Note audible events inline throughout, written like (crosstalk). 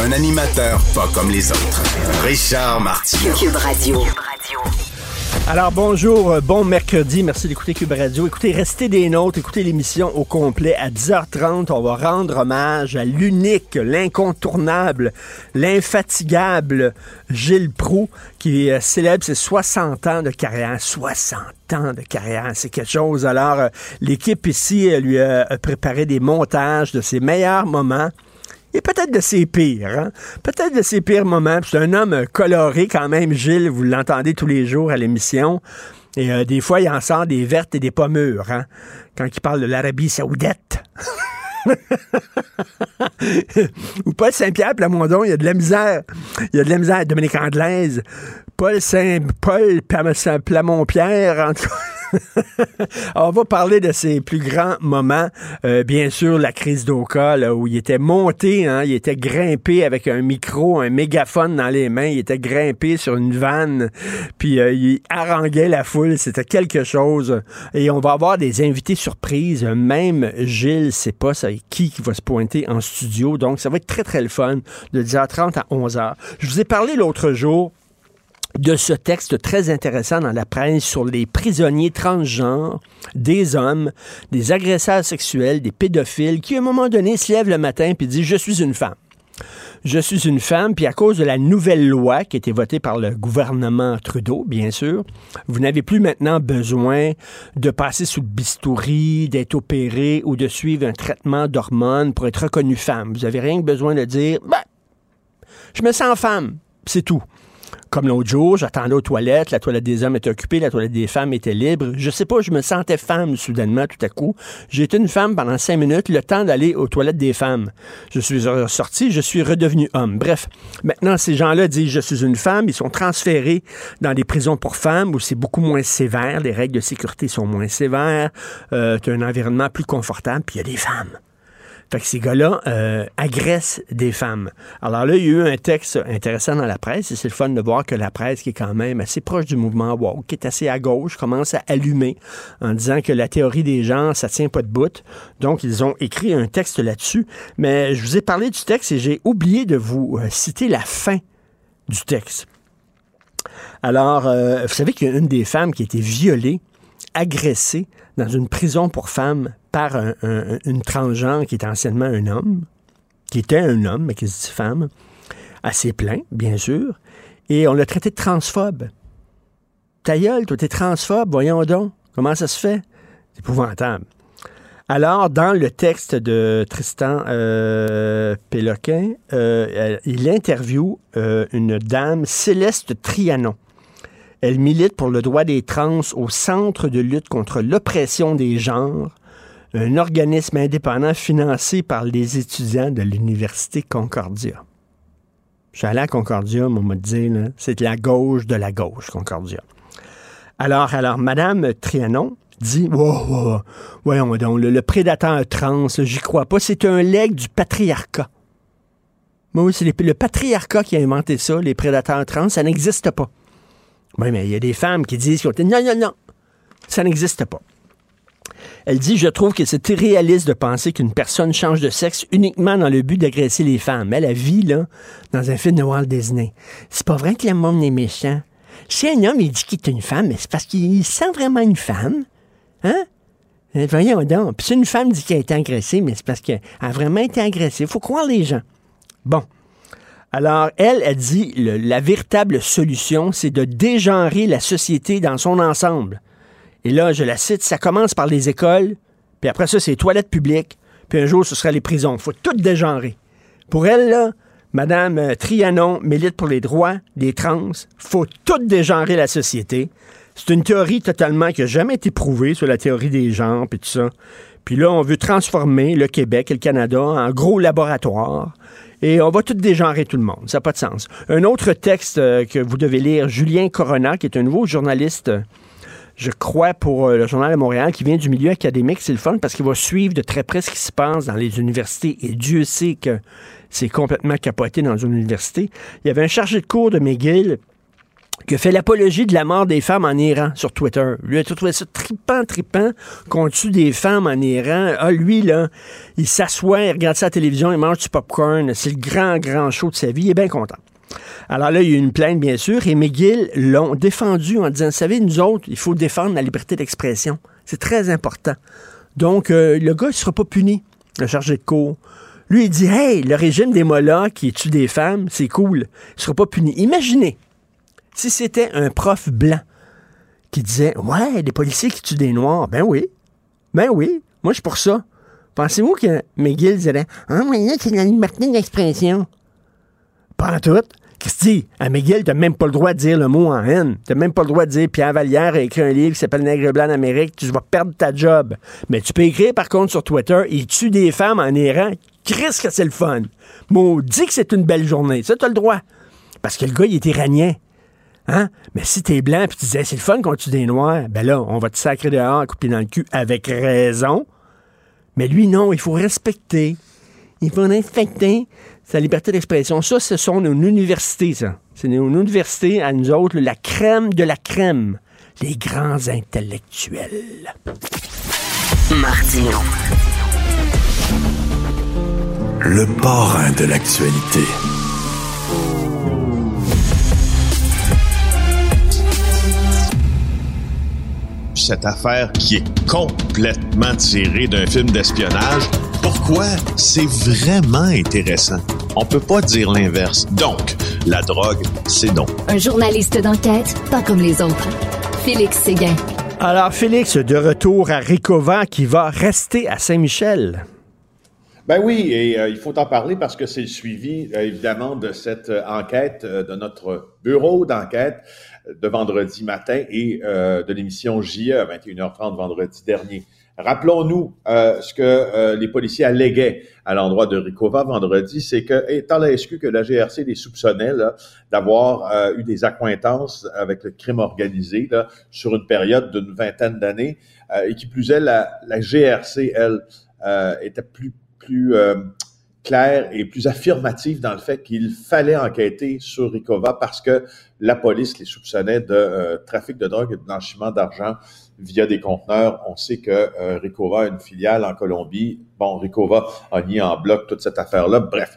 Un animateur pas comme les autres. Richard Martineau. Cube Radio. Alors bonjour, euh, bon mercredi, merci d'écouter Cube Radio. Écoutez, restez des nôtres, écoutez l'émission au complet. À 10h30, on va rendre hommage à l'unique, l'incontournable, l'infatigable Gilles Proux, qui euh, célèbre ses 60 ans de carrière. 60 ans de carrière, c'est quelque chose. Alors, euh, l'équipe ici lui a préparé des montages de ses meilleurs moments et peut-être de ses pires, hein? peut-être de ses pires moments. C'est un homme coloré quand même, Gilles, vous l'entendez tous les jours à l'émission. Et euh, des fois, il en sort des vertes et des pas mûres, hein? quand il parle de l'Arabie saoudite. (laughs) Ou Paul Saint-Pierre Plamondon, il y a de la misère. Il y a de la misère. Dominique Anglaise, Paul Saint Paul Plamont-Pierre, en tout cas. (laughs) on va parler de ses plus grands moments. Euh, bien sûr, la crise d'Oka, où il était monté, hein, il était grimpé avec un micro, un mégaphone dans les mains, il était grimpé sur une vanne, puis euh, il haranguait la foule. C'était quelque chose. Et on va avoir des invités surprises. Même Gilles sait pas ça, qui qui va se pointer en studio. Donc, ça va être très, très le fun de 10h30 à 11h. Je vous ai parlé l'autre jour de ce texte très intéressant dans la presse sur les prisonniers transgenres, des hommes, des agresseurs sexuels, des pédophiles, qui à un moment donné se lèvent le matin et disent Je suis une femme. Je suis une femme, puis à cause de la nouvelle loi qui a été votée par le gouvernement Trudeau, bien sûr, vous n'avez plus maintenant besoin de passer sous bistouri, d'être opéré ou de suivre un traitement d'hormones pour être reconnue femme. Vous n'avez rien que besoin de dire, ben, je me sens femme, c'est tout. Comme l'autre jour, j'attendais aux toilettes, la toilette des hommes était occupée, la toilette des femmes était libre. Je sais pas, je me sentais femme soudainement, tout à coup. J'ai été une femme pendant cinq minutes, le temps d'aller aux toilettes des femmes. Je suis sorti, je suis redevenu homme. Bref, maintenant, ces gens-là disent je suis une femme, ils sont transférés dans des prisons pour femmes où c'est beaucoup moins sévère, les règles de sécurité sont moins sévères, euh, un environnement plus confortable, puis il y a des femmes. Fait que ces gars-là euh, agressent des femmes. Alors là, il y a eu un texte intéressant dans la presse, et c'est le fun de voir que la presse, qui est quand même assez proche du mouvement woke, qui est assez à gauche, commence à allumer en disant que la théorie des genres, ça tient pas de bout. Donc, ils ont écrit un texte là-dessus. Mais je vous ai parlé du texte et j'ai oublié de vous euh, citer la fin du texte. Alors, euh, vous savez qu'il y a une des femmes qui a été violée, agressée dans une prison pour femmes par une transgenre qui était anciennement un homme, qui était un homme, mais qui se dit femme, assez plein, bien sûr, et on l'a traité de transphobe. Ta gueule, toi, t'es transphobe, voyons donc. Comment ça se fait? C'est épouvantable. Alors, dans le texte de Tristan euh, Péloquin, euh, il interviewe euh, une dame, Céleste Trianon. Elle milite pour le droit des trans au Centre de lutte contre l'oppression des genres, un organisme indépendant financé par les étudiants de l'Université Concordia. Je suis allé à Concordia, on m'a dit, c'est la gauche de la gauche, Concordia. Alors, alors, Madame Trianon dit, wow, wow, voyons donc, le, le prédateur trans, j'y crois pas, c'est un leg du patriarcat. Oui, c'est le patriarcat qui a inventé ça, les prédateurs trans, ça n'existe pas. Oui, mais il y a des femmes qui disent, non, non, non, ça n'existe pas. Elle dit, je trouve que c'est irréaliste de penser qu'une personne change de sexe uniquement dans le but d'agresser les femmes. Elle, a vie, là, dans un film de Walt Disney. C'est pas vrai que le monde est méchant. Si un homme, il dit qu'il est une femme, mais c'est parce qu'il sent vraiment une femme. Hein? Euh, Voyons donc. Puis si une femme dit qu'elle a été agressée, mais c'est parce qu'elle a vraiment été agressée. Il faut croire les gens. Bon. Alors, elle, elle dit, la véritable solution, c'est de dégenrer la société dans son ensemble. Et là, je la cite, ça commence par les écoles, puis après ça, c'est les toilettes publiques, puis un jour, ce sera les prisons. Faut tout dégenrer. Pour elle, là, Madame euh, Trianon milite pour les droits des trans. faut tout dégenrer la société. C'est une théorie totalement qui n'a jamais été prouvée sur la théorie des genres, puis tout ça. Puis là, on veut transformer le Québec et le Canada en gros laboratoire. Et on va tout dégenrer tout le monde. Ça n'a pas de sens. Un autre texte euh, que vous devez lire, Julien Corona, qui est un nouveau journaliste je crois, pour euh, le Journal de Montréal, qui vient du milieu académique, c'est le fun parce qu'il va suivre de très près ce qui se passe dans les universités. Et Dieu sait que c'est complètement capoté dans une université. Il y avait un chargé de cours de McGill qui a fait l'apologie de la mort des femmes en Iran sur Twitter. Lui a trouvé ça tripant, tripant qu'on tue des femmes en Iran. Ah, lui, là, il s'assoit, il regarde sa télévision, il mange du popcorn. C'est le grand, grand show de sa vie. Il est bien content. Alors là, il y a eu une plainte, bien sûr, et McGill l'ont défendu en disant, vous savez, nous autres, il faut défendre la liberté d'expression. C'est très important. Donc, euh, le gars, il ne sera pas puni, le chargé de cours. Lui, il dit, hey, le régime des mollahs qui tue des femmes, c'est cool. Il ne sera pas puni. Imaginez si c'était un prof blanc qui disait, ouais, des policiers qui tuent des noirs. Ben oui. Ben oui. Moi, je suis pour ça. Pensez-vous que McGill dirait, ah, mais là, c'est la liberté d'expression. Pas en tout. Christy, à McGill, t'as même pas le droit de dire le mot en haine. T'as même pas le droit de dire Pierre Vallière a écrit un livre qui s'appelle Nègre blanc d'Amérique, tu vas perdre ta job. Mais tu peux écrire par contre sur Twitter, il tue des femmes en Iran. Chris que c'est le fun. Maudit que c'est une belle journée. Ça, t'as le droit. Parce que le gars, il est iranien. Hein? Mais si t'es blanc puis tu disais c'est le fun qu'on tue des noirs, ben là, on va te sacrer dehors, couper dans le cul avec raison. Mais lui, non, il faut respecter. Il faut respecter sa liberté d'expression. Ça, ce sont nos universités, ça. C'est nos universités, à nous autres, la crème de la crème. Les grands intellectuels. Martino. Le parrain de l'actualité. Cette affaire qui est complètement tirée d'un film d'espionnage. Pourquoi? C'est vraiment intéressant? On peut pas dire l'inverse. Donc, la drogue, c'est non. Un journaliste d'enquête, pas comme les autres. Félix Séguin. Alors, Félix, de retour à Ricova, qui va rester à Saint-Michel. Ben oui, et euh, il faut en parler parce que c'est le suivi, euh, évidemment, de cette euh, enquête euh, de notre bureau d'enquête de vendredi matin et euh, de l'émission JE à 21h30 vendredi dernier. Rappelons-nous euh, ce que euh, les policiers alléguaient à l'endroit de Ricova vendredi, c'est que, étant la SQ que la GRC les soupçonnait d'avoir eu des accointances avec le crime organisé sur une période d'une vingtaine d'années, et qui plus est, la, la GRC, elle, était plus plus claire et plus affirmative dans le fait qu'il fallait enquêter sur Ricova parce que la police les soupçonnait de euh, trafic de drogue et de blanchiment d'argent via des conteneurs. On sait que euh, Ricova a une filiale en Colombie. Bon, Ricova a nié en bloc toute cette affaire-là. Bref,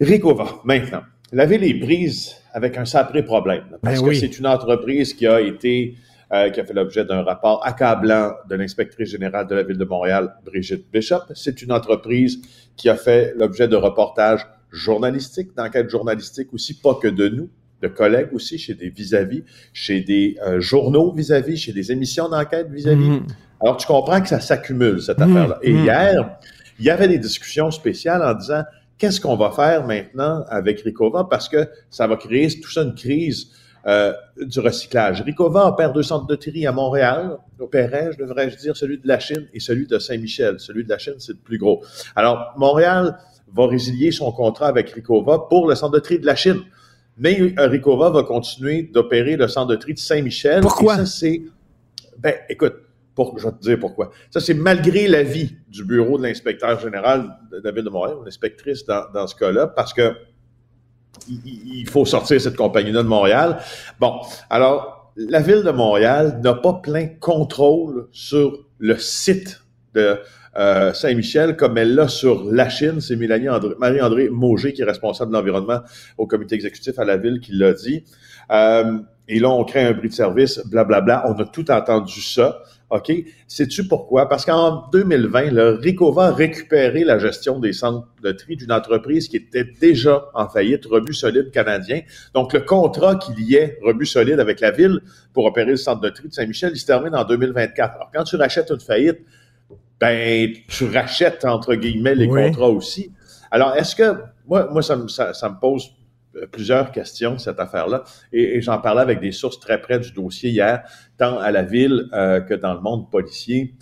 Ricova, maintenant. La ville est prise avec un sacré problème. Parce Ben que oui. c'est une entreprise qui a été euh, qui a fait l'objet d'un rapport accablant de l'inspectrice générale de la ville de Montréal, Brigitte Bishop. C'est une entreprise qui a fait l'objet de reportages journalistiques, d'enquêtes journalistiques aussi, pas que de nous, de collègues aussi, chez des vis-à-vis, chez des euh, journaux vis-à-vis, chez des émissions d'enquête vis-à-vis. Mhm. Alors, tu comprends que ça s'accumule, cette Mhm, affaire-là. Et mhm. hier, il y avait des discussions spéciales en disant qu'est-ce qu'on va faire maintenant avec Ricova? Parce que ça va créer tout ça une crise euh, du recyclage. Ricova opère deux centres de tri à Montréal, opérait, je devrais dire, celui de la Chine et celui de Saint-Michel. Celui de la Chine, c'est le plus gros. Alors, Montréal va résilier son contrat avec Ricova pour le centre de tri de la Chine. Mais Ricova va continuer d'opérer le centre de tri de Saint-Michel. Pourquoi? Et ça, c'est... Ben, écoute, Pour, je vais te dire pourquoi. Ça, c'est malgré l'avis du bureau de l'inspecteur général de la Ville de Montréal, l'inspectrice dans, dans ce cas-là, parce que il, faut sortir cette compagnie-là de Montréal. Bon, alors, la Ville de Montréal n'a pas plein contrôle sur le site de euh, Saint-Michel comme elle l'a sur la Chine. C'est Marie-André Mauger qui est responsable de l'environnement au comité exécutif à la Ville qui l'a dit. Euh, et là, on crée un bris de service, blablabla. Bla, bla. On a tout entendu ça. OK? Sais-tu pourquoi? Parce qu'en 2020, le Ricova a récupéré la gestion des centres de tri d'une entreprise qui était déjà en faillite, Rebut Solide canadien. Donc, le contrat qu'il y ait, Rebut Solide, avec la ville pour opérer le centre de tri de Saint-Michel, il se termine en 2024. Alors, quand tu rachètes une faillite, ben, tu rachètes, entre guillemets, les contrats aussi. Alors, est-ce que, moi, moi ça, ça, ça me pose euh, plusieurs questions, cette affaire-là. Et, j'en parlais avec des sources très près du dossier hier, tant à la ville euh, que dans le monde policier.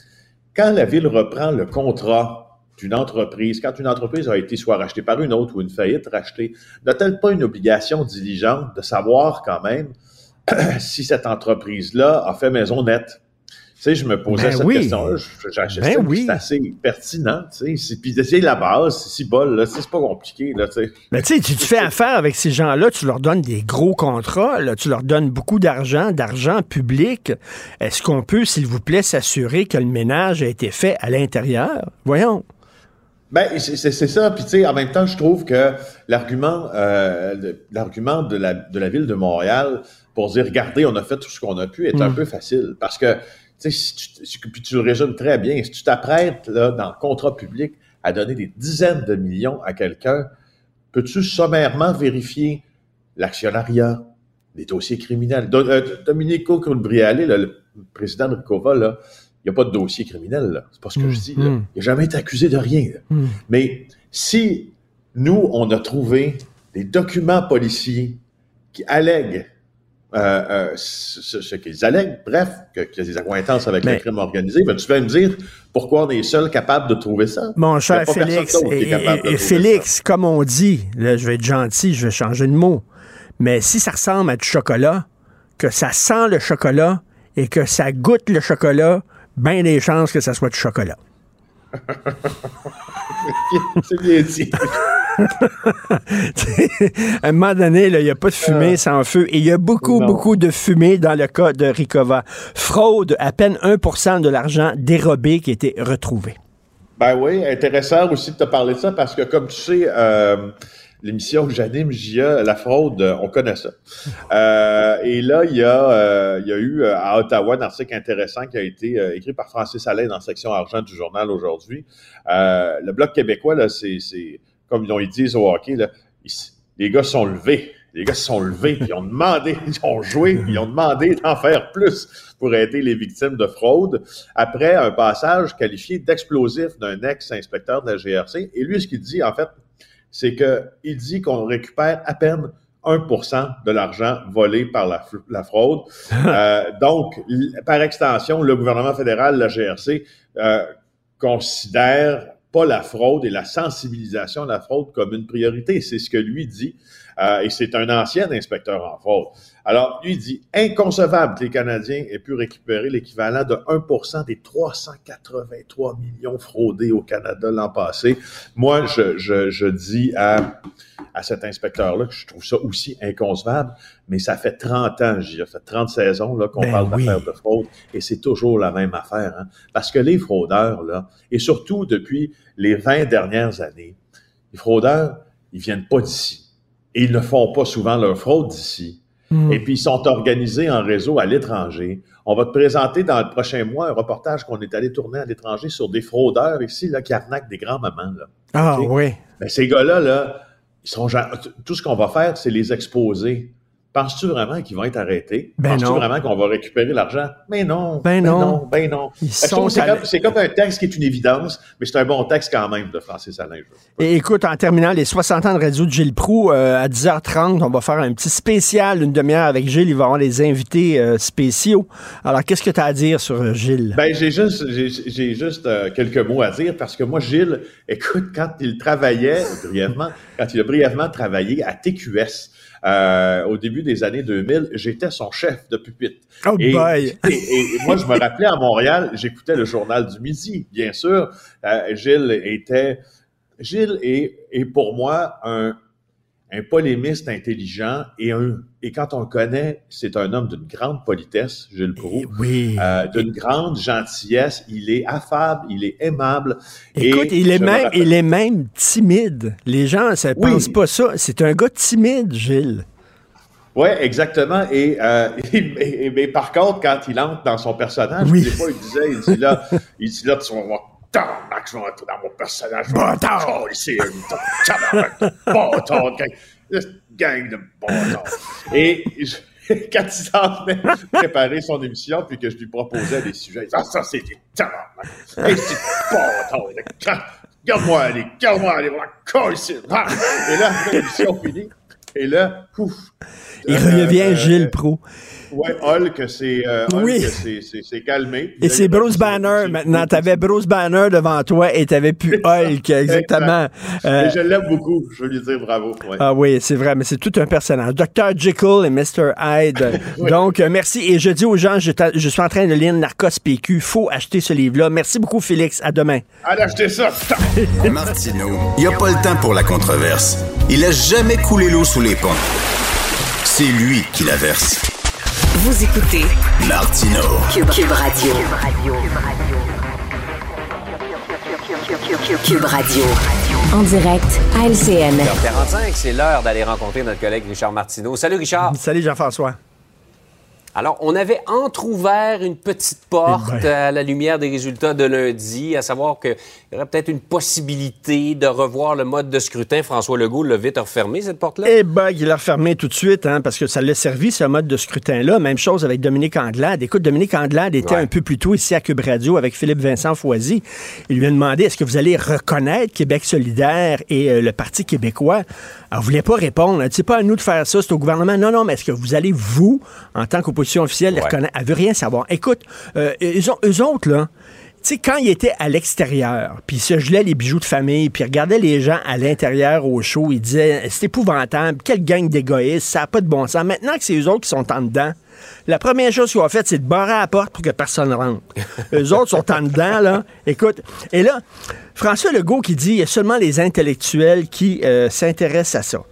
Quand la ville reprend le contrat d'une entreprise, quand une entreprise a été soit rachetée par une autre ou une faillite rachetée, n'a-t-elle pas une obligation diligente de savoir quand même (clears throat) si cette entreprise-là a fait maison nette? Tu sais, je me posais Ben cette oui. question-là. Je- Ben oui. C'est assez pertinent, tu sais. C'est- Puis d'essayer la base, c'est si bol, là. C'est pas compliqué, là, tu sais. Mais tu sais, tu fais affaire avec ces gens-là, tu leur donnes des gros contrats, là, tu leur donnes beaucoup d'argent, d'argent public. Est-ce qu'on peut, s'il vous plaît, s'assurer que le ménage a été fait à l'intérieur? Voyons. Ben, c'est c'est- c'est ça. Puis, tu sais, en même temps, je trouve que l'argument euh, de- l'argument de la, de la ville de Montréal pour dire, regardez, on a fait tout ce qu'on a pu, est un Mm. peu facile. Parce que, si tu, puis tu le résumes très bien, si tu t'apprêtes, là, dans le contrat public, à donner des dizaines de millions à quelqu'un, peux-tu sommairement vérifier l'actionnariat, les dossiers criminels? Do- euh, Domenico Colbriale, le président de Ricova, là, il n'y a pas de dossier criminel. C'est pas ce que je dis, là. mm. Il n'a jamais été accusé de rien, là. Mm. Mais si nous, on a trouvé des documents policiers qui allèguent euh, euh, ce, ce qu'ils allèguent, bref, que- qu'il y a des accointances avec Mais- le crime organisé, ben, tu vas me dire pourquoi on est seul capable de trouver ça? Mon cher Félix, et, et- et Félix, comme on dit, là, je vais être gentil, je vais changer de mot, mais si ça ressemble à du chocolat, que ça sent le chocolat et que ça goûte le chocolat, bien des chances que ça soit du chocolat. (laughs) C'est bien dit. (laughs) à un moment donné, il n'y a pas de fumée sans feu. Et il y a beaucoup, Non. beaucoup de fumée dans le cas de Ricova. Fraude, à peine 1% de l'argent dérobé qui a été retrouvé. Ben oui, intéressant aussi de te parler de ça parce que, comme tu sais, euh, l'émission que j'anime, JA, la fraude, euh, on connaît ça. Euh, et là, il y, a, euh, il y a eu euh, à Ottawa un article intéressant qui a été euh, écrit par Francis Allain dans la section argent du journal aujourd'hui. Euh, le Bloc québécois, là, c'est comme ils disent au hockey, là, ils- les gars se sont levés. Les gars se sont levés, puis ils ont demandé, (laughs) ils ont joué, puis ils ont demandé d'en faire plus pour aider les victimes de fraude après un passage qualifié d'explosif d'un ex-inspecteur de la GRC. Et lui, ce qu'il dit, en fait, c'est que il dit qu'on récupère à peine 1% de l'argent volé par la, fraude. (laughs) Euh, donc, par extension, le gouvernement fédéral, la GRC, euh, considère pas la fraude et la sensibilisation à la fraude comme une priorité. C'est ce que lui dit. Euh, et c'est un ancien inspecteur en fraude. Alors, lui il dit inconcevable que les Canadiens aient pu récupérer l'équivalent de 1% des 383 millions fraudés au Canada l'an passé. Moi, je, je, je dis à, à cet inspecteur-là que je trouve ça aussi inconcevable, mais ça fait 30 ans, j'y ai fait 30 saisons là, qu'on Ben parle oui. d'affaires de fraude, et c'est toujours la même affaire. Hein? Parce que les fraudeurs, là, et surtout depuis les 20 dernières années, les fraudeurs, ils viennent pas d'ici. Et ils ne font pas souvent leur fraude d'ici. Et puis, ils sont organisés en réseau à l'étranger. On va te présenter dans le prochain mois un reportage qu'on est allé tourner à l'étranger sur des fraudeurs ici, là, qui arnaquent des grands-mamans, là. Ah oui. Ben, ces gars-là, là, ils sont gen- tout ce qu'on va faire, c'est les exposer. Penses-tu vraiment qu'ils vont être arrêtés? Ben Penses-tu non. vraiment qu'on va récupérer l'argent? Mais non. Ben non. Ben non. Je sont trouve que C'est comme, un texte qui est une évidence, mais c'est un bon texte quand même de Francis Alain. Et écoute, en terminant les 60 ans de radio de Gilles Proux, euh, à 10h30, on va faire un petit spécial, une demi-heure avec Gilles. Il va y avoir des invités euh, spéciaux. Alors, qu'est-ce que tu as à dire sur euh, Gilles? Ben, j'ai juste, j'ai, j'ai juste euh, quelques mots à dire parce que moi, Gilles, écoute, quand il travaillait brièvement, quand il a brièvement travaillé à TQS, euh, au début des années 2000, j'étais son chef de pupitre. Oh et, boy! (laughs) Et, et moi, je me rappelais à Montréal, j'écoutais le journal du midi, bien sûr. Euh, Gilles était... Gilles est, est pour moi un, un polémiste intelligent et un et quand on le connaît, c'est un homme d'une grande politesse, Gilles Proulx, Oui. euh, d'une grande gentillesse. Il est affable, il est aimable. Écoute, et il est, je me même, il est même timide. Les gens ne Oui. pensent pas ça. C'est un gars timide, Gilles. Oui, exactement. Et, euh, (laughs) et- et- mais par contre, quand il entre dans son personnage, Oui. des fois, il disait, il dit là, il dit là, tu vas voir, tabarnak, je vais entrer dans mon personnage. Bâtard! C'est un tabarnak de bâtard, gang, gang de bâtards. Et je- (laughs) quand il s'en venait préparer son émission, puis que je lui proposais des sujets, il disait, ah, ça, c'est des tabarnak. Et c'est des bâtards. Regarde-moi aller, regarde-moi aller, voilà, ici. Et là, l'émission finie, et là, pouf. Il redevient euh, Gilles Pro. Ouais, Hulk, c'est euh, Oui. c'est- calmé. Et c'est Bruce Banner maintenant. Tu avais Bruce Banner devant toi et tu n'avais plus Hulk, exactement. Euh, Et je l'aime beaucoup. Je veux lui dire bravo. ouais. Ah oui, c'est vrai, mais c'est tout un personnage. Dr. Jekyll et Mr. Hyde. (laughs) Oui. Donc, euh, merci. Et je dis aux gens, je, suis en train de lire Narcos PQ. faut acheter ce livre-là. Merci beaucoup, Félix. À demain. Allez acheter ça. (laughs) Martineau, il n'y a pas le temps pour la controverse. Il a jamais coulé l'eau sous les ponts. C'est lui qui la verse. Vous écoutez Martineau. Cube, Cube Radio. Cube Radio. En direct à LCN. 45, c'est l'heure d'aller rencontrer notre collègue Richard Martineau. Salut Richard. Salut, Jean-François. Alors, on avait entrouvert une petite porte Eh ben. à la lumière des résultats de lundi, à savoir qu'il y aurait peut-être une possibilité de revoir le mode de scrutin. François Legault l'a vite refermé, cette porte-là. Eh ben, il l'a refermé tout de suite, hein, parce que ça l'a servi, ce mode de scrutin-là. Même chose avec Dominique Anglade. Écoute, Dominique Anglade était Ouais. un peu plus tôt ici à Cube Radio avec Philippe Vincent Foisy. Il lui a demandé est-ce que vous allez reconnaître Québec solidaire et euh, le Parti québécois? Elle ne voulait pas répondre. C'est pas à nous de faire ça, c'est au gouvernement. Non, non, mais est-ce que vous allez, vous, en tant qu'opposition officielle, les reconnaître? Elle veut rien savoir. Écoute, euh, eux, au- eux autres, là, sais, quand ils étaient à l'extérieur, puis ils se gelaient les bijoux de famille, puis ils regardaient les gens à l'intérieur au show, ils disaient c'est épouvantable, quelle gang d'égoïstes, ça n'a pas de bon sens. Maintenant que c'est eux autres qui sont en dedans, la première chose qu'ils ont faite, c'est de barrer la porte pour que personne ne rentre. (laughs) eux autres sont en dedans, là. Écoute, et là, François Legault qui dit il y a seulement les intellectuels qui euh, s'intéressent à ça.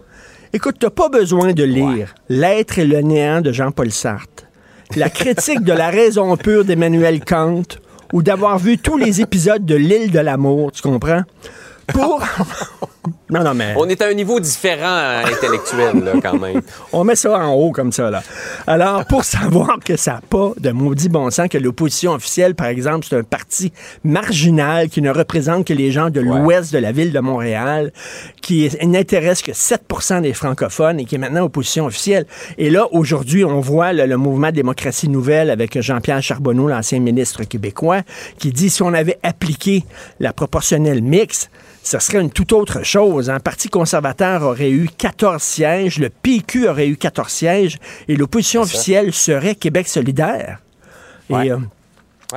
Écoute, t'as pas besoin de lire L'être et le néant de Jean-Paul Sartre, la critique de la raison pure d'Emmanuel Kant, ou d'avoir vu tous les épisodes de L'île de l'amour, tu comprends? Pour. (laughs) non, non, mais. On est à un niveau différent euh, intellectuel, là, quand même. (laughs) On met ça en haut comme ça, là. Alors, pour savoir que ça n'a pas de maudit bon sens, que l'opposition officielle, par exemple, c'est un parti marginal qui ne représente que les gens de l'ouest de la ville de Montréal, qui n'intéresse que 7% des francophones et qui est maintenant opposition officielle. Et là, aujourd'hui, on voit le, le mouvement Démocratie Nouvelle avec Jean-Pierre Charbonneau, l'ancien ministre québécois, qui dit si on avait appliqué la proportionnelle mixte, ce serait une toute autre chose. Un parti conservateur aurait eu 14 sièges, le PQ aurait eu 14 sièges et l'opposition officielle serait Québec solidaire. Ouais. Et, euh,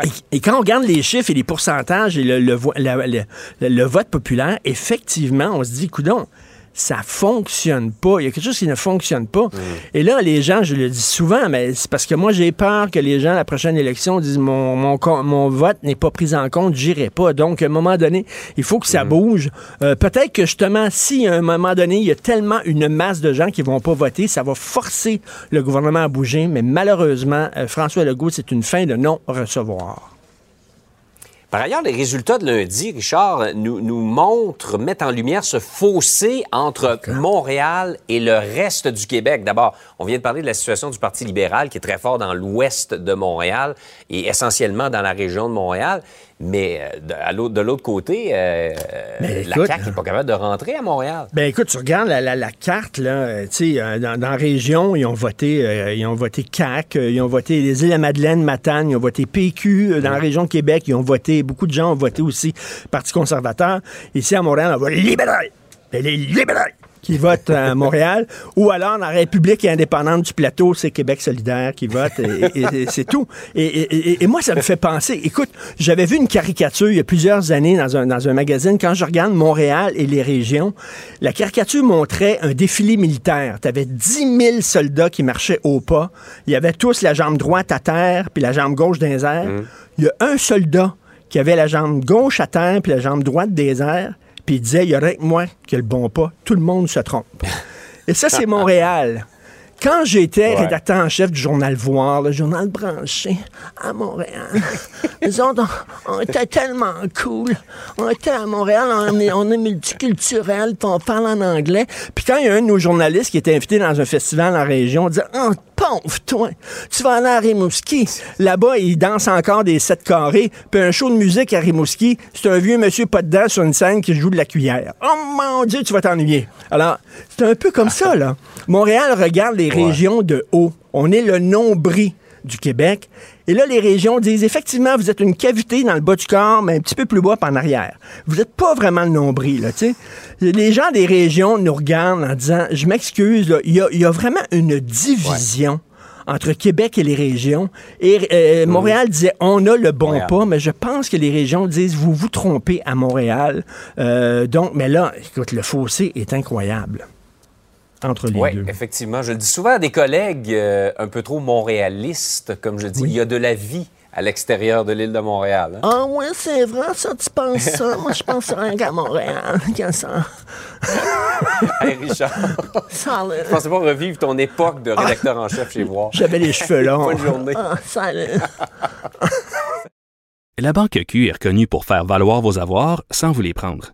et, et quand on regarde les chiffres et les pourcentages et le, le vo- la- le- le- le vote populaire, effectivement, on se dit, coudon, ça fonctionne pas. Il y a quelque chose qui ne fonctionne pas. Et là, les gens, je le dis souvent, mais c'est parce que moi, j'ai peur que les gens, à la prochaine élection, disent mon, mon, mon vote n'est pas pris en compte, j'irai pas. Donc, à un moment donné, il faut que ça bouge. Euh, Peut-être que justement, si à un moment donné, il y a tellement une masse de gens qui vont pas voter, ça va forcer le gouvernement à bouger. Mais malheureusement, euh, François Legault, c'est une fin de non-recevoir. Par ailleurs, les résultats de lundi, Richard, nous, nous montrent, mettent en lumière ce fossé entre Montréal et le reste du Québec. D'abord, on vient de parler de la situation du Parti libéral qui est très fort dans l'ouest de Montréal et essentiellement dans la région de Montréal. Mais euh, de, l'autre- côté, euh, la écoute, CAQ n'est pas capable de rentrer à Montréal. Ben écoute, tu regardes la, la- la carte, là, euh, tu sais, euh, dans, dans la région, ils ont voté, euh, ils ont voté CAC, ils ont voté les îles-de-la-Madeleine, Matane, ils ont voté PQ, dans la région de Québec, ils ont voté, beaucoup de gens ont voté aussi Parti conservateur. Ici à Montréal, on vote libéral. Ben, les libéraux. Qui votent à Montréal, (laughs) ou alors dans la République indépendante du plateau, c'est Québec solidaire qui vote, et, c'est tout. Et, moi, ça me fait penser, écoute, j'avais vu une caricature il y a plusieurs années dans un, dans un magazine, quand je regarde Montréal et les régions, la caricature montrait un défilé militaire. Tu avais 10 000 soldats qui marchaient au pas. Il y avait tous la jambe droite à terre, puis la jambe gauche des airs. Mmh. Il y a un soldat qui avait la jambe gauche à terre, puis la jambe droite des airs puis il disait, il y aurait que moi qui le bon pas. Tout le monde se trompe. (laughs) Et ça, c'est Montréal. Quand j'étais rédacteur en chef du journal Voir, le journal branché à Montréal, (laughs) on, était tellement cool. On était à Montréal, on est, on est multiculturel, on parle en anglais. Puis quand il y a un de nos journalistes qui était invité dans un festival en région, on disait Oh, toi, tu vas aller à Rimouski. Là-bas, il danse encore des sept carrés. Puis un show de musique à Rimouski, c'est un vieux monsieur pas dedans sur une scène qui joue de la cuillère. Oh mon Dieu, tu vas t'ennuyer. Alors, c'est un peu comme ça, là. Montréal regarde les régions de haut. On est le nombril du Québec. Et là, les régions disent effectivement, vous êtes une cavité dans le bas du corps, mais un petit peu plus bas en arrière. Vous n'êtes pas vraiment le nombril, là, tu sais. Les gens des régions nous regardent en disant, je m'excuse, il y, a, vraiment une division. entre Québec et les régions. Et euh, Montréal disait on a le bon pas, mais je pense que les régions disent vous vous trompez à Montréal. Euh, donc, mais là, écoute, le fossé est incroyable entre les oui, effectivement. Je le dis souvent à des collègues euh, un peu trop montréalistes, comme je dis. Il y a de la vie à l'extérieur de l'île de Montréal. Hein. Ah ouais, c'est vrai, ça, tu penses ça? (laughs) Moi, je pense rien qu'à Montréal. ça. hey, Richard. Salut. Je pensais pas revivre ton époque de rédacteur en chef chez Voir. J'avais les cheveux longs. Bonne journée. Ah, salut. La Banque Q est reconnue pour faire valoir vos avoirs sans vous les prendre.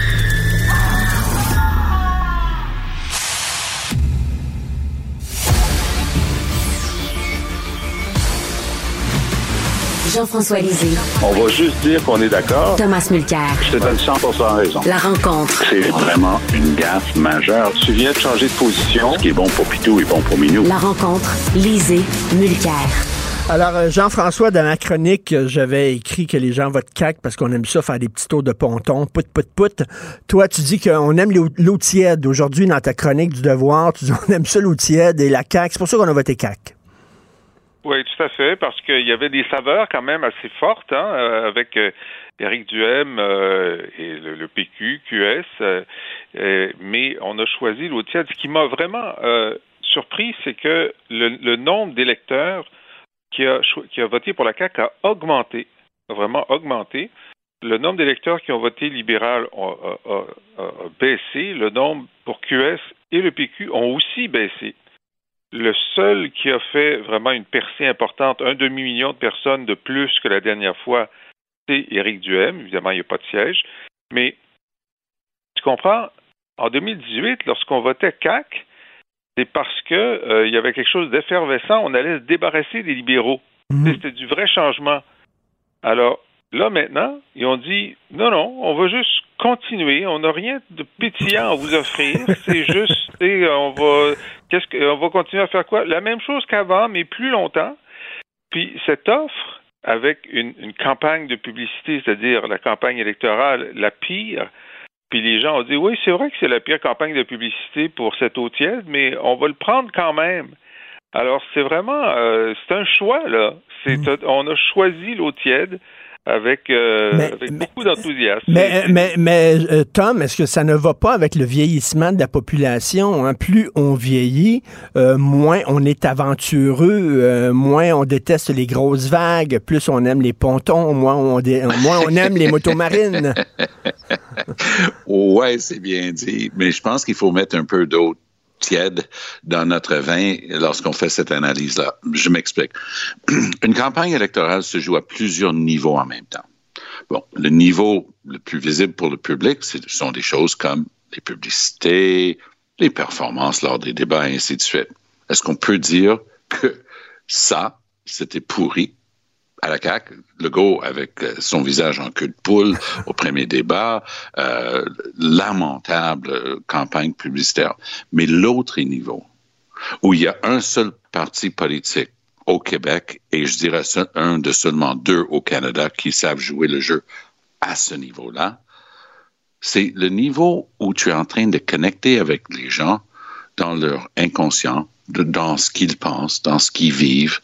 Jean-François Lisée. On va juste dire qu'on est d'accord. Thomas Mulcair. Je te donne 100 raison. La rencontre. C'est vraiment une gaffe majeure. Tu viens de changer de position. Ce qui est bon pour Pitou est bon pour Minou. La rencontre. Lisée. Mulcair. Alors, euh, Jean-François, dans ma chronique, j'avais écrit que les gens votent CAC parce qu'on aime ça faire des petits tours de ponton, put, put, put. Toi, tu dis qu'on aime l'eau tiède. Aujourd'hui, dans ta chronique du devoir, tu dis qu'on aime ça l'eau tiède et la CAC. C'est pour ça qu'on a voté CAC. Oui, tout à fait, parce qu'il y avait des saveurs quand même assez fortes hein, euh, avec euh, Éric Duhem euh, et le, PQ, QS, mais on a choisi l'eau. Ce qui m'a vraiment surpris, c'est que le, nombre d'électeurs qui a, qui a voté pour la CAQ a augmenté, a vraiment augmenté. Le nombre d'électeurs qui ont voté libéral a, baissé. Le nombre pour QS et le PQ ont aussi baissé. Le seul qui a fait vraiment une percée importante, un demi-million de personnes de plus que la dernière fois, c'est Éric Duhem. Évidemment, il n'y a pas de siège. Mais tu comprends, en 2018, lorsqu'on votait CAC, c'est parce qu'il euh, y avait quelque chose d'effervescent. On allait se débarrasser des libéraux. Mhm. C'était du vrai changement. Alors, Là, maintenant, ils ont dit non, non, on va juste continuer. On n'a rien de pétillant à vous offrir. (laughs) C'est juste, on va, qu'est-ce que, on va continuer à faire quoi? La même chose qu'avant, mais plus longtemps. Puis cette offre avec une, une campagne de publicité, c'est-à-dire la campagne électorale la pire. Puis les gens ont dit oui, c'est vrai que c'est la pire campagne de publicité pour cette eau tiède, mais on va le prendre quand même. Alors c'est vraiment euh, c'est un choix là. C'est Mm. on a choisi l'eau tiède avec, euh, Mais- avec beaucoup d'enthousiasme. Mais, mais, mais euh, Tom, est-ce que ça ne va pas avec le vieillissement de la population? hein? Plus on vieillit, euh, moins on est aventureux, euh, moins on déteste les grosses vagues, plus on aime les pontons, moins on, dé- moins on aime les motos marines. (laughs) Ouais, c'est bien dit. Mais je pense qu'il faut mettre un peu d'eau tiède dans notre vin lorsqu'on fait cette analyse-là. Je m'explique. (clears throat) Une campagne électorale se joue à plusieurs niveaux en même temps. Bon, le niveau le plus visible pour le public, ce sont des choses comme les publicités, les performances lors des débats, et ainsi de suite. Est-ce qu'on peut dire que ça, c'était pourri? À la CAQ, Legault avec euh, son visage en queue de poule (laughs) au premier débat, euh, lamentable euh, campagne publicitaire. Mais l'autre niveau, où il y a un seul parti politique au Québec, et je dirais un de seulement deux au Canada qui savent jouer le jeu à ce niveau-là, c'est le niveau où tu es en train de connecter avec les gens dans leur inconscient, dans ce qu'ils pensent, dans ce qu'ils vivent.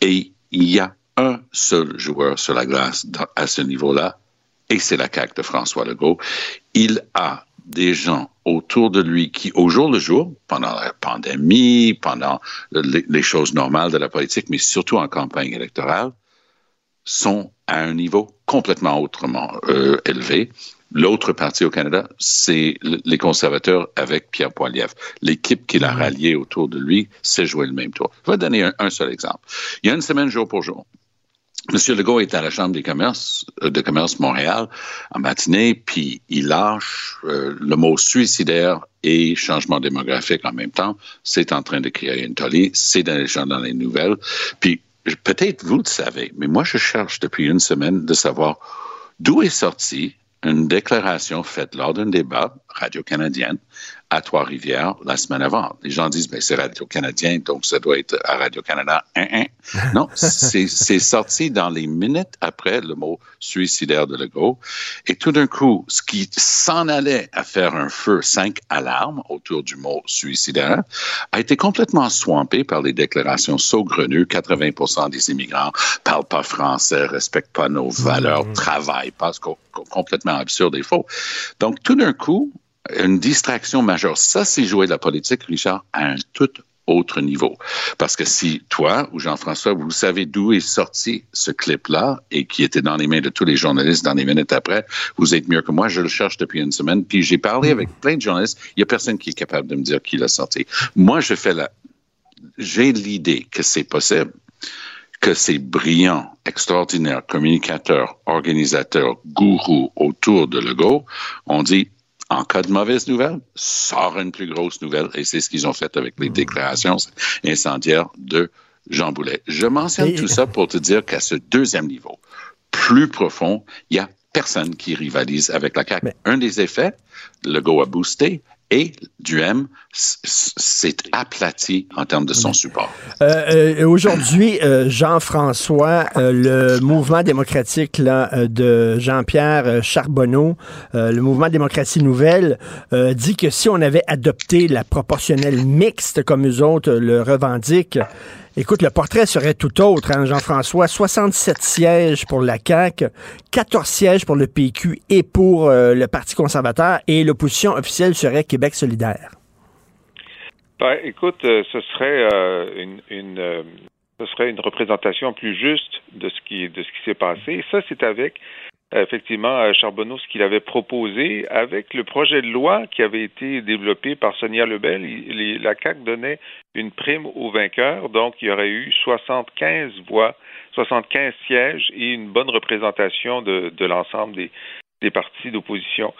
Et il y a un seul joueur sur la glace à ce niveau-là, et c'est la CAQ de François Legault. Il a des gens autour de lui qui, au jour le jour, pendant la pandémie, pendant les, les choses normales de la politique, mais surtout en campagne électorale, sont à un niveau complètement autrement euh, élevé. L'autre parti au Canada, c'est le- les conservateurs avec Pierre Poilievre. L'équipe qu'il a ralliée autour de lui s'est joué le même tour. Je vais donner un, un seul exemple. Il y a une semaine, jour pour jour, M. Legault est à la Chambre des commerces, euh, de commerce Montréal en matinée, puis il lâche euh, le mot suicidaire et changement démographique en même temps. C'est en train de créer une tollée, c'est dans les, dans les nouvelles. Puis peut-être vous le savez, mais moi je cherche depuis une semaine de savoir d'où est sortie une déclaration faite lors d'un débat radio-canadienne à Trois-Rivières la semaine avant. Les gens disent, mais c'est Radio-Canadien, donc ça doit être à Radio-Canada. Hein, hein. (laughs) Non, c'est sorti dans les minutes après le mot suicidaire de Legault. Et tout d'un coup, ce qui s'en allait à faire un feu cinq alarmes autour du mot suicidaire a été complètement swampé par les déclarations saugrenues. 80% des immigrants parlent pas français, respectent pas nos valeurs, travaillent pas, ce co- co- complètement absurde et faux. Donc, tout d'un coup, une distraction majeure. Ça, c'est jouer de la politique, Richard, à un tout autre niveau. Parce que si toi ou Jean-François, vous savez d'où est sorti ce clip-là et qui était dans les mains de tous les journalistes dans les minutes après, vous êtes mieux que moi. Je le cherche depuis une semaine. Puis j'ai parlé avec plein de journalistes. Il n'y a personne qui est capable de me dire qui l'a sorti. Moi, je fais la, j'ai l'idée que c'est possible que ces brillants, extraordinaires communicateurs, organisateurs, gourous autour de Legault ont dit en cas de mauvaise nouvelle, sort une plus grosse nouvelle. Et c'est ce qu'ils ont fait avec les déclarations incendiaires de Jean Boulet. Je mentionne tout ça pour te dire qu'à ce deuxième niveau, plus profond, il y a personne qui rivalise avec la CAQ. Un des effets, Legault a boosté et Duhem s- s- s'est aplati en termes de son support. Euh, euh, Aujourd'hui, euh, Jean-François, euh, le mouvement démocratique là, euh, de Jean-Pierre euh, Charbonneau, euh, le mouvement démocratie nouvelle, euh, dit que si on avait adopté la proportionnelle mixte comme eux autres le revendiquent, écoute, le portrait serait tout autre, hein, Jean-François. 67 sièges pour la CAQ, 14 sièges pour le PQ et pour euh, le Parti conservateur, et l'opposition officielle serait Québec solidaire. Ben, écoute, euh, ce serait euh, une, ce serait une représentation plus juste de ce qui qui s'est passé. Ça, c'est avec effectivement euh, Charbonneau ce qu'il avait proposé avec le projet de loi qui avait été développé par Sonia Lebel. La CAC donnait une prime aux vainqueurs, donc il y aurait eu 75 voix, 75 sièges et une bonne représentation de, l'ensemble des, partis d'opposition.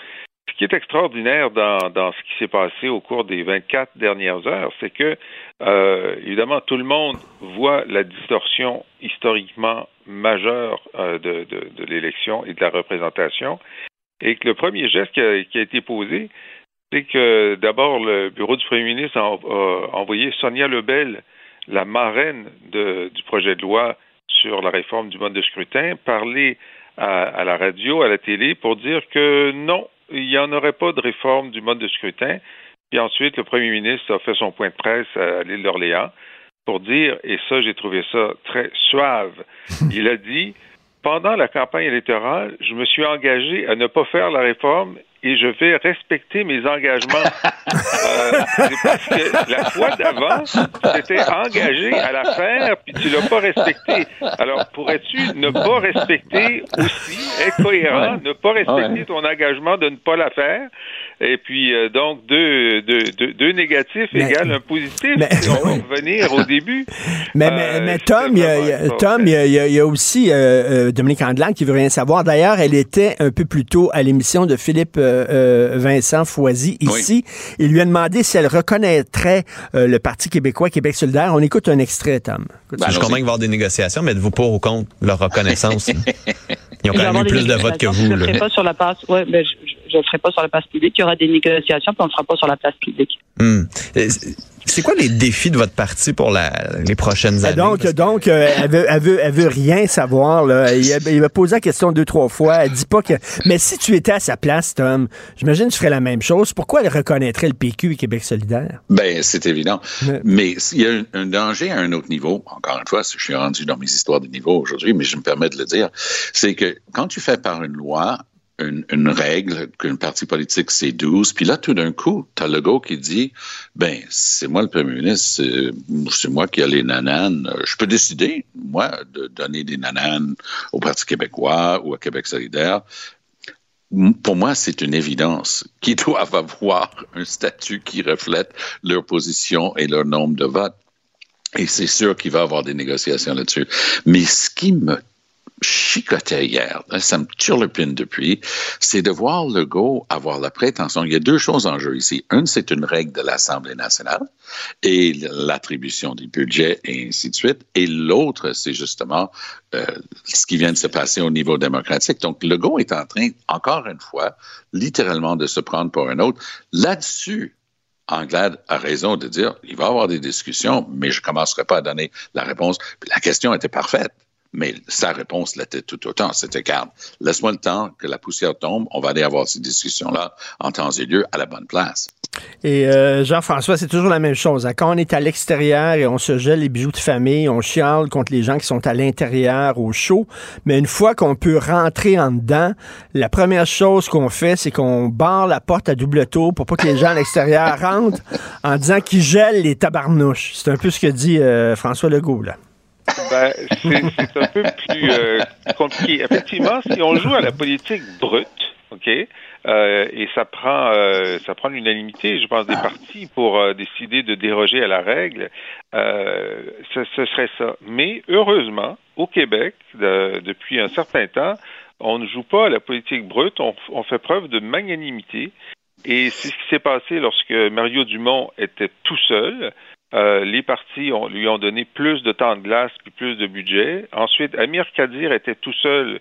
Ce qui est extraordinaire dans, dans ce qui s'est passé au cours des 24 dernières heures, c'est que, euh, évidemment, tout le monde voit la distorsion historiquement majeure euh, de, l'élection et de la représentation, et que le premier geste qui a, été posé, c'est que d'abord le bureau du premier ministre a, envoyé Sonia Lebel, la marraine du projet de loi, sur la réforme du mode de scrutin, parler à, à la radio, à la télé, pour dire que non, il n'y en aurait pas de réforme du mode de scrutin. Puis ensuite, le premier ministre a fait son point de presse à l'île d'Orléans pour dire, et ça, j'ai trouvé ça très suave, (laughs) il a dit, pendant la campagne électorale, je me suis engagé à ne pas faire la réforme et je vais respecter mes engagements. (laughs) euh, parce que la fois d'avant, tu t'étais engagé à la faire, puis tu l'as pas respecté. Alors, pourrais-tu ne pas respecter aussi, être cohérent, ne pas respecter ton engagement de ne pas la faire? Et puis, euh, donc, deux, deux, deux, deux négatifs Mais- égale un positif. Mais- on va revenir au début. (laughs) Mais, Euh, mais, c'était Tom, il y a, y Tom, il y a, y y aussi euh, euh, Dominique Andelan qui veut rien savoir. D'ailleurs, elle était un peu plus tôt à l'émission de Philippe euh, euh, Vincent Foisy ici. Il lui a demandé si elle reconnaîtrait euh, le Parti québécois, Québec solidaire. On écoute un extrait, Tom. Écoute je comprends qu'il va y avoir des négociations, mais êtes-vous pour ou contre leur reconnaissance? (laughs) Ils ont quand même eu plus de votes que vous. Je ne le ferai pas sur la place. Ouais, ben, je le ferai pas sur la place publique. Il y aura des négociations, puis on ne le fera pas sur la place publique. Hmm. Euh, c'est- quoi les défis de votre parti pour la, les prochaines Et années? donc, donc euh, elle, veut, elle, veut, elle veut rien savoir. Là. Il, a- il m'a posé la question deux, trois fois. Elle dit pas que. Mais si tu étais à sa place, Tom, j'imagine que tu ferais la même chose. Pourquoi elle reconnaîtrait le PQ et Québec solidaire? Ben, c'est évident. Mais il y a un, un danger à un autre niveau. Encore une fois, je suis rendu dans mes histoires de niveau aujourd'hui, mais je me permets de le dire. C'est que quand tu fais par une loi une, règle qu'un parti politique c'est 12, puis là tout d'un coup, tu as le gars qui dit ben c'est moi le premier ministre, c'est- moi qui ai les nananes, je peux décider moi de donner des nananes au Parti québécois ou à Québec solidaire. Pour moi, c'est une évidence qu'ils (laughs) doivent avoir un statut qui reflète leur position et leur nombre de votes. Et c'est sûr qu'il va y avoir des négociations là-dessus. Mais ce qui me chicotait hier, ça me turlupine depuis, c'est de voir Legault avoir la prétention. Il y a deux choses en jeu ici. Une, c'est une règle de l'Assemblée nationale et l'attribution des budgets et ainsi de suite. Et l'autre, c'est justement euh, ce qui vient de se passer au niveau démocratique. Donc, Legault est en train, encore une fois, littéralement de se prendre pour un autre. Là-dessus, Anglade a raison de dire il va y avoir des discussions, mais je ne commencerai pas à donner la réponse. La question était parfaite, mais sa réponse l'était tout autant. C'était garde, laisse-moi le temps que la poussière tombe, on va aller avoir ces discussions-là en temps et lieu à la bonne place. Et euh, Jean-François, c'est toujours la même chose. hein. Quand on est à l'extérieur et on se gèle les bijoux de famille, on chiale contre les gens qui sont à l'intérieur au chaud. Mais une fois qu'on peut rentrer en dedans, la première chose qu'on fait, c'est qu'on barre la porte à double tour pour pas que les gens à l'extérieur (laughs) rentrent en disant qu'ils gèlent les tabarnouches. C'est un peu ce que dit euh, François Legault, là. Ben, c'est un peu plus euh, compliqué. Effectivement, si on joue à la politique brute, OK, euh, et ça prend euh, ça prend l'unanimité, je pense, des partis pour décider de déroger à la règle, ce, ce serait ça. Mais heureusement, au Québec, de- depuis un certain temps, on ne joue pas à la politique brute, on, on fait preuve de magnanimité. Et c'est ce qui s'est passé lorsque Mario Dumont était tout seul. Euh, les partis lui ont donné plus de temps de glace puis plus de budget. Ensuite, Amir Kadir était tout seul.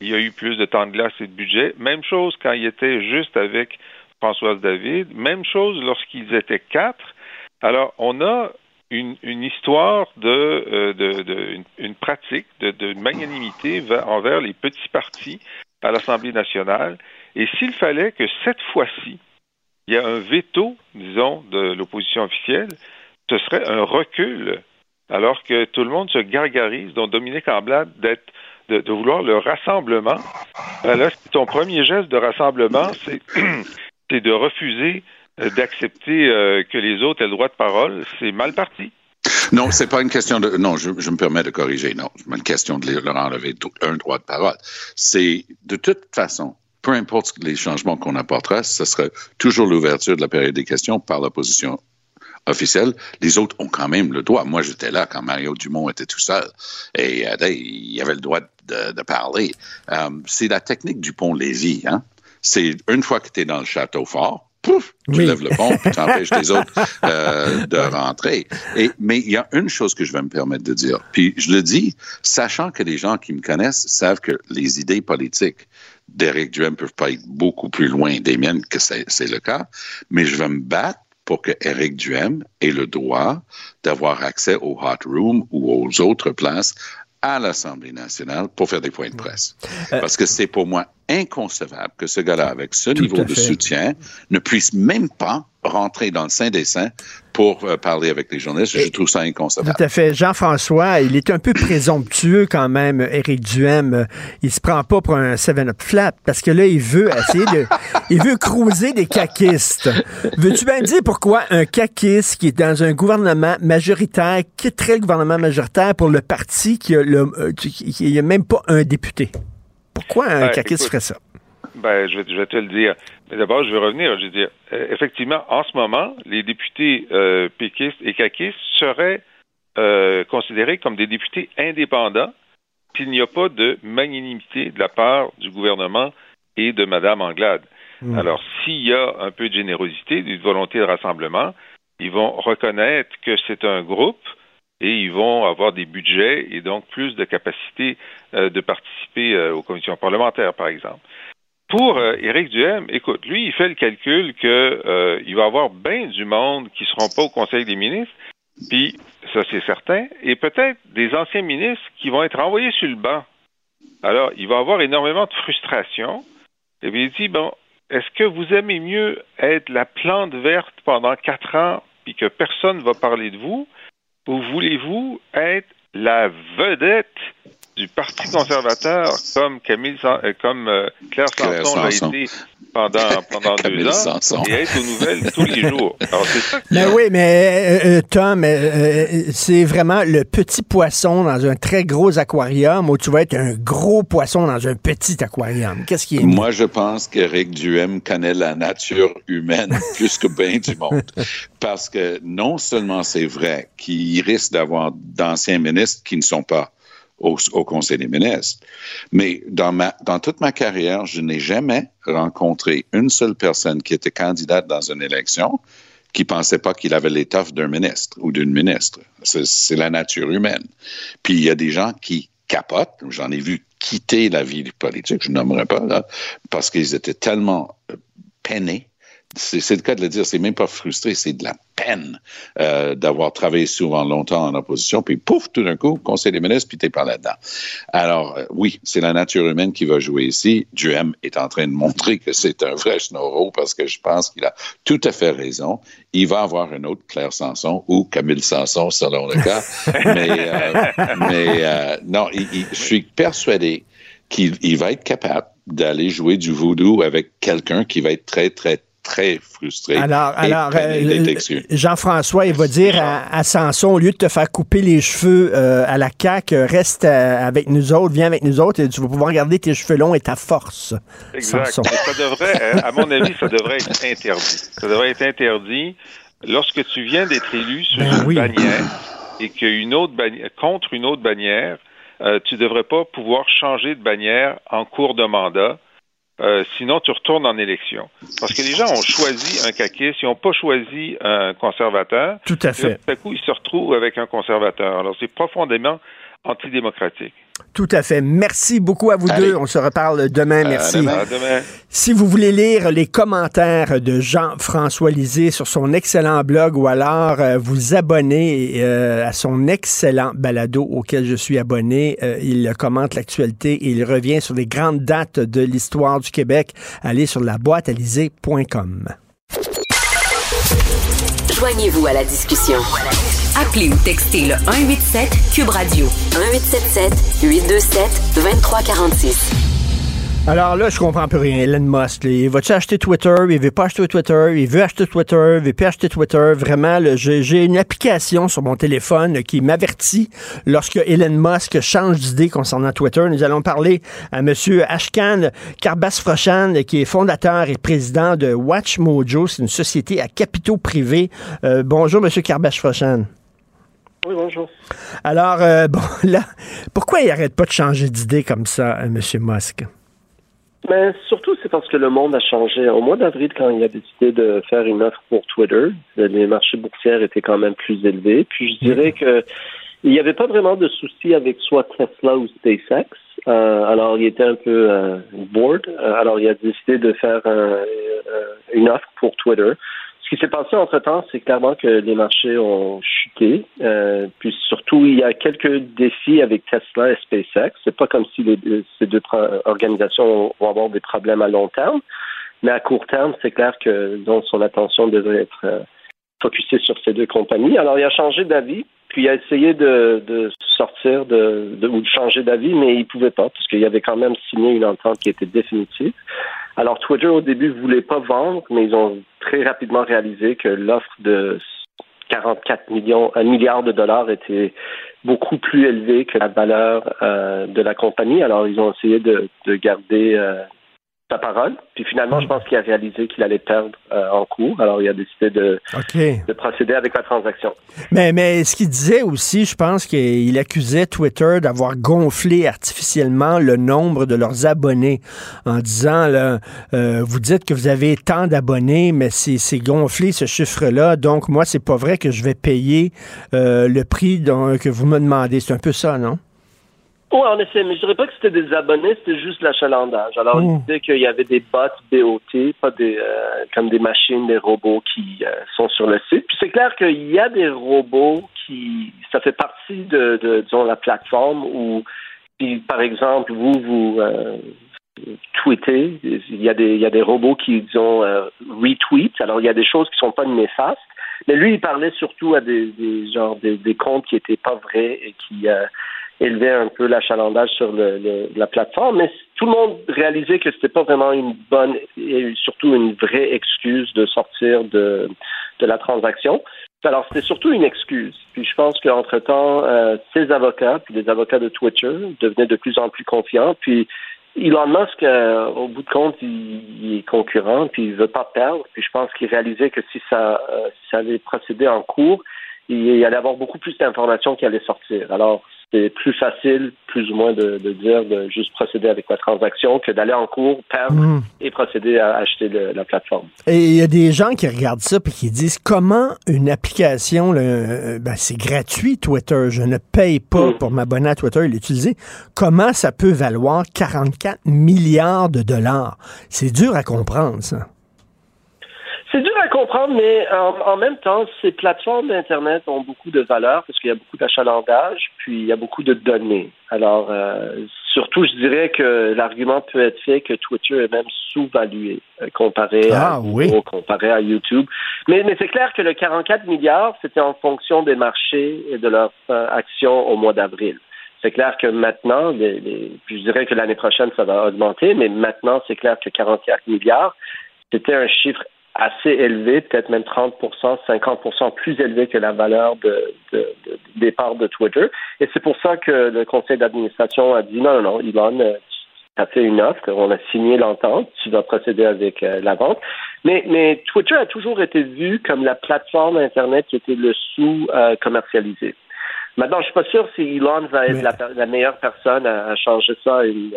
Il y a eu plus de temps de glace et de budget. Même chose quand il était juste avec Françoise David. Même chose lorsqu'ils étaient quatre. Alors, on a une, histoire de, euh, une, pratique de, magnanimité envers les petits partis à l'Assemblée nationale. Et s'il fallait que cette fois-ci, il y a un veto, disons, de l'opposition officielle, ce serait un recul, alors que tout le monde se gargarise, dont Dominique Amblade, d'être de, vouloir le rassemblement. Là, ton premier geste de rassemblement, (clears throat) c'est de refuser euh, d'accepter euh, que les autres aient le droit de parole. C'est mal parti. Non, c'est pas une question de. Non, je, je me permets de corriger. Non, c'est une question de leur enlever un droit de parole. C'est de toute façon, peu importe les changements qu'on apportera, ce sera toujours l'ouverture de la période des questions par l'opposition officielle. Les autres ont quand même le droit. Moi, j'étais là quand Mario Dumont était tout seul. Et euh, il avait le droit de, de parler. Euh, c'est la technique du pont Lévis. Hein? C'est une fois que tu es dans le château fort, pouf, tu Oui. lèves le pont, tu empêches les autres (laughs) euh, de rentrer. Et, mais il y a une chose que je vais me permettre de dire, puis je le dis, sachant que les gens qui me connaissent savent que les idées politiques d'Éric Duhem peuvent pas être beaucoup plus loin des miennes que c'est le cas, mais je vais me battre pour que Éric Duhem ait le droit d'avoir accès au hot room ou aux autres places à l'Assemblée nationale pour faire des points de presse. Euh, Parce que c'est pour moi inconcevable que ce gars-là, avec ce niveau de soutien, ne puisse même pas rentrer dans le sein des saints pour euh, parler avec les journalistes. Je trouve ça inconcevable. Tout à fait. Jean-François, il est un peu présomptueux quand même, Éric Duhem. Il se prend pas pour un 7-up flat parce que là, il veut essayer de... (laughs) il veut cruiser des caquistes. Veux-tu bien me dire pourquoi un caquiste qui est dans un gouvernement majoritaire quitterait le gouvernement majoritaire pour le parti qui a, le, euh, qui, qui a même pas un député? Pourquoi un Ben, caquiste écoute, ferait ça? Ben, je vais, je vais te le dire. Mais d'abord, je vais revenir. Je veux dire, euh, effectivement, en ce moment, les députés euh, péquistes et caquistes seraient euh, considérés comme des députés indépendants s'il n'y a pas de magnanimité de la part du gouvernement et de Mme Anglade. Mm. Alors, s'il y a un peu de générosité, d'une volonté de rassemblement, ils vont reconnaître que c'est un groupe et ils vont avoir des budgets et donc plus de capacité euh, de participer aux commissions parlementaires, par exemple. Pour euh, Éric Duhem, écoute, lui, il fait le calcul que euh, va avoir bien du monde qui seront pas au Conseil des ministres, puis ça c'est certain, et peut-être des anciens ministres qui vont être envoyés sur le banc. Alors, il va avoir énormément de frustration. Et il dit bon, est-ce que vous aimez mieux être la plante verte pendant quatre ans puis que personne ne va parler de vous, ou voulez-vous être la vedette du Parti conservateur comme Camille euh, comme euh, Claire Claire Sanson l'a été pendant, (laughs) pendant deux ans Sanson. et être aux nouvelles tous les jours. Alors ça Mais oui, mais euh, Tom, euh, c'est vraiment le petit poisson dans un très gros aquarium ou tu vas être un gros poisson dans un petit aquarium. Qu'est-ce qui est? Moi, je pense qu'Éric Duhem connaît la nature humaine (laughs) plus que bien du monde. Parce que non seulement c'est vrai qu'il risque d'avoir d'anciens ministres qui ne sont pas au, Conseil des ministres, mais dans, toute ma carrière, je n'ai jamais rencontré une seule personne qui était candidate dans une élection qui pensait pas qu'il avait l'étoffe d'un ministre ou d'une ministre. C'est c'est la nature humaine. Puis il y a des gens qui capotent. J'en ai vu quitter la vie politique, je nommerai pas, là, parce qu'ils étaient tellement euh, peinés. C'est c'est le cas de le dire, c'est même pas frustré, c'est de la peine euh, d'avoir travaillé souvent longtemps en opposition, puis pouf, tout d'un coup, Conseil des ministres, puis t'es pas là-dedans. Alors, euh, oui, c'est la nature humaine qui va jouer ici. Duhem est en train de montrer que c'est un vrai schnorro parce que je pense qu'il a tout à fait raison. Il va avoir un autre Claire Sanson ou Camille Sanson, selon le cas. (laughs) mais euh, mais euh, non, il- il- je suis persuadé qu'il il va être capable d'aller jouer du voodoo avec quelqu'un qui va être très, très, très frustré. Alors, euh. Jean-François, il va dire à, à Samson, au lieu de te faire couper les cheveux euh, à la CAQ, euh, reste euh, avec nous autres, viens avec nous autres, et tu vas pouvoir garder tes cheveux longs et ta force. Exact. Samson. Ça devrait, euh, à mon avis, ça devrait être interdit. Ça devrait être interdit lorsque tu viens d'être élu sur Ben une bannière et qu'une autre bannière, contre une autre bannière, euh, tu devrais pas pouvoir changer de bannière en cours de mandat. Euh, sinon, tu retournes en élection. Parce que les gens ont choisi un caquiste, ils n'ont pas choisi un conservateur. Tout à Et là, fait. tout à coup, ils se retrouvent avec un conservateur. Alors, c'est profondément antidémocratique. Tout à fait. Merci beaucoup à vous Allez. deux. On se reparle demain. Merci. À demain. À demain. Si vous voulez lire les commentaires de Jean-François Lisée sur son excellent blog ou alors euh, vous abonner euh, à son excellent balado auquel je suis abonné, euh, il commente l'actualité et il revient sur les grandes dates de l'histoire du Québec. Allez sur la boîtealisée.com. Joignez-vous à la discussion. Appelez ou textez le 187 Cube Radio 1877 827 2346. Alors là, je comprends plus rien. Elon Musk, là, il va-tu acheter Twitter? Il veut pas acheter Twitter. Il veut acheter Twitter. Il veut pas acheter Twitter. Vraiment, j'ai j'ai une application sur mon téléphone là, qui m'avertit lorsque Elon Musk change d'idée concernant Twitter. Nous allons parler à M. Ashkan Karbas-Frochan, qui est fondateur et président de Watch Mojo. C'est une société à capitaux privés. Euh, bonjour, M. Karbas-Frochan. Oui, bonjour. Alors, euh, bon, (laughs) là, pourquoi il arrête pas de changer d'idée comme ça, euh, M. Musk? Mais surtout, c'est parce que le monde a changé. Au mois d'avril, quand il a décidé de faire une offre pour Twitter, les marchés boursiers étaient quand même plus élevés. Puis je dirais que il n'y avait pas vraiment de souci avec soit Tesla ou SpaceX. Euh, alors, il était un peu euh, bored. Euh, alors, il a décidé de faire un- euh, une offre pour Twitter, qui s'est passé entre-temps, c'est clairement que les marchés ont chuté. Euh, puis surtout, il y a quelques défis avec Tesla et SpaceX. C'est pas comme si les, ces deux organisations vont avoir des problèmes à long terme. Mais à court terme, c'est clair que donc, son attention devrait être euh, focusée sur ces deux compagnies. Alors, il a changé d'avis, puis il a essayé de, de sortir de, de, ou de changer d'avis, mais il pouvait pas, parce qu'il avait quand même signé une entente qui était définitive. Alors, Twitter, au début, voulait pas vendre, mais ils ont très rapidement réalisé que l'offre de 44 millions, un milliard de dollars était beaucoup plus élevée que la valeur euh, de la compagnie. Alors, ils ont essayé de, de garder euh, sa parole. Puis finalement, je pense qu'il a réalisé qu'il allait perdre euh, en cours. Alors, il a décidé de, de procéder avec la transaction. Mais, mais ce qu'il disait aussi, je pense qu'il accusait Twitter d'avoir gonflé artificiellement le nombre de leurs abonnés en disant, là, euh, vous dites que vous avez tant d'abonnés, mais c'est gonflé ce chiffre-là. Donc, moi, c'est pas vrai que je vais payer euh, le prix que vous me demandez. C'est un peu ça, non? Oui, en effet, mais je dirais pas que c'était des abonnés, c'était juste l'achalandage. Alors, il disait qu'il y avait des bots BOT, pas des euh, comme des machines, des robots qui euh, sont sur le site. Puis c'est clair qu'il y a des robots qui, ça fait partie de, de disons, la plateforme où, si, par exemple, vous, vous euh, tweetez, il y, a des, il y a des robots qui, disons, retweet. Alors, il y a des choses qui sont pas néfastes. Mais lui, il parlait surtout à des, des genre des, des comptes qui étaient pas vrais et qui élever un peu l'achalandage sur le, la plateforme, mais tout le monde réalisait que c'était pas vraiment une bonne et surtout une vraie excuse de sortir de, de la transaction. Alors, c'était surtout une excuse. Puis je pense qu'entre-temps, euh, ces avocats, puis les avocats de Twitter, devenaient de plus en plus confiants. Puis Elon Musk, euh, au bout de compte, il, est concurrent, puis il veut pas perdre. Puis je pense qu'il réalisait que si ça, euh, si ça allait procéder en cours, il, il allait avoir beaucoup plus d'informations qui allaient sortir. Alors, c'est plus facile, plus ou moins, de, dire de juste procéder avec la transaction que d'aller en cours, perdre hmm. et procéder à acheter la plateforme. Et il y a des gens qui regardent ça et qui disent comment une application, euh, ben, c'est gratuit Twitter, je ne paye pas hmm. pour m'abonner à Twitter et l'utiliser. Comment ça peut valoir 44 milliards de dollars? C'est dur à comprendre, ça. C'est dur à comprendre, mais en, même temps, ces plateformes d'Internet ont beaucoup de valeur parce qu'il y a beaucoup d'achalandage, puis il y a beaucoup de données. Alors, euh, surtout, je dirais que l'argument peut être fait que Twitter est même sous-valué euh, comparé, à, ah, comparé à YouTube. Mais, mais c'est clair que le 44 milliards, c'était en fonction des marchés et de leurs euh, actions au mois d'avril. C'est clair que maintenant, les, je dirais que l'année prochaine, ça va augmenter, mais maintenant, c'est clair que 44 milliards, c'était un chiffre assez élevé, peut-être même 30% 50% plus élevé que la valeur de, de, de, départ de Twitter. Et c'est pour ça que le conseil d'administration a dit non, non, non, Elon, euh, tu as fait une offre, on a signé l'entente, tu vas procéder avec euh, la vente. Mais, mais Twitter a toujours été vu comme la plateforme Internet qui était le sous-commercialisé. Euh, Maintenant, je suis pas sûr si Elon va être la, meilleure personne à, à changer ça une,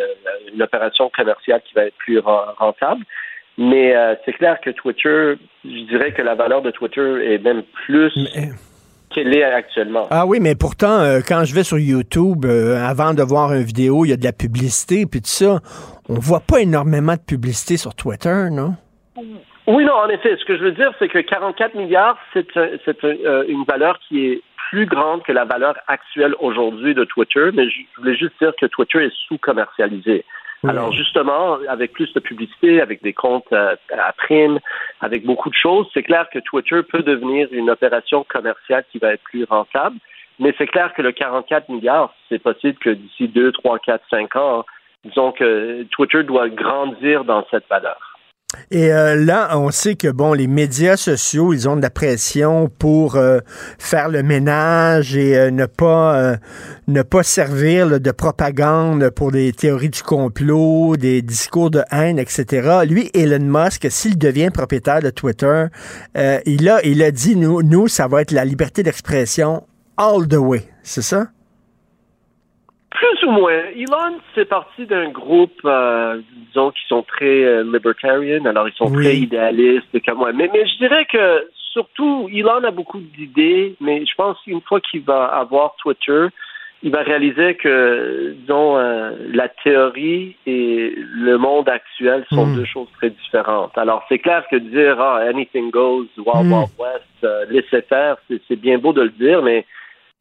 une opération commerciale qui va être plus rentable. Mais euh, c'est clair que Twitter, je dirais que la valeur de Twitter est même plus qu'elle est actuellement. Ah oui, mais pourtant, euh, quand je vais sur YouTube, euh, avant de voir une vidéo, il y a de la publicité, puis tout ça. On voit pas énormément de publicité sur Twitter, non? Oui, non, en effet. Ce que je veux dire, c'est que 44 milliards, c'est une valeur qui est plus grande que la valeur actuelle aujourd'hui de Twitter, mais je voulais juste dire que Twitter est sous-commercialisé. Alors justement, avec plus de publicité, avec des comptes euh, à, prime, avec beaucoup de choses, c'est clair que Twitter peut devenir une opération commerciale qui va être plus rentable. Mais c'est clair que le 44 milliards, c'est possible que d'ici 2, 3, 4, 5 ans, disons que Twitter doit grandir dans cette valeur. Et euh, là, on sait que bon, les médias sociaux, ils ont de la pression pour euh, faire le ménage et euh, ne pas ne pas servir de propagande pour des théories du complot, des discours de haine, etc. Lui, Elon Musk, s'il devient propriétaire de Twitter, il a il a dit nous nous ça va être la liberté d'expression all the way, c'est ça? Plus ou moins. Elon c'est parti d'un groupe, euh, disons, qui sont très euh, libertarian, alors ils sont très idéalistes comme moi. Mais, mais je dirais que surtout, Elon a beaucoup d'idées, mais je pense qu'une fois qu'il va avoir Twitter, il va réaliser que, disons, euh, la théorie et le monde actuel sont Mm. deux choses très différentes. Alors, c'est clair que dire ah, anything goes, Wild Mm. Wild West, euh, laissez faire, c'est bien beau de le dire, mais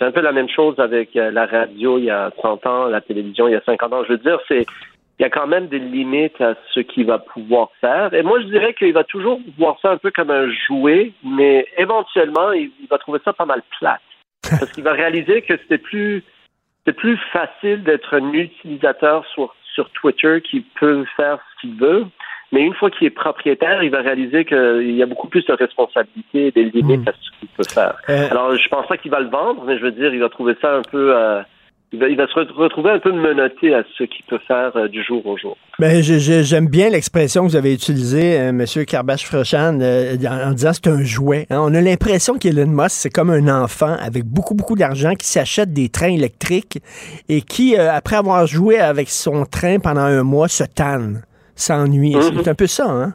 c'est un peu la même chose avec euh, la radio il y a 100 ans, la télévision il y a 50 ans. Je veux dire, c'est il y a quand même des limites à ce qu'il va pouvoir faire. Et moi, je dirais qu'il va toujours voir ça un peu comme un jouet, mais éventuellement, il, il va trouver ça pas mal plate. (laughs) Parce qu'il va réaliser que c'était plus c'est plus facile d'être un utilisateur sur, sur Twitter qui peut faire ce qu'il veut. Mais une fois qu'il est propriétaire, il va réaliser qu'il y a beaucoup plus de responsabilités et des limites à ce qu'il peut faire. Euh. Alors, je pense pas qu'il va le vendre, mais je veux dire, il va trouver ça un peu... euh, il, va, il va se re- retrouver un peu menotté à ce qu'il peut faire euh, du jour au jour. Ben, j'aime bien l'expression que vous avez utilisée, euh, M. Karbache-Frochan, euh, en, en disant c'est un jouet. hein. On a l'impression qu'Elon Musk, c'est comme un enfant avec beaucoup, beaucoup d'argent qui s'achète des trains électriques et qui, euh, après avoir joué avec son train pendant un mois, se tanne, s'ennuie. Mhm. C'est un peu ça, hein?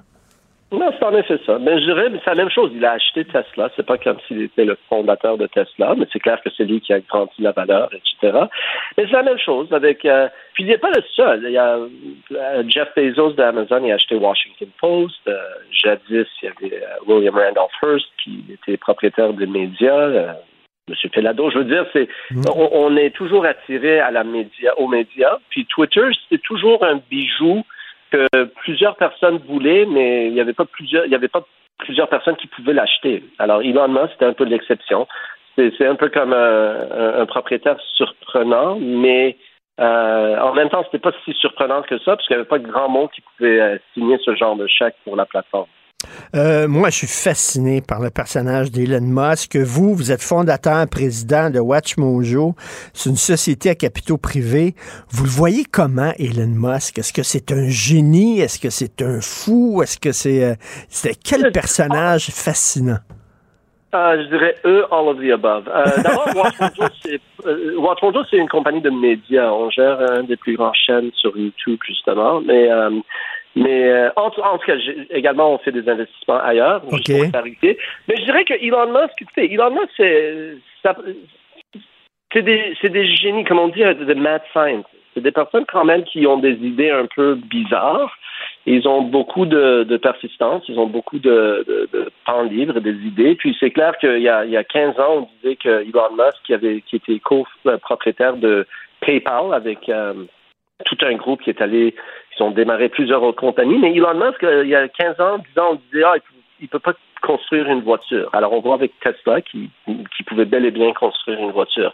Non, c'est en effet ça. Mais je dirais, c'est la même chose. Il a acheté Tesla. C'est pas comme s'il était le fondateur de Tesla, mais c'est clair que c'est lui qui a grandi la valeur, etc. Mais c'est la même chose avec. euh, puis il n'est pas le seul. Il y a euh, Jeff Bezos d'Amazon, il a acheté Washington Post. Euh, jadis, il y avait William Randolph Hearst qui était propriétaire des médias. Monsieur Pelado, je veux dire, c'est on, on est toujours attiré à la média, aux médias. Puis Twitter, c'est toujours un bijou que plusieurs personnes voulaient, mais il n'y avait pas plusieurs, il y avait pas plusieurs personnes qui pouvaient l'acheter. Alors Elon Musk, c'était un peu l'exception. C'est un peu comme un, un- un propriétaire surprenant, mais euh, en même temps, c'était pas si surprenant que ça, parce qu'il n'y avait pas de grand monde qui pouvait euh, signer ce genre de chèque pour la plateforme. Euh, moi, je suis fasciné par le personnage d'Elon Musk. Vous, vous êtes fondateur, président de WatchMojo. C'est une société à capitaux privés. Vous le voyez comment, Elon Musk? Est-ce que c'est un génie? Est-ce que c'est un fou? Est-ce que c'est... euh, c'est quel personnage fascinant? Euh, je dirais eux, all of the above. Euh, (laughs) D'abord, WatchMojo, c'est euh, WatchMojo, c'est une compagnie de médias. On gère un des plus grandes chaînes sur YouTube, justement. Mais, euh, mais euh, en, tout- en tout cas, également, on fait des investissements ailleurs, OK. Mais je dirais que Elon Musk, Elon Musk, c'est des, c'est des génies, comme on dit, euh, de mad science. C'est des personnes quand même qui ont des idées un peu bizarres. Ils ont beaucoup de, de persistance, ils ont beaucoup de, de, de temps libre, des idées. Puis c'est clair qu'il y a, il y a 15 ans, on disait que Elon Musk, qui, avait, qui était co-propriétaire de PayPal avec euh, tout un groupe qui est allé, ils ont démarré plusieurs compagnies. Mais euh, il y a 15 ans, 10 ans, on disait, ah, il il peut pas construire une voiture. Alors on voit avec Tesla qui, qui pouvait bel et bien construire une voiture.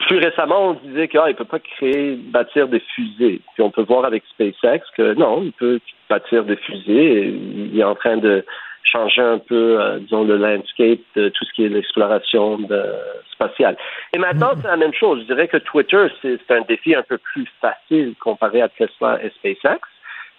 Plus récemment, on disait qu'il ne peut pas créer, bâtir des fusées. Puis on peut voir avec SpaceX que non, il peut bâtir des fusées. Il est en train de changer un peu, euh, disons, le landscape de tout ce qui est l'exploration spatiale. Et maintenant, c'est la même chose. Je dirais que Twitter, c'est c'est un défi un peu plus facile comparé à Tesla et SpaceX.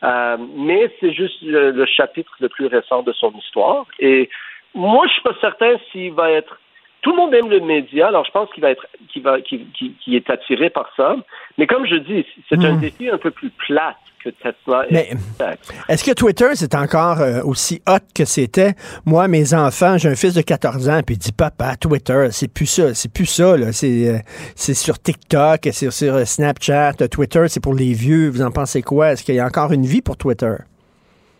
Euh, mais c'est juste le, le chapitre le plus récent de son histoire. Et moi, je suis pas certain s'il va être. Tout le monde aime le média, alors je pense qu'il va être, qu'il va, qu'il, qu'il- est attiré par ça. Mais comme je dis, c'est un Hmm. défi un peu plus plat que Tesla Mais-. Est-ce que Twitter, c'est encore euh, aussi hot que c'était? Moi, mes enfants, j'ai un fils de 14 ans, puis il dit, papa, Twitter, c'est plus ça, c'est plus ça, là. C'est, euh, c'est sur TikTok, c'est sur euh, Snapchat, Twitter, c'est pour les vieux. Vous en pensez quoi? Est-ce qu'il y a encore une vie pour Twitter?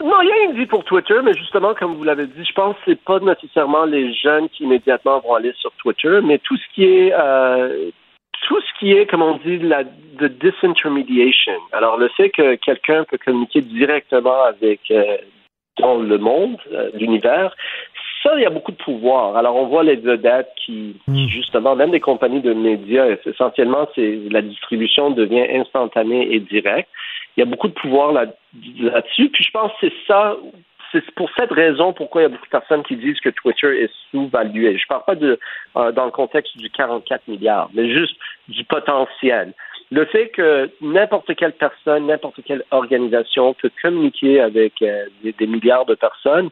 Non, il y a une vie pour Twitter, mais justement, comme vous l'avez dit, je pense que c'est pas nécessairement les jeunes qui immédiatement vont aller sur Twitter, mais tout ce qui est euh, tout ce qui est, comme on dit, la de disintermediation. Alors, le fait que quelqu'un peut communiquer directement avec euh, dans le monde, euh, l'univers, ça, il y a beaucoup de pouvoir. Alors, on voit les vedettes qui, qui, justement, même des compagnies de médias, essentiellement, c'est la distribution devient instantanée et directe. Il y a beaucoup de pouvoir là- là-dessus. Puis je pense que c'est ça, c'est pour cette raison pourquoi il y a beaucoup de personnes qui disent que Twitter est sous-valué. Je parle pas de euh, dans le contexte du 44 milliards, mais juste du potentiel. Le fait que n'importe quelle personne, n'importe quelle organisation peut communiquer avec euh, des milliards de personnes,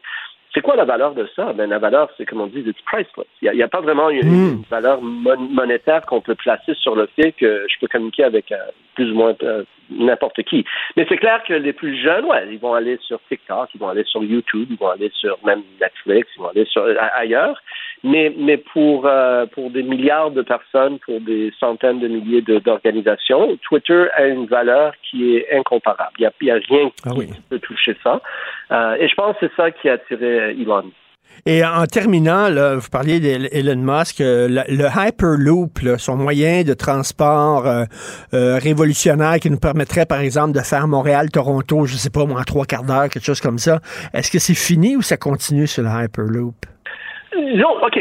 c'est quoi la valeur de ça? Ben, la valeur, c'est comme on dit, it's priceless. Il n'y a, pas vraiment une, Hmm. une valeur mon- monétaire qu'on peut placer sur le fait que je peux communiquer avec euh, plus ou moins euh, n'importe qui. Mais c'est clair que les plus jeunes, ouais, ils vont aller sur TikTok, ils vont aller sur YouTube, ils vont aller sur même Netflix, ils vont aller sur a- ailleurs. Mais, mais pour, euh, pour des milliards de personnes, pour des centaines de milliers d'organisations, Twitter a une valeur qui est incomparable. Il n'y a, rien Ah qui peut toucher ça. Euh, et je pense que c'est ça qui a attiré Elon. Et en terminant, là, vous parliez d'Elon Musk, euh, le, le Hyperloop, là, son moyen de transport euh, euh, révolutionnaire qui nous permettrait, par exemple, de faire Montréal-Toronto, je sais pas, moi, en trois quarts d'heure, quelque chose comme ça. Est-ce que c'est fini ou ça continue sur le Hyperloop? Non, OK.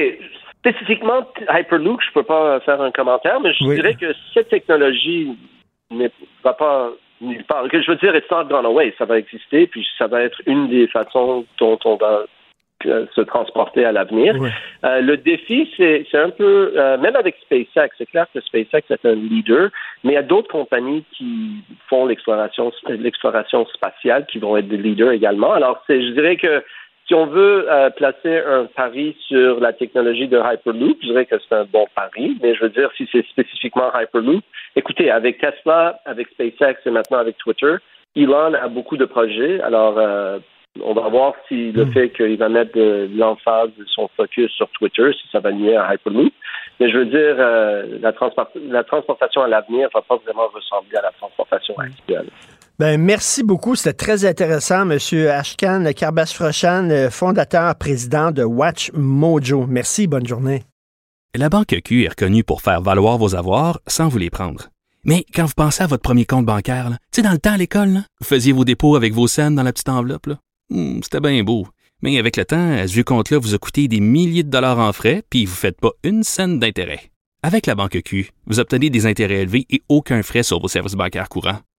Spécifiquement, Hyperloop, je peux pas faire un commentaire, mais je Oui. dirais que cette technologie ne va pas nulle part. Que je veux dire, it's not gone away. Ça va exister, puis ça va être une des façons dont on va euh, se transporter à l'avenir. Euh, le défi, c'est un peu, euh, même avec SpaceX, c'est clair que SpaceX est un leader, mais il y a d'autres compagnies qui font l'exploration spatiale qui vont être des leaders également. Alors, c'est, je dirais que si on veut euh, placer un pari sur la technologie de Hyperloop, je dirais que c'est un bon pari, mais je veux dire, si c'est spécifiquement Hyperloop, écoutez, avec Tesla, avec SpaceX et maintenant avec Twitter, Elon a beaucoup de projets. Alors, euh, on va voir si le fait qu'il va mettre de l'emphase de son focus sur Twitter, si ça va nuire à Hyperloop. Mais je veux dire, euh, la, transport- la transportation à l'avenir va pas vraiment ressembler à la transportation actuelle. Ben, merci beaucoup. C'était très intéressant, Monsieur Ashkan Karbas-Frochan, fondateur, président de Watch Mojo. Merci, bonne journée. La Banque Q est reconnue pour faire valoir vos avoirs sans vous les prendre. Mais quand vous pensez à votre premier compte bancaire, tu sais, dans le temps à l'école, vous faisiez vos dépôts avec vos scènes dans la petite enveloppe. Hmm, C'était bien beau. Mais avec le temps, à ce compte-là vous a coûté des milliers de dollars en frais, puis vous ne faites pas une scène d'intérêt. Avec la Banque Q, vous obtenez des intérêts élevés et aucun frais sur vos services bancaires courants.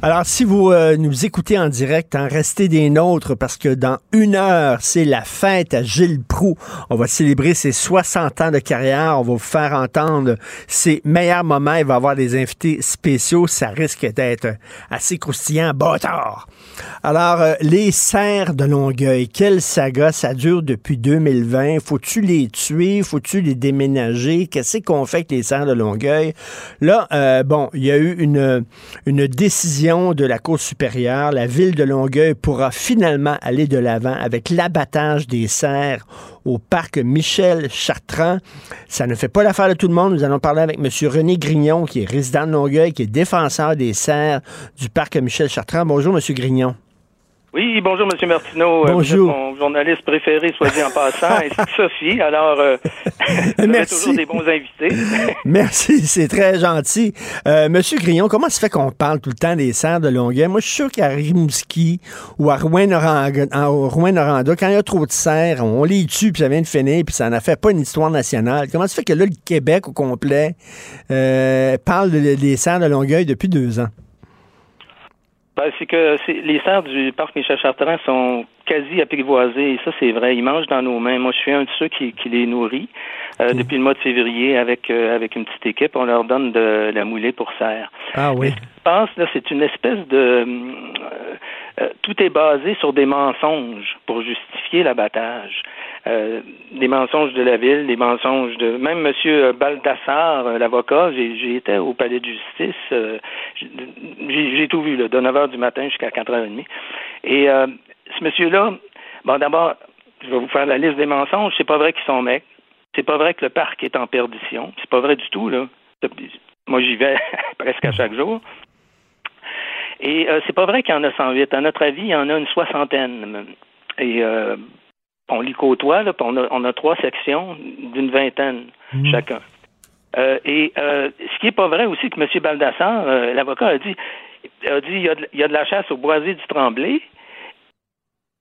Alors, si vous euh, nous écoutez en direct, en restez des nôtres parce que dans une heure, c'est la fête à Gilles Proux. On va célébrer ses 60 ans de carrière. On va vous faire entendre ses meilleurs moments. Il va avoir des invités spéciaux. Ça risque d'être assez croustillant. Bâtard! Alors, euh, les serres de Longueuil, quelle saga, ça dure depuis 2020. Faut-tu les tuer? Faut-tu les déménager? Qu'est-ce qu'on fait avec les serres de Longueuil? Là, euh, bon, il y a eu une, une décision de la Cour supérieure. La ville de Longueuil pourra finalement aller de l'avant avec l'abattage des cerfs au parc Michel Chartrand. Ça ne fait pas l'affaire de tout le monde. Nous allons parler avec M. René Grignon, qui est résident de Longueuil, qui est défenseur des cerfs du parc Michel Chartrand. Bonjour, M. Grignon. Oui, bonjour, M. Martineau. Euh, Bonjour. Mon journaliste préféré, soit dit en passant, (laughs) que Sophie. Alors, euh, (laughs) Merci. toujours des bons invités. (laughs) Merci, c'est très gentil. Euh, Monsieur Grignon, comment se fait qu'on parle tout le temps des serres de Longueuil? Moi, je suis sûr qu'à Rimouski ou à Rouen-Noranda, quand il y a trop de serres, on les tue, puis ça vient de finir, puis ça n'en fait pas une histoire nationale. Comment se fait que là, le Québec au complet euh, parle de- des serres de Longueuil depuis deux ans? Ben, c'est que les serres du parc Michel Chartrand sont quasi apprivoisées, et ça, c'est vrai. Ils mangent dans nos mains. Moi, je suis un de ceux qui, qui les nourrit euh, depuis le mois de février avec, euh, avec une petite équipe. On leur donne de la moulée pour serre. Ah oui. Je pense, là, c'est une espèce de... euh, tout est basé sur des mensonges pour justifier l'abattage. Euh, des mensonges de la ville, des mensonges de... Même M. Baldassar, euh, l'avocat, j'ai été au palais de justice, euh, j'ai tout vu, de 9 h du matin jusqu'à 4 h 30. Et euh, ce monsieur-là Bon, d'abord, je vais vous faire la liste des mensonges. C'est pas vrai qu'ils sont mecs. C'est pas vrai que le parc est en perdition. C'est pas vrai du tout, là. Moi, j'y vais (laughs) presque à chaque jour. Et euh, c'est pas vrai qu'il y en a 108. À notre avis, il y en a une soixantaine. Et euh, on les côtoie, là, puis on a, on a trois sections d'une vingtaine chacun. Euh, et euh, ce qui n'est pas vrai aussi que M. Baldassar, euh, l'avocat, a dit, a dit il y a, de, il y a de la chasse au boisé du Tremblay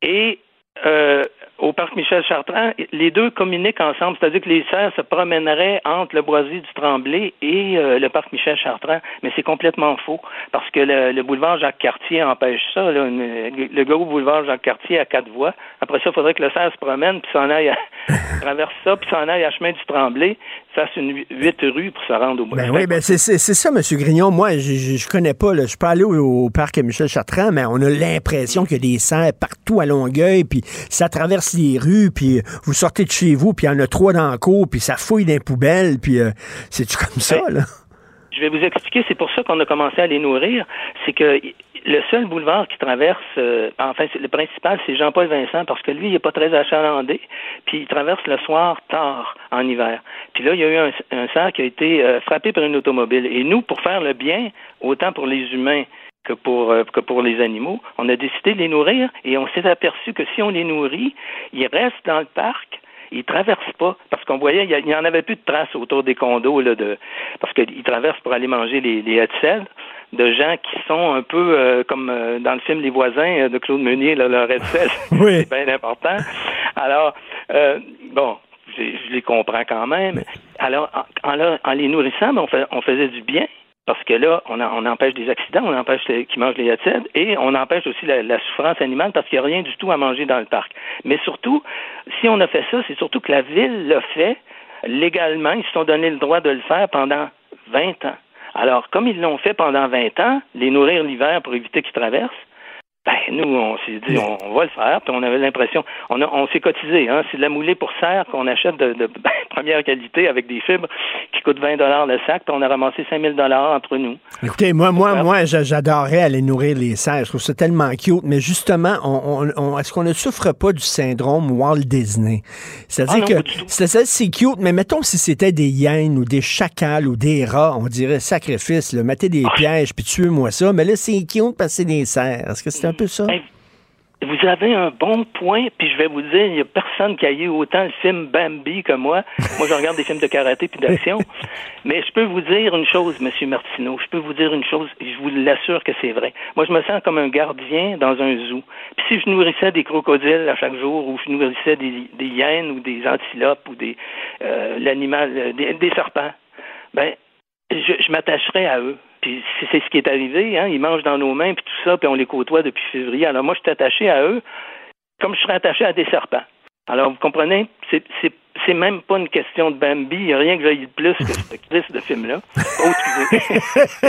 et euh, au parc Michel Chartrand, les deux communiquent ensemble, c'est-à-dire que les cerfs se promèneraient entre le boisé du Tremblay et euh, le parc Michel Chartrand, mais c'est complètement faux parce que le, le boulevard Jacques Cartier empêche ça. Le gros boulevard Jacques Cartier à quatre voies. Après ça, il faudrait que le cerf se promène puis s'en aille, à, (laughs) traverse ça puis s'en aille à chemin du Tremblay, fasse une hu- huit rues pour se rendre au. Ben oui, ben c'est ça, M. Grignon. Moi, je, je connais pas. Là. Je suis pas allé au, au parc Michel Chartrand, mais on a l'impression qu'il y a des cerfs partout à Longueuil, puis ça traverse les rues, puis vous sortez de chez vous, puis il y en a trois dans la cour, puis ça fouille dans les poubelles, puis euh, c'est-tu comme ça, là? Je vais vous expliquer, c'est pour ça qu'on a commencé à les nourrir. C'est que le seul boulevard qui traverse, euh, enfin, le principal, c'est Jean-Paul Vincent, parce que lui, il n'est pas très achalandé, puis il traverse le soir tard en hiver. Puis là, il y a eu un, un cerf qui a été euh, frappé par une automobile. Et nous, pour faire le bien, autant pour les humains que pour, euh, que pour les animaux, on a décidé de les nourrir et on s'est aperçu que si on les nourrit, ils restent dans le parc ils traversent pas parce qu'on voyait il y, a- il y en avait plus de traces autour des condos là de parce qu'ils traversent pour aller manger les, les de gens qui sont un peu euh, comme euh, dans le film Les voisins euh, de Claude Meunier là, leur Hetzel (laughs) Oui. c'est bien important alors bon je, je les comprends quand même alors en, en les nourrissant ben, on, fait- on faisait du bien parce que là, on, empêche des accidents, on empêche qu'ils mangent les ATED et on empêche aussi la, la souffrance animale parce qu'il n'y a rien du tout à manger dans le parc. Mais surtout, si on a fait ça, c'est surtout que la ville l'a fait légalement. Ils se sont donné le droit de le faire pendant 20 ans. Alors, comme ils l'ont fait pendant 20 ans, les nourrir l'hiver pour éviter qu'ils traversent, ben, nous, on s'est dit, on, on va le faire, puis on avait l'impression, on, a- on s'est cotisé, hein, c'est de la moulée pour serre qu'on achète de, de (laughs) première qualité avec des fibres qui coûtent 20 le sac, puis on a ramassé 5000 entre nous. Écoutez, moi, moi, moi, j'a- j'adorerais aller nourrir les cerfs. Je trouve ça tellement cute. Mais justement, on, on- on- est-ce qu'on ne souffre pas du syndrome Walt Disney? C'est-à-dire Ah que c'est cute, mais mettons si c'était des hyènes ou des chacals ou des rats, on dirait sacrifice, là, mettez des pièges puis tuez-moi ça. Mais là, c'est cute parce que c'est des cerfs. Est-ce que c'est un peu ça? Vous avez un bon point, puis je vais vous dire, il n'y a personne qui a eu autant le film Bambi que moi. Moi, je regarde des films de karaté puis d'action. (laughs) Mais je peux vous dire une chose, Monsieur Martineau. Je peux vous dire une chose, et je vous l'assure que c'est vrai. Moi, je me sens comme un gardien dans un zoo. Puis si je nourrissais des crocodiles à chaque jour, ou je nourrissais des, des hyènes ou des antilopes ou des euh, l'animal, euh, des, des serpents, ben je, je m'attacherais à eux. Puis c'est ce qui est arrivé, hein. Ils mangent dans nos mains puis tout ça, puis on les côtoie depuis février. Alors moi, je suis attaché à eux comme je serais attaché à des serpents. Alors, vous comprenez? C'est, c'est, même pas une question de Bambi. Il n'y a rien que j'aille de plus que ce Chris de film-là. Oh. (laughs)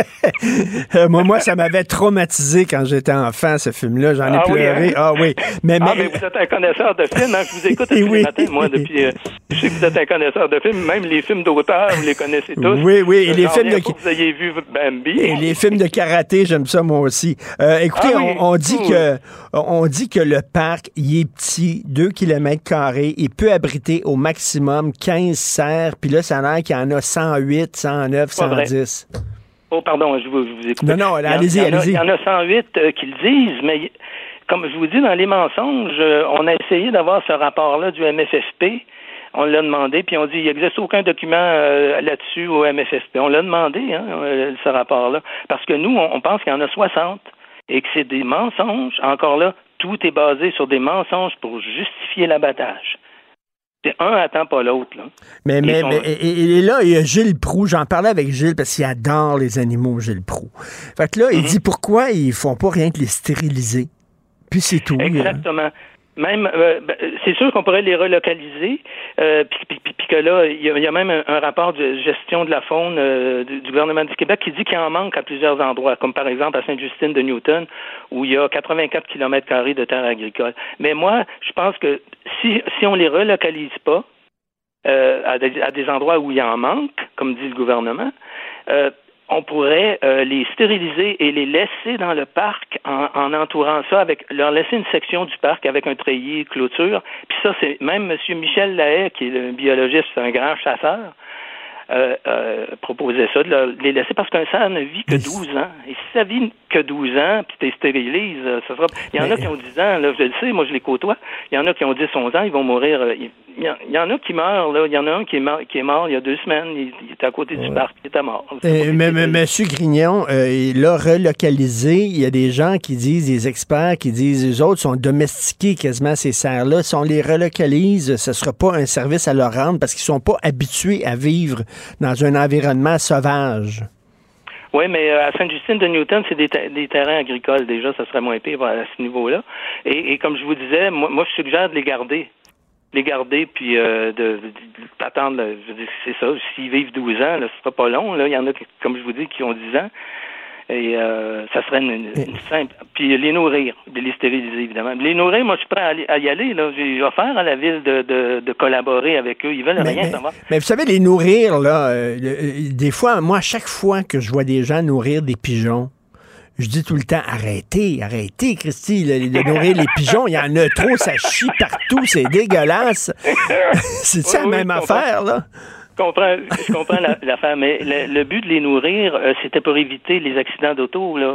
Euh, moi, moi, ça m'avait traumatisé quand j'étais enfant, ce film-là. J'en ai Ah oui, pleuré. hein? Ah oui. Mais, Ah, mais, vous êtes un connaisseur de films, hein? Je vous écoute tous (laughs) Oui. les matins, moi, depuis... euh, je sais que vous êtes un connaisseur de films. Même les films d'auteur, vous les connaissez tous. Oui, oui, et les films de- pas vous ayez vu Bambi. Et les films de karaté, j'aime ça moi aussi. Euh, écoutez, Ah oui, on, on dit que on dit que le parc, il est petit, 2 km carrés, il peut abriter au maximum 15 cerfs, puis là, ça a l'air qu'il y en a 108, 109, Pas vrai. 110. Oh, pardon, je vous, je vous écoute. Non, non, Il y en- allez-y, allez-y. Il y en a 108 euh, qui le disent, mais comme je vous dis, dans les mensonges, euh, on a essayé d'avoir ce rapport-là du MFFP. On l'a demandé, puis on dit il n'existe aucun document euh, là-dessus au MFFP. On l'a demandé, hein, euh, ce rapport-là. Parce que nous, on, on pense qu'il y en a 60 et que c'est des mensonges. Encore là, tout est basé sur des mensonges pour justifier l'abattage. C'est un attend pas l'autre. là. Mais, mais, mais- et, et là, il y a Gilles Proux. J'en parlais avec Gilles parce qu'il adore les animaux, Gilles Proux. Fait que là, Mhm. il dit pourquoi ils font pas rien que les stériliser. Puis c'est tout. Exactement. Même, euh, ben, c'est sûr qu'on pourrait les relocaliser, euh, puis, que là, il y, a- même un, rapport de gestion de la faune euh, du, gouvernement du Québec qui dit qu'il en manque à plusieurs endroits, comme par exemple à Sainte-Justine de Newton, où il y a 84 kilomètres carrés de terres agricoles. Mais moi, je pense que si, si on les relocalise pas euh, à, des, à des endroits où il en manque, comme dit le gouvernement, on pourrait euh, les stériliser et les laisser dans le parc en, en, entourant ça avec leur laisser une section du parc avec un treillis clôture. Puis ça, c'est même M. Michel Lahaye, qui est le biologiste, un grand chasseur, euh, euh, proposait ça, de le- les laisser parce qu'un cerf ne vit que 12 ans. Et si ça vit que 12 ans, puis tu stérilises, euh, ça sera... Il y en a qui ont 10 ans, là, je le sais, moi je les côtoie. Il y en a qui ont 10, 11 ans, ils vont mourir. euh, y, y en a qui meurent, là. Il y en a un qui est mort, qui est mort il y a deux semaines. Il, il était à côté du parc, il était mort. Euh, mais, mais, Monsieur Grignon, euh, il l'a relocalisé. Il y a des gens qui disent, des experts qui disent, les autres sont domestiqués quasiment ces serres-là. Si on les relocalise, ce ne sera pas un service à leur rendre parce qu'ils sont pas habitués à vivre dans un environnement sauvage. Oui, mais euh, à Sainte-Justine de Newton, c'est des, ter- des terrains agricoles déjà, ça serait moins pire à ce niveau-là. Et, et comme je vous disais, moi, moi, je suggère de les garder. Les garder, puis euh, de, de, de- d'attendre, je veux dire, c'est ça, s'ils vivent 12 ans, là, ce sera pas long. Là. Il y en a, comme je vous dis, qui ont 10 ans. Et euh, ça serait une, simple. Puis les nourrir, de les stériliser, évidemment. Les nourrir, moi, je suis prêt à, aller- à y aller. Là. J'ai offert à la ville de, de, de collaborer avec eux. Ils veulent Mais- rien mais- savoir. Mais vous savez, les nourrir, là, euh, euh, des fois, moi, à chaque fois que je vois des gens nourrir des pigeons, je dis tout le temps, arrêtez, arrêtez, Christy, le- de nourrir les pigeons. Il y en a trop, ça chie partout, c'est dégueulasse. (laughs) c'est ça Oui, la même affaire, là? Je comprends, je comprends la- l'affaire, mais le, le but de les nourrir, euh, c'était pour éviter les accidents d'auto. Là.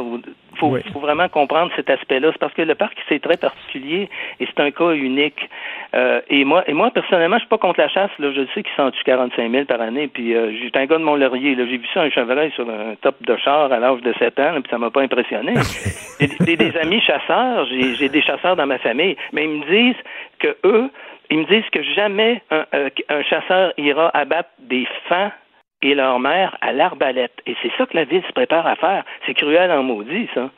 Il faut, faut vraiment comprendre cet aspect-là. C'est parce que le parc, c'est très particulier et c'est un cas unique. Euh, et moi, et moi personnellement, je suis pas contre la chasse. Là. Je sais qu'ils s'en tuent 45 000 par année. Puis euh, j'étais un gars de Mont-Laurier. là. J'ai vu ça, un chevreuil sur un top de char à l'âge de 7 ans, là, puis ça m'a pas impressionné. (laughs) J'ai des, des amis chasseurs, j'ai j'ai des chasseurs dans ma famille, mais ils me disent que eux, ils me disent que jamais un, euh, un chasseur ira abattre des fans et leur mère à l'arbalète. Et c'est ça que la ville se prépare à faire. C'est cruel en maudit, ça.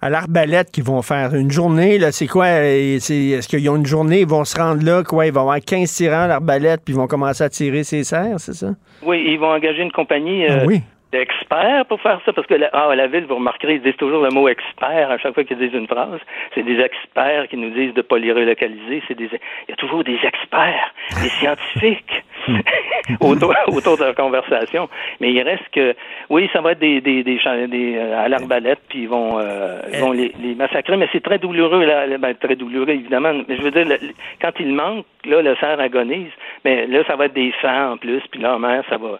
À l'arbalète qu'ils vont faire une journée, là, c'est quoi? euh, Est-ce qu'ils ont une journée, ils vont se rendre là, quoi? Ils vont avoir 15 tirants à l'arbalète, puis ils vont commencer à tirer ses serres, c'est ça? Oui, ils vont engager une compagnie euh, Ah oui. D'experts pour faire ça, parce que la, ah, la ville, vous remarquerez, ils disent toujours le mot expert à chaque fois qu'ils disent une phrase. C'est des experts qui nous disent de ne pas les relocaliser. C'est des, il y a toujours des experts, des (laughs) scientifiques (laughs) autour, autour de la conversation. Mais il reste que, oui, ça va être des, des, des, des, euh, à l'arbalète, puis ils vont, euh, ils vont les, les massacrer. Mais c'est très douloureux, là, ben, très douloureux évidemment. Mais je veux dire, le- quand il manque, là, le cerf agonise. Mais là, ça va être des fans en plus, puis leur mère, ça va,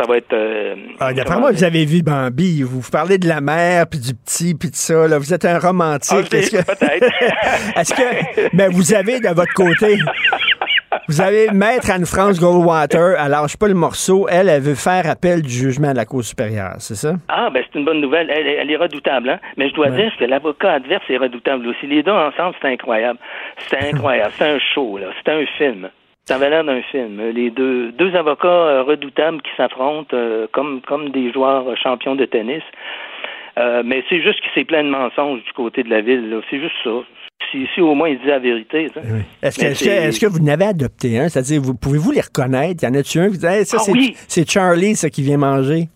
ça va être. euh, Ah, D'après moi, vous avez vu Bambi. Vous vous parlez de la mère, puis du petit, puis de ça. Là. Vous êtes un romantique. Ah, Est-ce que... peut-être. (laughs) Est-ce que... Mais vous avez de votre côté... Vous avez Maître Anne-France Goldwater, elle lâche pas le morceau. Elle, elle veut faire appel du jugement de la Cour supérieure, c'est ça? Ah, ben c'est une bonne nouvelle. Elle, elle est redoutable, hein? Mais je dois Ouais. dire que l'avocat adverse est redoutable aussi. Les deux ensemble, c'est incroyable. C'est incroyable. c'est un show, là. C'est un film. Ça avait l'air d'un film. Les deux, deux avocats euh, redoutables qui s'affrontent euh, comme, comme des joueurs champions de tennis. Euh, mais c'est juste que c'est plein de mensonges du côté de la ville. C'est juste ça. Si, si au moins il dit la vérité. Est-ce que, vous n'avez adopté un? C'est-à-dire, vous, pouvez-vous les reconnaître? Y en a-tu un? Dites, Hey, ça, Ah c'est, oui! Charlie, ça, qui vient manger?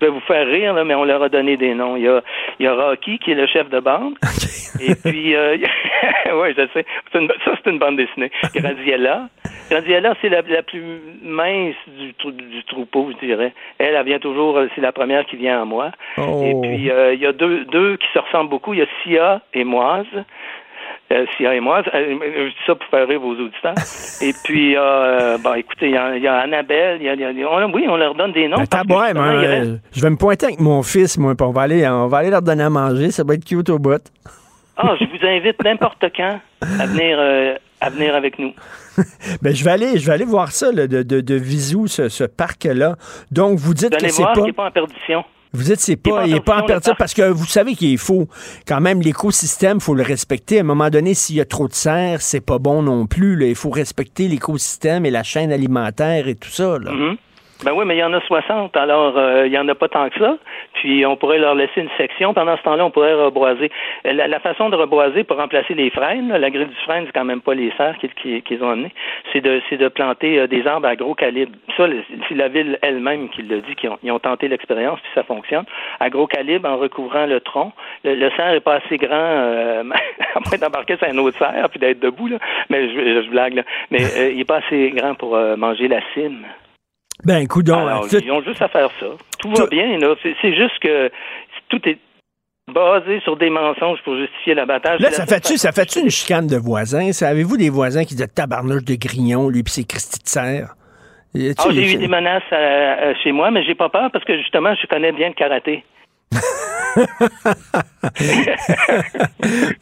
Je vais vous faire rire, là, mais on leur a donné des noms. Il y a, il y a Rocky, qui est le chef de bande. (laughs) Et puis, euh, (laughs) oui, je sais. Une- ça, c'est une bande dessinée. Graziella. Graziella, c'est la, la plus mince du, trou- du troupeau, je dirais. Elle, elle vient toujours, euh, c'est la première qui vient à moi. Oh. Et puis, euh, il y a deux, deux qui se ressemblent beaucoup. Il y a Sia et Moise. Euh, Sia et Moise. Euh, je dis ça pour faire rire vos auditeurs. (laughs) et puis, euh, bon, écoutez, il y a, il y a Annabelle. Il y a, y a- on- oui, on leur donne des noms. Ben, que moi, reste- euh, je vais me pointer avec mon fils, moi, puis on va aller, on va aller leur donner à manger. Ça va être cute au bout. Ah, je vous invite n'importe quand à venir, euh, à venir avec nous. (laughs) Ben, je vais aller, je vais aller voir ça, là, de, de, de Visou, ce, ce parc-là. Donc, vous dites Vous que c'est pas. pas en perdition. Vous dites c'est pas, il est pas en parc. parce que vous savez qu'il faut quand même l'écosystème, faut le respecter. À un moment donné, s'il y a trop de serre, c'est pas bon non plus. là. Il faut respecter l'écosystème et la chaîne alimentaire et tout ça. Là. Mhm. Ben oui, mais il y en a 60, alors euh, il y en a pas tant que ça. Puis on pourrait leur laisser une section. Pendant ce temps-là, on pourrait reboiser. Euh, La, façon de reboiser pour remplacer les frênes, là, la grille du frêne, c'est quand même pas les serres qu'ils qui, ont amené. C'est de, c'est de planter euh, des arbres à gros calibre. Ça, le- c'est la ville elle-même qui l'a dit, qu'ils ont, ils ont tenté l'expérience, puis ça fonctionne. À gros calibre, en recouvrant le tronc. Le, le cerf est pas assez grand, euh, (laughs) à moins d'embarquer sur un autre cerf puis d'être debout, là. Mais je, je blague, là. Mais euh, il est pas assez grand pour manger la cime. Ben, écoute, ils ont juste à faire ça. Tout va bien, là. C'est juste que tout est basé sur des mensonges pour justifier l'abattage. Là, ça fait-tu, ça fait-tu une chicane de voisins? Avez-vous des voisins qui disent tabarnouche de grignon, lui, puis c'est Christy de serre? Ah, j'ai eu des menaces chez moi, mais j'ai pas peur parce que justement, je connais bien le karaté. (laughs)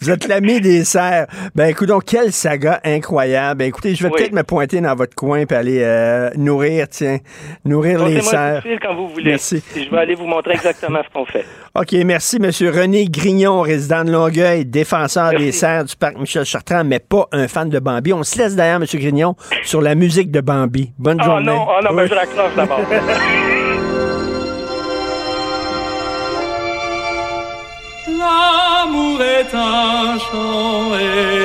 Vous êtes l'ami des serres. Ben, écoute, donc, quelle saga incroyable. Ben, écoutez, je vais Oui. peut-être me pointer dans votre coin puis aller euh, nourrir, tiens, nourrir les serres. quand vous voulez. Merci. Et je vais aller vous montrer exactement ce qu'on fait. (laughs) OK, merci, Monsieur René Grignon, résident de Longueuil, défenseur des serres du parc Michel Chartrand, mais pas un fan de Bambi. On se laisse d'ailleurs, Monsieur Grignon, sur la musique de Bambi. Bonne Oh journée. non, oh non, ben Oui. je raccroche d'abord. (laughs) L'amour est un chant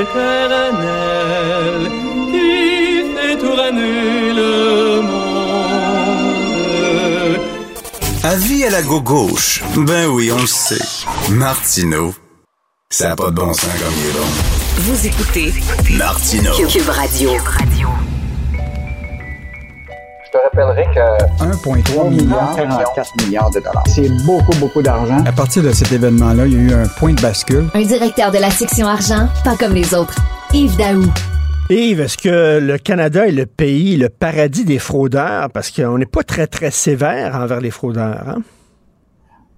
éternel qui fait tourner le monde. Avis à la gauche. Ben oui, on le sait. Martineau, ça n'a pas de bon sens comme il est bon. Vous écoutez Martineau. Cube Radio. Je te rappellerai que 1,3 milliard, 44 milliards de dollars. C'est beaucoup, beaucoup d'argent. À partir de cet événement-là, il y a eu un point de bascule. Un directeur de la section argent, pas comme les autres. Yves Daou. Yves, est-ce que le Canada est le pays, le paradis des fraudeurs? Parce qu'on n'est pas très, très sévère envers les fraudeurs. Hein?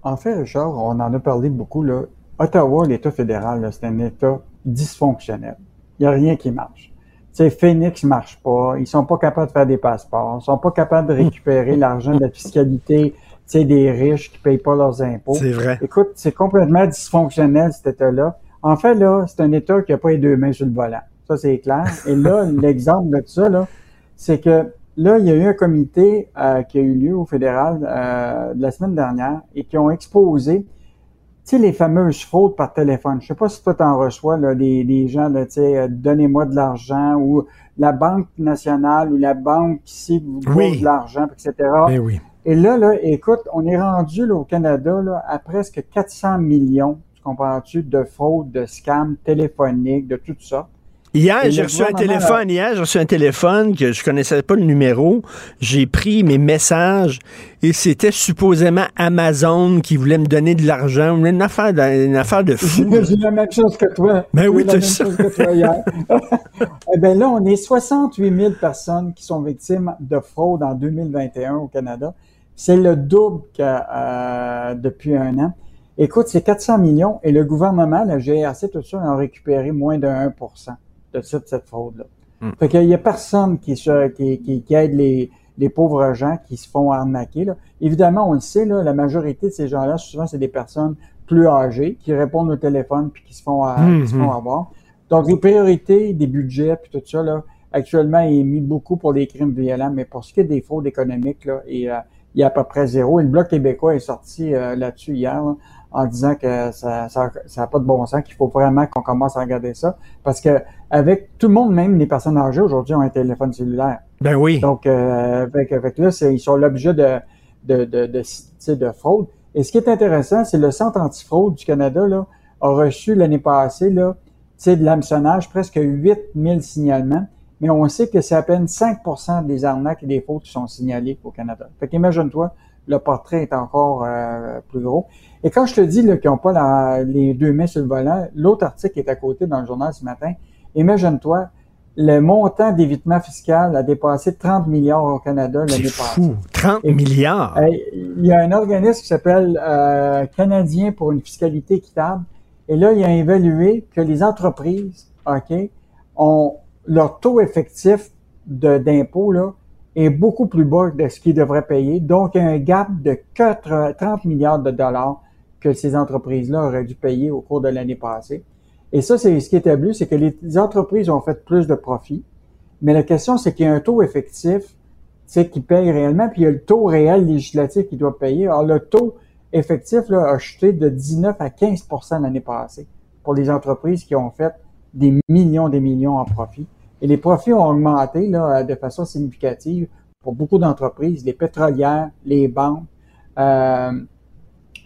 En fait, Richard, on en a parlé beaucoup. Là. Ottawa, l'État fédéral, c'est un État dysfonctionnel. Il n'y a rien qui marche. Sais, Phoenix marche pas. Ils sont pas capables de faire des passeports. Ils sont pas capables de récupérer (laughs) l'argent de la fiscalité, tu sais, des riches qui payent pas leurs impôts. C'est vrai. Écoute, c'est complètement dysfonctionnel, cet État-là. En fait, là, c'est un État qui a pas les deux mains sur le volant. Ça, c'est clair. Et là, (laughs) l'exemple de ça, là, c'est que là, il y a eu un comité euh, qui a eu lieu au fédéral euh, la semaine dernière et qui ont exposé tu sais, les fameuses fraudes par téléphone. Je sais pas si toi t'en reçois, là, des, des gens, là, tu sais, euh, donnez-moi de l'argent ou la Banque nationale ou la banque ici vous Oui. de l'argent, etc. Ben oui. Et là, là, écoute, on est rendu là, au Canada là, à presque 400 millions, tu comprends-tu, de fraudes, de scams téléphoniques, de tout ça. Hier, j'ai reçu un téléphone. Hier, j'ai reçu un téléphone que je connaissais pas le numéro. J'ai pris mes messages et c'était supposément Amazon qui voulait me donner de l'argent. Une affaire de, une affaire de fou. J'ai la même chose que toi. Ben oui, la même ça. chose que toi hier. (laughs) eh ben là, on est 68 000 personnes qui sont victimes de fraude en 2021 au Canada. C'est le double que euh, depuis un an. Écoute, c'est 400 millions et le gouvernement, la GRC, tout ça, ont récupéré moins de 1 de cette, cette fraude-là. Hmm. Fait qu'il y a personne qui, se, qui, qui, qui aide les, les pauvres gens qui se font arnaquer. Là. Évidemment, on le sait, là, la majorité de ces gens-là, souvent, c'est des personnes plus âgées qui répondent au téléphone puis qui se font, euh, qui se Mhm. font avoir. Donc, les priorités des budgets puis tout ça, là, actuellement, il est mis beaucoup pour les crimes violents, mais pour ce qui est des fraudes économiques, là, et, euh, il y a à peu près zéro. Et le Bloc québécois est sorti euh, là-dessus hier là, en disant que ça ça, ça a pas de bon sens, qu'il faut vraiment qu'on commence à regarder ça. Parce que avec tout le monde, même les personnes âgées aujourd'hui, ont un téléphone cellulaire. Ben oui. Donc, euh, avec, avec là, c'est- ils sont l'objet de, de, de, de, tu sais, de fraude. Et ce qui est intéressant, c'est le Centre antifraude du Canada là, a reçu l'année passée là, tu sais, de l'hameçonnage, presque 8000 signalements. Mais on sait que c'est à peine 5% des arnaques et des fautes qui sont signalées au Canada. Fait qu'imagine-toi, le portrait est encore euh, plus gros. Et quand je te dis qu'ils n'ont pas la- les deux mains sur le volant, l'autre article est à côté dans le journal ce matin. Imagine-toi, le montant d'évitement fiscal a dépassé 30 milliards au Canada l'année passée. Fou. 30 milliards? Il y a un organisme qui s'appelle euh, Canadien pour une fiscalité équitable. Et là, il a évalué que les entreprises, OK, ont leur taux effectif d'impôt là est beaucoup plus bas de ce qu'ils devraient payer. Donc, il y a un gap de 4 30 milliards de dollars que ces entreprises-là auraient dû payer au cours de l'année passée. Et ça, c'est ce qui est établi, c'est que les entreprises ont fait plus de profits. Mais la question, c'est qu'il y a un taux effectif qui paye réellement, puis il y a le taux réel législatif qui doit payer. Alors, le taux effectif là, a chuté de 19 à 15% l'année passée pour les entreprises qui ont fait des millions des millions en profit. Et les profits ont augmenté là, de façon significative pour beaucoup d'entreprises, les pétrolières, les banques. Euh,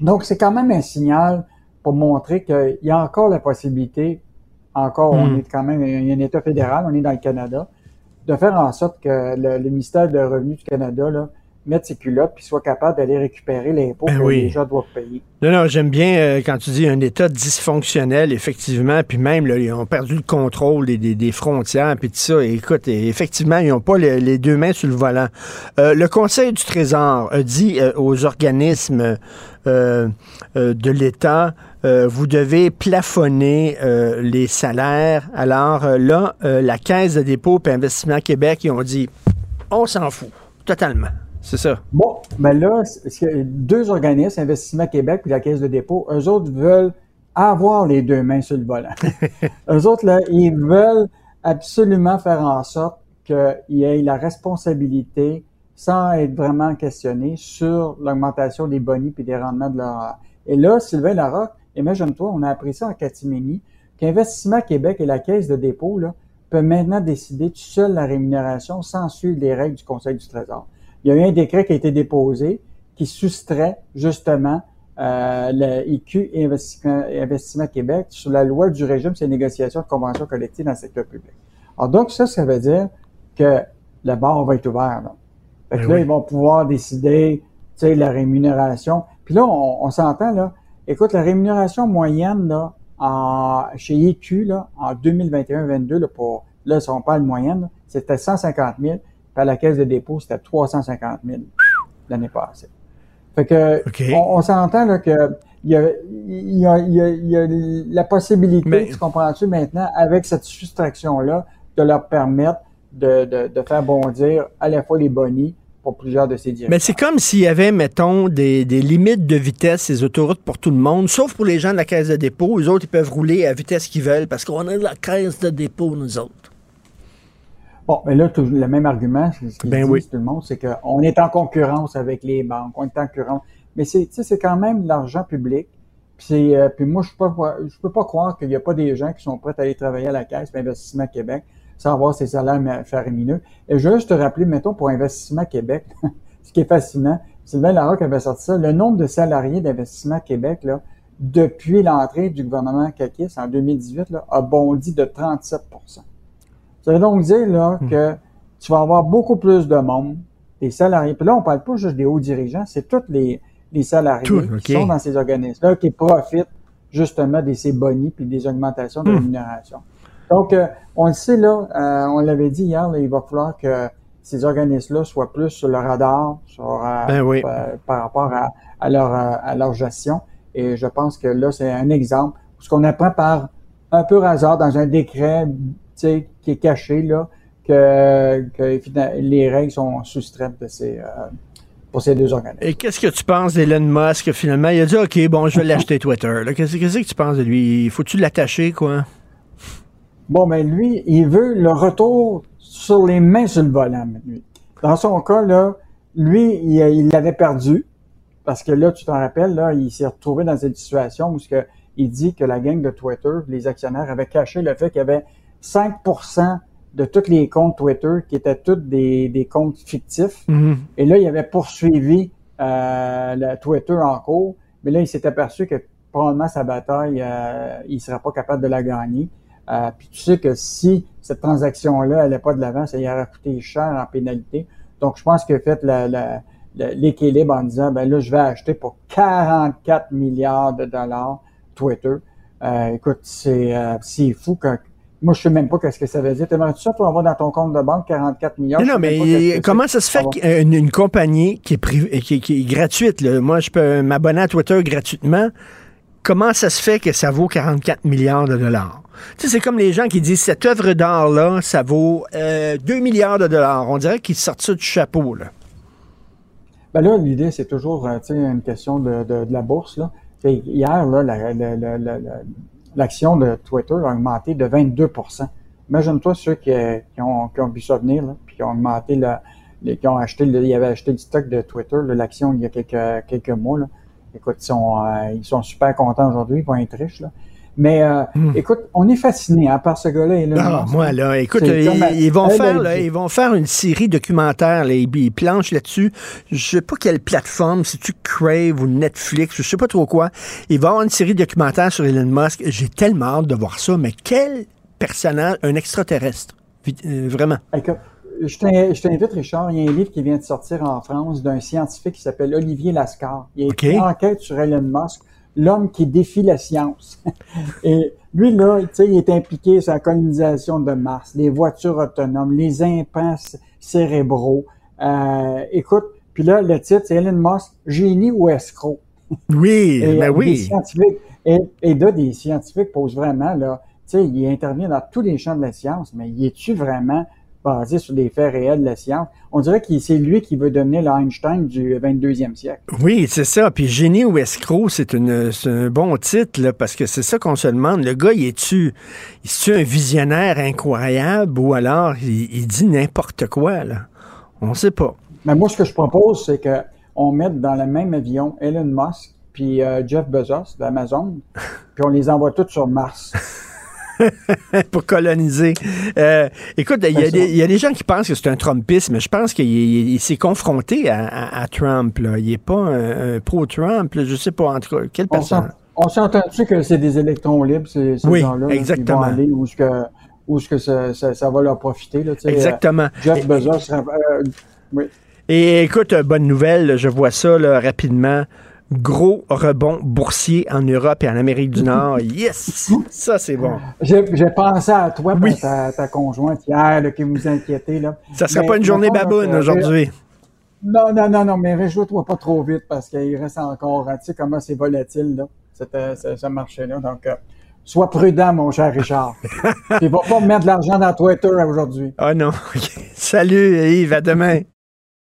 donc, c'est quand même un signal pour montrer qu'il y a encore la possibilité, encore, on Mm. est quand même, il y a un État fédéral, on est dans le Canada, de faire en sorte que le, le ministère de Revenu du Canada là, mette ses culottes puis soit capable d'aller récupérer l'impôt Ben que oui. les gens doivent payer. Non, non, j'aime bien euh, quand tu dis un État dysfonctionnel, effectivement, puis même, là, ils ont perdu le contrôle des, des- des frontières, puis tout ça. Et écoute, et effectivement, ils n'ont pas le- les deux mains sur le volant. Euh, le Conseil du Trésor a dit euh, aux organismes de l'État, vous devez plafonner les salaires. Alors là, la Caisse de dépôt et investissement Québec, ils ont dit, on s'en fout, totalement. C'est ça. Bon, ben là, deux organismes, Investissement Québec puis la Caisse de dépôt, eux autres veulent avoir les deux mains sur le volant. (laughs) eux autres, là, ils veulent absolument faire en sorte qu'il y ait la responsabilité, sans être vraiment questionné, sur l'augmentation des bonnies puis des rendements de leur... Et là, Sylvain Larocque, imagine-toi, on a appris ça en catiménie, qu'Investissement Québec et la Caisse de dépôt là, peuvent maintenant décider tout seul la rémunération sans suivre les règles du Conseil du Trésor. Il y a eu un décret qui a été déposé qui soustrait justement euh, le IQ et Investissement, Investissement Québec sur la loi du régime sur les négociations de conventions collectives dans le secteur public. Alors donc ça, ça veut dire que le bar va être ouvert. Là. Fait que Ben là, oui. ils vont pouvoir décider, tu sais, la rémunération. Puis là, on, on s'entend, là. Écoute, la rémunération moyenne, là, en, chez IQ, là, en 2021-22, là, pour, là, si on parle moyenne, là, c'était 150 000. À la caisse de dépôt, c'était 350 000 l'année passée. Fait que, on, on s'entend, là, que, il y a, il y a, il y a, la possibilité, Mais- tu comprends-tu maintenant, avec cette soustraction-là, de leur permettre de, de, de faire bondir à la fois les bonnies pour plusieurs de ces directions. Mais c'est comme s'il y avait, mettons, des, des limites de vitesse, ces autoroutes pour tout le monde, sauf pour les gens de la caisse de dépôt. Les autres, ils peuvent rouler à vitesse qu'ils veulent parce qu'on est de la caisse de dépôt, nous autres. Bon, mais là, le même argument, c'est ce qu'ils Ben oui. tout le monde, c'est qu'on est en concurrence avec les banques, on est en concurrence. Mais c'est, tu sais, c'est quand même l'argent public. Puis, c'est, euh, puis moi, je peux pas, je peux pas croire qu'il n'y a pas des gens qui sont prêts à aller travailler à la Caisse pour Investissement Québec sans avoir ces salaires faramineux. Et je veux juste te rappeler, mettons, pour Investissement Québec, (laughs) ce qui est fascinant, Sylvain Larocque avait sorti ça, le nombre de salariés d'Investissement Québec, là, depuis l'entrée du gouvernement Kakis en 2018, là, a bondi de 37 ça veut donc dire là, Hmm. que tu vas avoir beaucoup plus de monde, des salariés. Puis là, on parle pas juste des hauts dirigeants, c'est tous les, les salariés Tout, qui sont dans ces organismes-là qui profitent justement de ces bonnies puis des augmentations de Hmm. rémunération. Donc, euh, on le sait là, euh, on l'avait dit hier, là, il va falloir que ces organismes-là soient plus sur le radar sur, euh, Ben oui. euh, par rapport à, à leur, euh, à leur gestion. Et je pense que là, c'est un exemple. Ce qu'on apprend par un peu hasard dans un décret tu sais, qui est caché, là, que, les règles sont soustraites de ces, euh, pour ces deux organismes. Et qu'est-ce que tu penses d'Elon Musk, finalement? Il a dit, OK, bon, je vais l'acheter Twitter. Qu'est-ce que tu penses de lui? Faut-tu l'attacher, quoi? Bon, ben lui, il veut le retour sur les mains sur le volant, lui. Dans son cas, là, lui, il l'avait perdu. Parce que là, tu t'en rappelles, là, il s'est retrouvé dans cette situation où ce que, il dit que la gang de Twitter, les actionnaires, avaient caché le fait qu'il y avait 5% de tous les comptes Twitter qui étaient tous des, des comptes fictifs. Mhm. Et là, il avait poursuivi euh, le Twitter en cours, mais là, il s'est aperçu que probablement sa bataille, euh, il ne serait pas capable de la gagner. Euh, puis tu sais que si cette transaction-là n'allait pas de l'avant, ça y aurait coûté cher en pénalité. Donc, je pense qu'il a fait l'équilibre en disant, ben là, je vais acheter pour 44 milliards de dollars Twitter. Euh, écoute, c'est euh, fou que... Moi, je sais même pas qu'est-ce que ça veut dire. T'aimerais-tu ça, toi, avoir dans ton compte de banque 44 milliards? Non, Je non, mais comment ça se fait qu'une une compagnie qui est, privée, qui, qui est gratuite, là, moi, je peux m'abonner à Twitter gratuitement, comment ça se fait que ça vaut 44 milliards de dollars? Tu sais, c'est comme les gens qui disent cette œuvre d'art-là, ça vaut euh, 2 milliards de dollars. On dirait qu'ils sortent ça du chapeau, là. Ben là, l'idée, c'est toujours euh, tu sais, une question de, de, de la bourse. Là. Hier, là, la- l'action de Twitter a augmenté de 22% Imagine-toi ceux qui, qui, ont, qui ont vu ça venir, puis qui ont augmenté, qui ont acheté, le, ils avaient acheté du stock de Twitter, l'action, il y a quelques, quelques mois. Là. Écoute, ils sont, euh, ils sont super contents aujourd'hui, ils vont être riches. Là. Mais euh, écoute, on est fasciné hein, par ce gars-là. Hmm. Ah, moi, là, écoute, euh, ils, vont un faire, là, ils vont faire une série documentaire, là, ils, planchent là-dessus. Je sais pas quelle plateforme, si tu Crave ou Netflix, je sais pas trop quoi. Ils vont avoir une série documentaire sur Elon Musk. J'ai tellement hâte de voir ça, mais quel personnage, un extraterrestre. Euh, vraiment. Écoute, je t'in- je t'invite, Richard, il y a un livre qui vient de sortir en France d'un scientifique qui s'appelle Olivier Lascar. Il a écrit une enquête sur Elon Musk, l'homme qui défie la science. (laughs) Et lui, là, tu sais, il est impliqué sur la colonisation de Mars, les voitures autonomes, les implants cérébraux. Euh, écoute, puis là, le titre, c'est Elon Musk, génie ou escroc? Oui, (laughs) Et, ben euh, oui. Des scientifiques, et, et là, des scientifiques posent vraiment, là, tu sais, il intervient dans tous les champs de la science, mais il est-tu vraiment basé sur des faits réels de la science? On dirait que c'est lui qui veut devenir l'Einstein du 22e siècle. Oui, c'est ça. Puis génie ou escroc, c'est un bon titre là, parce que c'est ça qu'on se demande. Le gars, il est-tu est un visionnaire incroyable ou alors il, il dit n'importe quoi là? On sait pas. Mais moi, ce que je propose, c'est que on mette dans le même avion Elon Musk puis euh, Jeff Bezos d'Amazon, (laughs) puis on les envoie tous sur Mars. (laughs) pour coloniser. Euh, écoute, il y, a des- il y a des gens qui pensent que c'est un Trumpiste, mais je pense qu'il il- il s'est confronté à, à- à Trump. Là. Il n'est pas un, un pro-Trump. Je sais pas, en tout cas, quelle On personne? on s'entend-tu que c'est des électrons libres, ces, ces Oui, gens-là? qui exactement. vont aller où est-ce que, où est-ce que ça, ça- ça va leur profiter? Là, sais, Exactement. euh, Jeff Bezos, euh, oui. Et écoute, euh, bonne nouvelle, je vois ça là, rapidement. Gros rebond boursier en Europe et en Amérique du Nord. Yes! Ça, c'est bon. J'ai pensé à toi, ta, ta conjointe hier, là, qui vous inquiétait. Là. Ça serait Mais, pas une journée baboune aujourd'hui. Non, non, non, non, mais réjouis-toi pas trop vite parce qu'il reste encore, hein, tu sais comment c'est volatile, là, cette, euh, ce, marché-là. Donc, euh, sois prudent, mon cher Richard. (laughs) Il va pas me mettre de l'argent dans Twitter aujourd'hui. Ah non. Salut, Yves, à demain.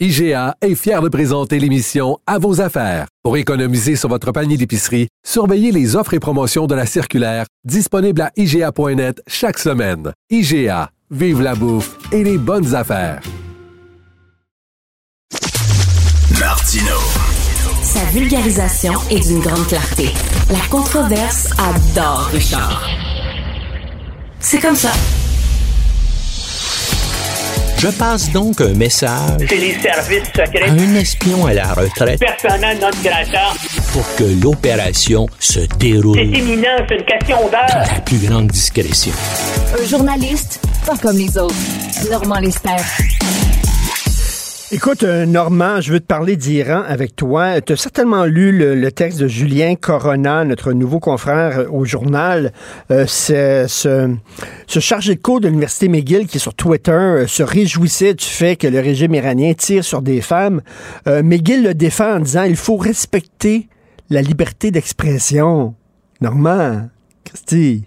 IGA est fier de présenter l'émission À vos affaires. Pour économiser sur votre panier d'épicerie, surveillez les offres et promotions de la circulaire disponible à IGA.net chaque semaine. IGA, vive la bouffe et les bonnes affaires. Martino. Sa vulgarisation est d'une grande clarté. La controverse adore Richard. C'est comme ça. Je passe donc un message C'est les services à un espion à la retraite Personnel non grata. pour que l'opération se déroule C'est imminent, c'est une question dans d'heure. la plus grande discrétion. Un journaliste, pas comme les autres. Normand Lester. Écoute, euh, Normand, je veux te parler d'Iran avec toi. Tu as certainement lu le, texte de Julien Corona, notre nouveau confrère euh, au journal. Euh, ce, ce chargé de cours de l'Université McGill qui, sur Twitter, euh, se réjouissait du fait que le régime iranien tire sur des femmes. Euh, McGill le défend en disant il faut respecter la liberté d'expression. Normand, Christy.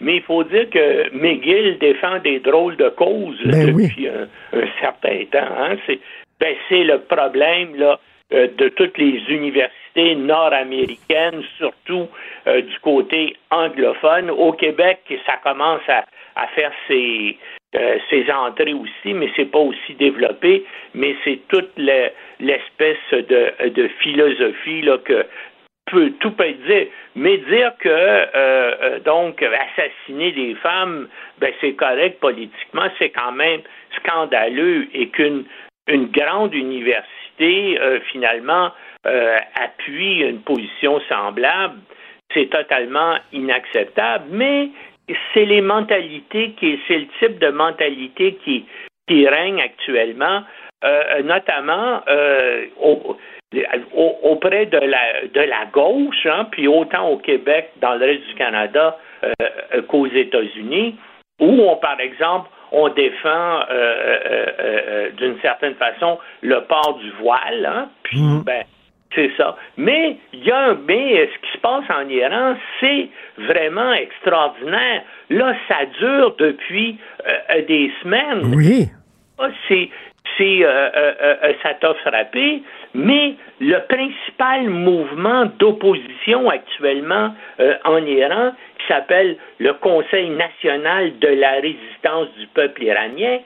Mais il faut dire que McGill défend des drôles de causes Ben depuis un, un certain temps. Hein. C'est, ben, le problème là, euh, de toutes les universités nord-américaines, surtout euh, du côté anglophone. Au Québec, ça commence à, à faire ses, euh, ses entrées aussi, mais c'est pas aussi développé. Mais c'est toute le- l'espèce de, de philosophie là, que peut, tout peut être dit, mais dire que euh, euh, donc assassiner des femmes, ben c'est correct politiquement, c'est quand même scandaleux et qu'une une grande université euh, finalement appuie une position semblable, c'est totalement inacceptable. Mais c'est les mentalités qui, c'est le type de mentalité qui qui règne actuellement, notamment au- auprès de la, de la gauche, hein, puis autant au Québec, dans le reste du Canada euh, qu'aux États-Unis, où, on, par exemple, on défend d'une certaine façon le port du voile, hein, puis ben c'est ça. Mais il y a un mais ce qui se passe en Iran, c'est vraiment extraordinaire. Là, ça dure depuis des semaines. Oui. C'est c'est ça t'a frappé, mais le principal mouvement d'opposition actuellement en Iran, qui s'appelle le Conseil national de la résistance du peuple iranien,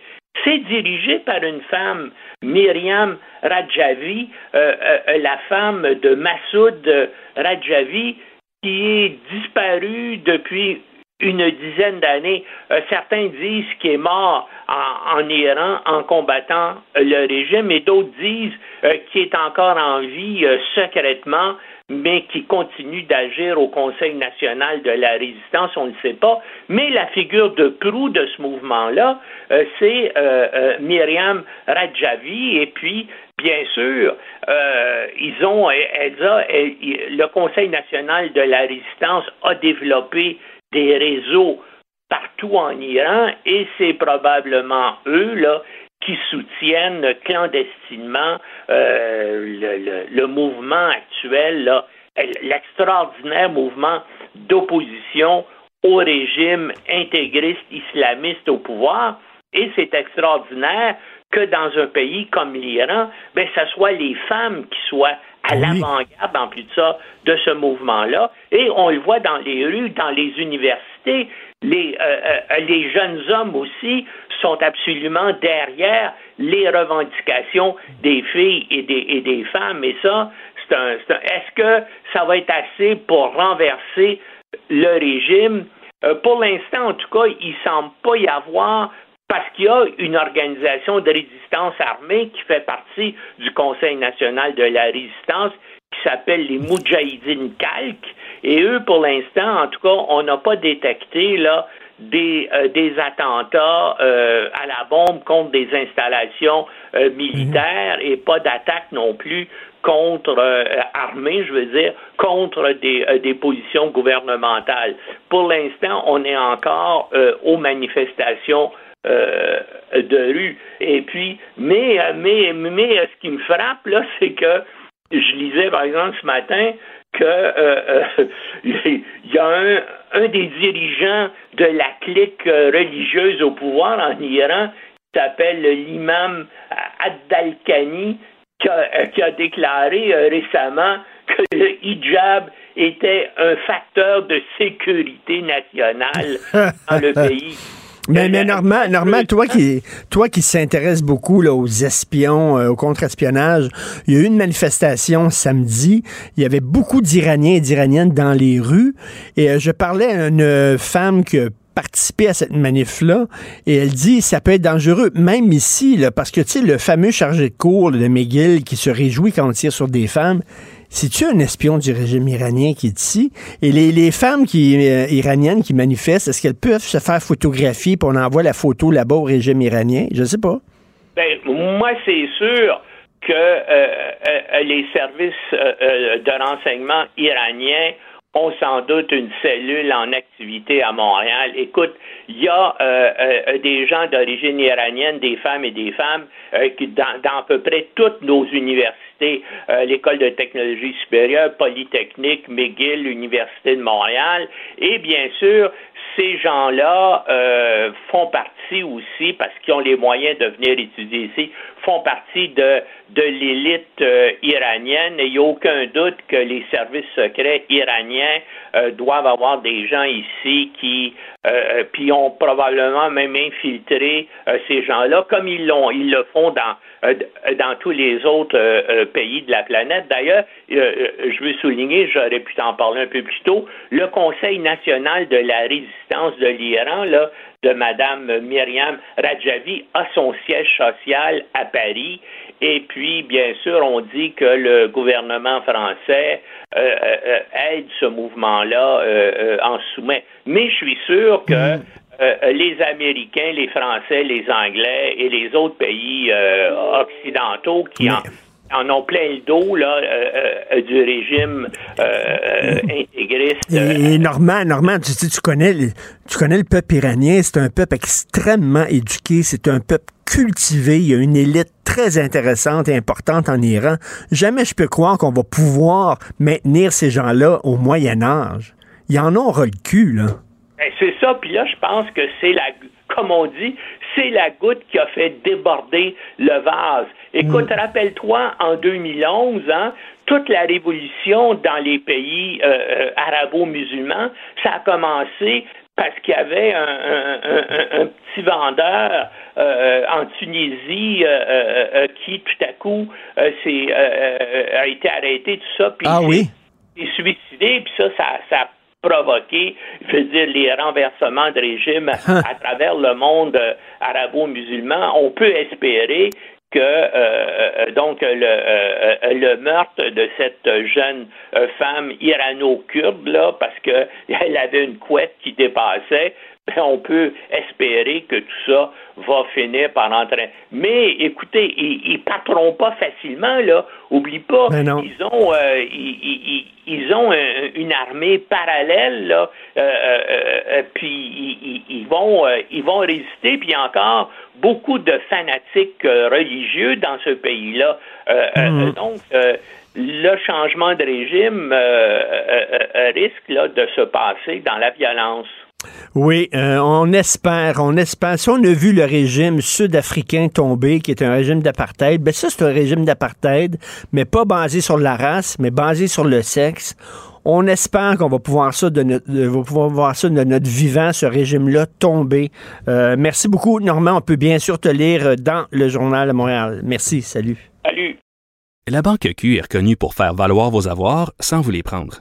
c'est dirigé par une femme, Myriam Rajavi, la femme de Massoud Rajavi, qui est disparue depuis une dizaine d'années. certains disent qu'il est mort en, Iran en combattant le régime et d'autres disent qu'il est encore en vie secrètement mais qui continue d'agir au Conseil national de la résistance, on ne le sait pas. Mais la figure de proue de ce mouvement-là, euh, c'est euh, euh, Myriam Rajavi, et puis, bien sûr, ils ont, le Conseil national de la résistance a développé des réseaux partout en Iran, et c'est probablement eux, là, qui soutiennent clandestinement euh, le, mouvement actuel, l'extraordinaire mouvement d'opposition au régime intégriste islamiste au pouvoir. Et c'est extraordinaire que dans un pays comme l'Iran, ben, ce soit les femmes qui soient à l'avant-garde, en plus de ça, de ce mouvement-là. Et on le voit dans les rues, dans les universités, les, euh, euh, les jeunes hommes aussi sont absolument derrière les revendications des filles et des, et des femmes. Et ça, c'est un, est-ce que ça va être assez pour renverser le régime? Euh, pour l'instant, en tout cas, il semble pas y avoir parce qu'il y a une organisation de résistance armée qui fait partie du Conseil national de la résistance qui s'appelle les Moudjahidines Kalk. Et eux, pour l'instant, en tout cas, on n'a pas détecté là des, euh, des attentats euh, à la bombe contre des installations euh, militaires et pas d'attaque non plus contre armées, je veux dire, contre des, des positions gouvernementales. Pour l'instant, on est encore aux manifestations de rue. Et puis, mais, mais, mais ce qui me frappe, là, c'est que je lisais, par exemple, ce matin, qu'il euh, (laughs) y a un, un, des dirigeants de la clique euh, religieuse au pouvoir en Iran qui s'appelle l'imam Ad-Dalkani qui, euh, qui a, déclaré récemment que le hijab était un facteur de sécurité nationale (laughs) dans le pays. Mais, mais Normand, Normand, toi qui toi qui s'intéresse beaucoup là, aux espions, euh, au contre-espionnage, il y a eu une manifestation samedi. Il y avait beaucoup d'Iraniens et d'Iraniennes dans les rues. Et euh, je parlais à une femme qui a participé à cette manif-là et elle dit ça peut être dangereux, même ici, là, parce que tu sais, le fameux chargé de cours de McGill qui se réjouit quand on tire sur des femmes, c'est-tu un espion du régime iranien qui est ici? Et les, femmes qui, euh, iraniennes qui manifestent, est-ce qu'elles peuvent se faire photographier pour on envoie la photo là-bas au régime iranien? Je ne sais pas. Ben, moi, c'est sûr que euh, euh, les services de renseignement iraniens ont sans doute une cellule en activité à Montréal. Écoute, il y a des gens d'origine iranienne, des femmes et des femmes, qui, dans, à peu près toutes nos universités, euh, l'École de technologie supérieure, Polytechnique, McGill, l'Université de Montréal. Et bien sûr, ces gens-là euh, font partie aussi, parce qu'ils ont les moyens de venir étudier ici, font partie de, l'élite euh, iranienne. Il n'y a aucun doute que les services secrets iraniens doivent avoir des gens ici qui, puis ont probablement même infiltré ces gens-là, comme ils l'ont, ils le font dans euh, dans tous les autres euh, euh, pays de la planète. D'ailleurs, je veux souligner, j'aurais pu t'en parler un peu plus tôt, le Conseil national de la résistance de l'Iran, là, de Mme Myriam Rajavi, a son siège social à Paris. Et puis, bien sûr, on dit que le gouvernement français aide ce mouvement-là en soumet. Mais je suis sûr que mm. Euh, euh, les Américains, les Français, les Anglais et les autres pays euh, occidentaux qui, en, en ont plein le dos là, euh, euh, du régime euh, intégriste. Et, et Normand, Normand, tu, connais, le- tu connais le peuple iranien, c'est un peuple extrêmement éduqué, c'est un peuple cultivé, il y a une élite très intéressante et importante en Iran. Jamais je peux croire qu'on va pouvoir maintenir ces gens-là au Moyen Âge. Ils en ont ras le cul, là. Ben, c'est ça, puis là, je pense que c'est la, comme on dit, c'est la goutte qui a fait déborder le vase. Écoute, rappelle-toi, en 2011, hein, toute la révolution dans les pays euh, euh, arabo-musulmans, ça a commencé parce qu'il y avait un, un- un- un- un petit vendeur euh, en Tunisie euh, qui, tout à coup, s'est, a été arrêté, tout ça, puis Ah il oui? s'est suicidé, puis ça, ça, ça a provoqué, je veux dire, les renversements de régime (laughs) à travers le monde euh, arabo-musulman. On peut espérer que euh, euh, donc le, euh, le meurtre de cette jeune femme irano-kurde là parce que (laughs) elle avait une couette qui dépassait on peut espérer que tout ça va finir par entrer. Mais écoutez, ils, ils partiront pas facilement là. Oublie pas, Ben ils ont euh, ils, ils- ils- ont un- une armée parallèle là, euh, euh, euh, puis ils, vont euh, ils vont résister. Puis encore beaucoup de fanatiques euh, religieux dans ce pays-là. Euh, euh, Mhm. donc euh, le changement de régime risque là, de se passer dans la violence. Oui, euh, on espère, on espère. Si on a vu le régime sud-africain tomber, qui est un régime d'apartheid, ben ça, c'est un régime d'apartheid, mais pas basé sur la race, mais basé sur le sexe. On espère qu'on va pouvoir ça de notre, de- va pouvoir voir ça de notre vivant, ce régime-là tomber. Euh, merci beaucoup, Normand. On peut bien sûr te lire dans le journal de Montréal. Merci, salut. Salut. La Banque Q est reconnue pour faire valoir vos avoirs sans vous les prendre.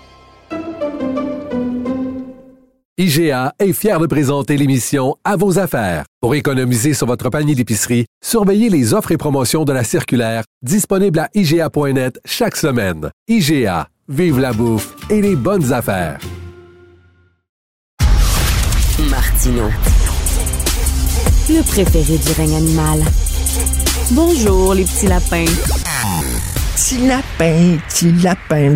IGA est fier de présenter l'émission À vos affaires. Pour économiser sur votre panier d'épicerie, surveillez les offres et promotions de la circulaire disponible à IGA.net chaque semaine. IGA, vive la bouffe et les bonnes affaires. Martino. Le préféré du règne animal. Bonjour, les petits lapins. Petit lapin, petit lapin.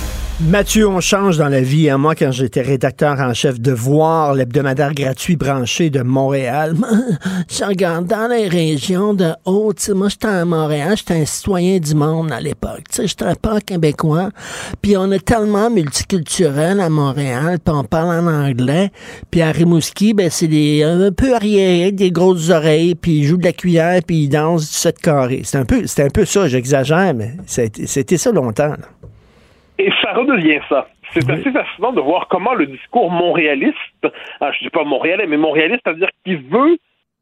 Mathieu, on change dans la vie. hein. Moi, quand j'étais rédacteur en chef de Voir, l'hebdomadaire gratuit branché de Montréal, (laughs) je regarde dans les régions de haut. Moi, j'étais à Montréal, j'étais un citoyen du monde à l'époque. J'étais pas québécois. Puis on est tellement multiculturel à Montréal, puis on parle en anglais. Puis à Rimouski, ben, c'est un peu arriérés, des grosses oreilles, puis ils jouent de la cuillère, puis ils dansent du 7 carré. C'est un peu, un peu ça, j'exagère, mais c'était ça longtemps. Et ça redevient ça. C'est assez fascinant de voir comment le discours montréaliste, ah, je dis pas montréalais, mais montréaliste, c'est-à-dire qu'il veut,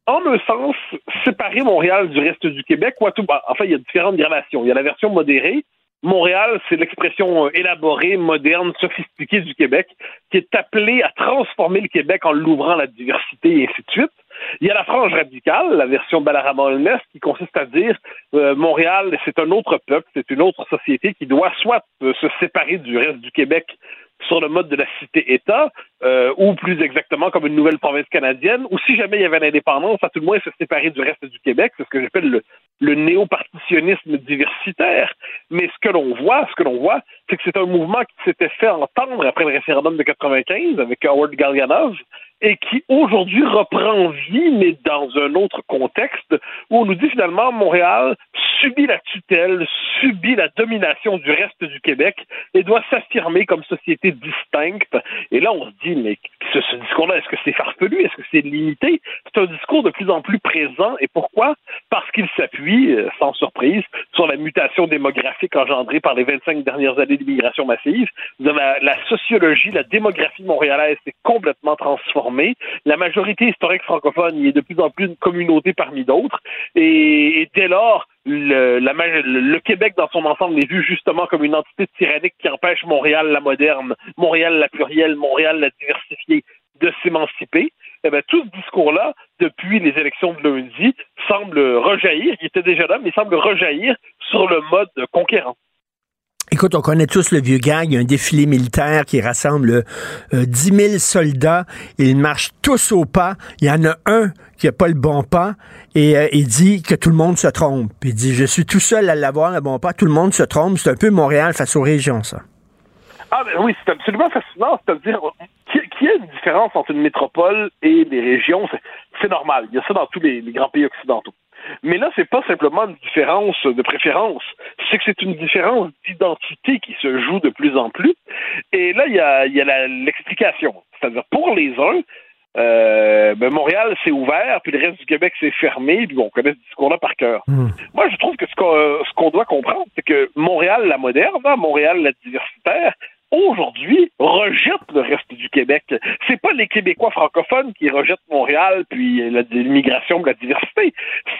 en un sens, séparer Montréal du reste du Québec. Ou à tout, bah, enfin, il y a différentes gradations. Il y a la version modérée. Montréal, c'est l'expression euh, élaborée, moderne, sophistiquée du Québec, qui est appelée à transformer le Québec en l'ouvrant à la diversité et ainsi de suite. Il y a la frange radicale, la version Balarama Holness, qui consiste à dire euh, Montréal, c'est un autre peuple, c'est une autre société qui doit soit euh, se séparer du reste du Québec sur le mode de la cité-État, euh, ou plus exactement comme une nouvelle province canadienne, ou si jamais il y avait l'indépendance, à tout le moins se séparer du reste du Québec, c'est ce que j'appelle le, le néo-partitionnisme diversitaire. Mais ce que l'on voit, ce que l'on voit, c'est que c'est un mouvement qui s'était fait entendre après le référendum de 95 avec Howard Galganov, et qui aujourd'hui reprend vie, mais dans un autre contexte, où on nous dit finalement Montréal subit la tutelle, subit la domination du reste du Québec et doit s'affirmer comme société distincte. Et là, on se dit, mais ce, ce discours-là, est-ce que c'est farfelu? Est-ce que c'est limité? C'est un discours de plus en plus présent. Et pourquoi? Parce qu'il s'appuie, euh, sans surprise, sur la mutation démographique engendrée par les 25 dernières années d'immigration massive. La, la sociologie, la démographie montréalaise s'est complètement transformée. La majorité historique francophone y est de plus en plus une communauté parmi d'autres. Et, dès lors, le, Québec dans son ensemble est vu justement comme une entité tyrannique qui empêche Montréal la moderne, Montréal la plurielle, Montréal la diversifiée de s'émanciper. Eh tout ce discours-là, depuis les élections de lundi, semble rejaillir, il était déjà là, mais semble rejaillir sur le mode conquérant. Écoute, on connaît tous le vieux gag, il y a un défilé militaire qui rassemble euh, 10 000 soldats, ils marchent tous au pas, il y en a un qui n'a pas le bon pas, et euh, il dit que tout le monde se trompe. Il dit, je suis tout seul à l'avoir, le bon pas, tout le monde se trompe, c'est un peu Montréal face aux régions, ça. Ah ben oui, c'est absolument fascinant, c'est-à-dire qu'il y a une différence entre une métropole et les régions, c'est normal, il y a ça dans tous les grands pays occidentaux. Mais là, c'est pas simplement une différence de préférence, c'est que c'est une différence d'identité qui se joue de plus en plus. Et là, il y a, y a l'explication. C'est-à-dire, pour les uns, euh, ben Montréal s'est ouvert, puis le reste du Québec s'est fermé, puis on connaît ce discours-là par cœur. Hmm. Moi, je trouve que ce qu'on ce qu'on doit comprendre, c'est que Montréal, la moderne, hein, Montréal, la diversitaire, aujourd'hui rejette le reste du Québec. C'est pas les Québécois francophones qui rejettent Montréal puis l'immigration, la diversité.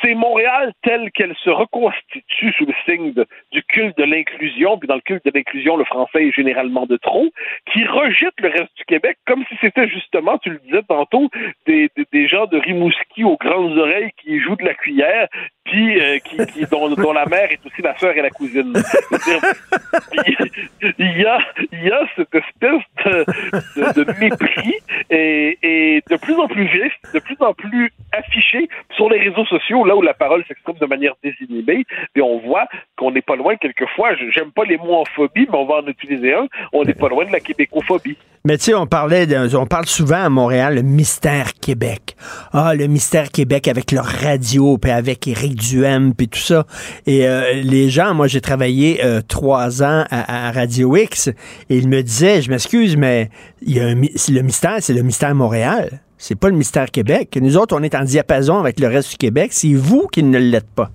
C'est Montréal telle qu'elle se reconstitue sous le signe du culte de l'inclusion, puis dans le culte de l'inclusion, le français est généralement de trop, qui rejette le reste du Québec comme si c'était justement, tu le disais tantôt, des, des, gens de Rimouski aux grandes oreilles qui jouent de la cuillère, puis euh, qui, qui dont, dont, la mère est aussi la sœur et la cousine. Il y a, il y a cette espèce de, mépris et, et, de plus en plus vif, de plus en plus affiché sur les réseaux sociaux, là où la parole s'exprime de manière désinhibée. Et on voit qu'on n'est pas loin, quelquefois, j'aime pas les mots en phobie, mais on va en utiliser un, on n'est pas loin de la québécophobie. Mais tu sais, on parlait, on parle souvent à Montréal, le mystère Québec. Ah, le mystère Québec avec leur radio, puis avec Éric Duhem, puis tout ça. Et euh, les gens, moi, j'ai travaillé euh, trois ans à, Radio X, et ils me disaient, je m'excuse, mais il y a un, le mystère, c'est le mystère Montréal. C'est pas le mystère Québec. Nous autres, on est en diapason avec le reste du Québec. C'est vous qui ne l'êtes pas.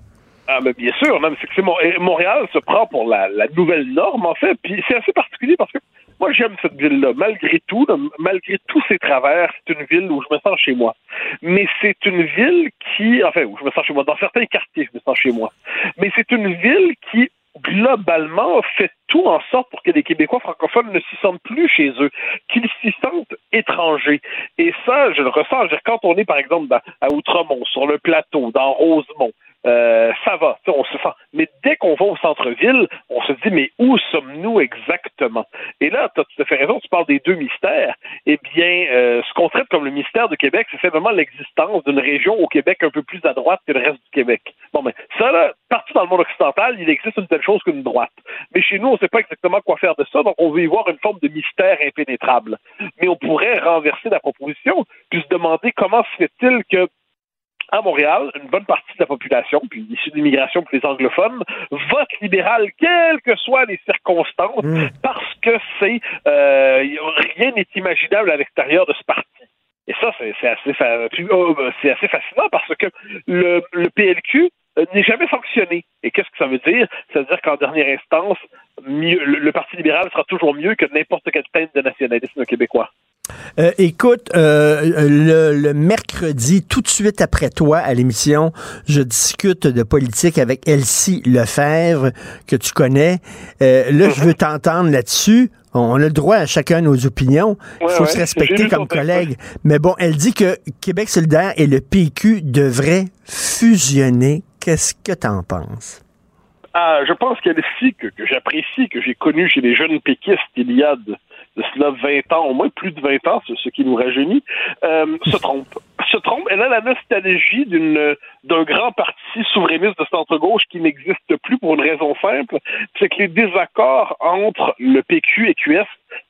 Ah, mais bien sûr, non, c'est que Montréal se prend pour la, la nouvelle norme, en fait. Puis c'est assez particulier parce que moi, j'aime cette ville-là. Malgré tout, là, malgré tous ses travers, c'est une ville où je me sens chez moi. Mais c'est une ville qui, enfin, où je me sens chez moi. Dans certains quartiers, je me sens chez moi. Mais c'est une ville qui, globalement, fait tout en sorte pour que les Québécois francophones ne s'y sentent plus chez eux, qu'ils s'y sentent étrangers. Et ça, je le ressens. Je veux dire, quand on est, par exemple, à Outremont, sur le plateau, dans Rosemont, euh, ça va, on se sent. Mais dès qu'on va au centre-ville, on se dit, mais où sommes-nous exactement? Et là, tu as tout à fait raison, tu parles des deux mystères. Eh bien, euh, ce qu'on traite comme le mystère du Québec, c'est simplement l'existence d'une région au Québec un peu plus à droite que le reste du Québec. Bon, mais ça, là, partout dans le monde occidental, il existe une telle chose qu'une droite. Mais chez nous, on ne sait pas exactement quoi faire de ça, donc on veut y voir une forme de mystère impénétrable. Mais on pourrait renverser la proposition, puis se demander comment se fait-il que à Montréal, une bonne partie de la population, puis issue de l'immigration pour les anglophones, vote libéral, quelles que soient les circonstances, mmh. parce que c'est euh, rien n'est imaginable à l'extérieur de ce parti. Et ça, c'est assez, c'est assez fascinant parce que le, le PLQ n'est jamais sanctionné. Et qu'est-ce que ça veut dire? Ça veut dire qu'en dernière instance, mieux, le, le, Parti libéral sera toujours mieux que n'importe quelle teinte de nationalisme québécois. Euh, écoute, euh, le, le, mercredi, tout de suite après toi à l'émission, je discute de politique avec Elsie Lefebvre, que tu connais. Euh, là, je veux t'entendre là-dessus. On a le droit à chacun nos opinions. Il faut ouais, se respecter comme collègue. Mais bon, elle dit que Québec solidaire et le PQ devraient fusionner. Qu'est-ce que tu en penses? Ah, je pense qu'Elsie, que, que j'apprécie, que j'ai connue chez les jeunes péquistes il y a de cela 20 ans, au moins plus de 20 ans, ce qui nous rajeunit, euh, se trompe. Se trompe. Elle a la nostalgie d'une d'un grand parti souverainiste de centre-gauche qui n'existe plus pour une raison simple, c'est que les désaccords entre le PQ et QS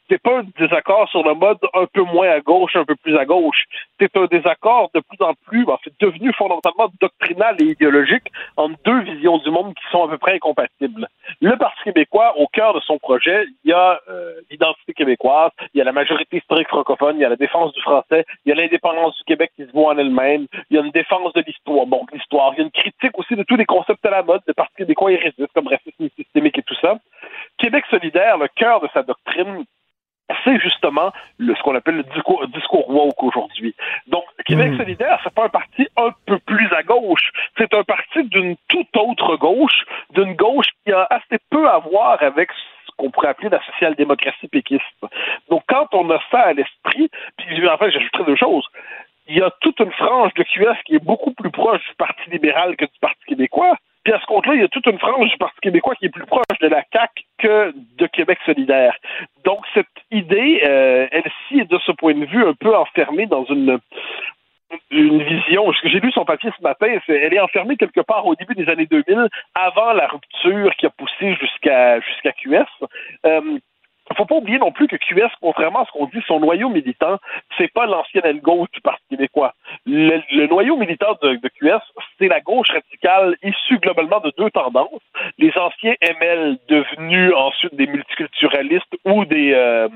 c'est pas un désaccord sur le mode un peu moins à gauche, un peu plus à gauche. C'est un désaccord de plus en plus, c'est devenu fondamentalement doctrinal et idéologique entre deux visions du monde qui sont à peu près incompatibles. Le Parti québécois, au cœur de son projet, il y a euh, l'identité québécoise, il y a la majorité historique francophone, il y a la défense du français, il y a l'indépendance du Québec qui se voit en elle-même, il y a une défense de l'histoire, bon, l'histoire, il y a une critique aussi de tous les concepts à la mode, le Parti québécois y résiste, comme racisme systémique et tout ça. Québec solidaire, le cœur de sa doctrine, c'est justement le, ce qu'on appelle le discours, discours woke aujourd'hui. Donc, Québec hmm. solidaire, c'est pas un parti un peu plus à gauche, c'est un parti d'une toute autre gauche, d'une gauche qui a assez peu à voir avec ce qu'on pourrait appeler la social-démocratie péquiste. Donc, quand on a ça à l'esprit, puis en fait, j'ajouterais deux choses. Il y a toute une frange de QS qui est beaucoup plus proche du Parti libéral que du Parti québécois. Puis à ce compte-là, il y a toute une frange du Parti québécois qui est plus proche de la CAQ que de Québec solidaire. Donc cette idée, euh, elle-ci est de ce point de vue un peu enfermée dans une une vision. J'ai lu son papier ce matin, elle est enfermée quelque part au début des années 2000, avant la rupture qui a poussé jusqu'à jusqu'à QS. Euh, faut pas oublier non plus que QS, contrairement à ce qu'on dit, son noyau militant, c'est pas l'ancienne aile gauche du Parti québécois. Le, noyau militant de, QS, c'est la gauche radicale issue globalement de deux tendances. Les anciens ML devenus ensuite des multiculturalistes ou des euh,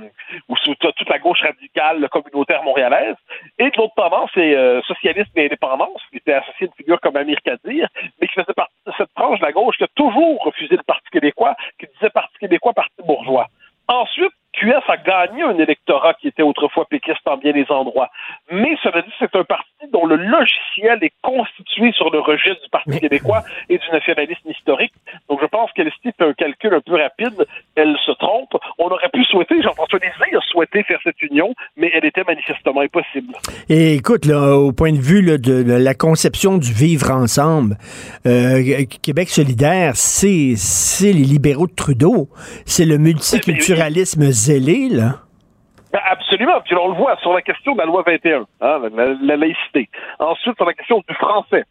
ou toute la gauche radicale communautaire montréalaise. Et de l'autre tendance, c'est euh, socialisme et indépendance, qui était associé à une figure comme Amir Kadir, mais qui faisait partie de cette tranche de la gauche qui a toujours refusé le Parti québécois, qui disait Parti québécois, Parti bourgeois. Ensuite, QS a gagné un électorat qui était autrefois péquiste en bien des endroits. Mais cela dit, c'est un parti dont le logiciel est constitué sur le registre du Parti québécois et du nationalisme historique. Donc, je pense qu'elle fait un calcul un peu rapide. Elle se trompe. On aurait pu souhaiter, Jean-François Lisée a souhaité faire cette union, mais elle était manifestement impossible. Et écoute, là, au point de vue de, la conception du vivre ensemble, euh, Québec solidaire, c'est les libéraux de Trudeau. C'est le multiculturalisme zélé, là. Ben, absolument. Puis on le voit sur la question de la loi 21, hein, la, laïcité. Ensuite, sur la question du français.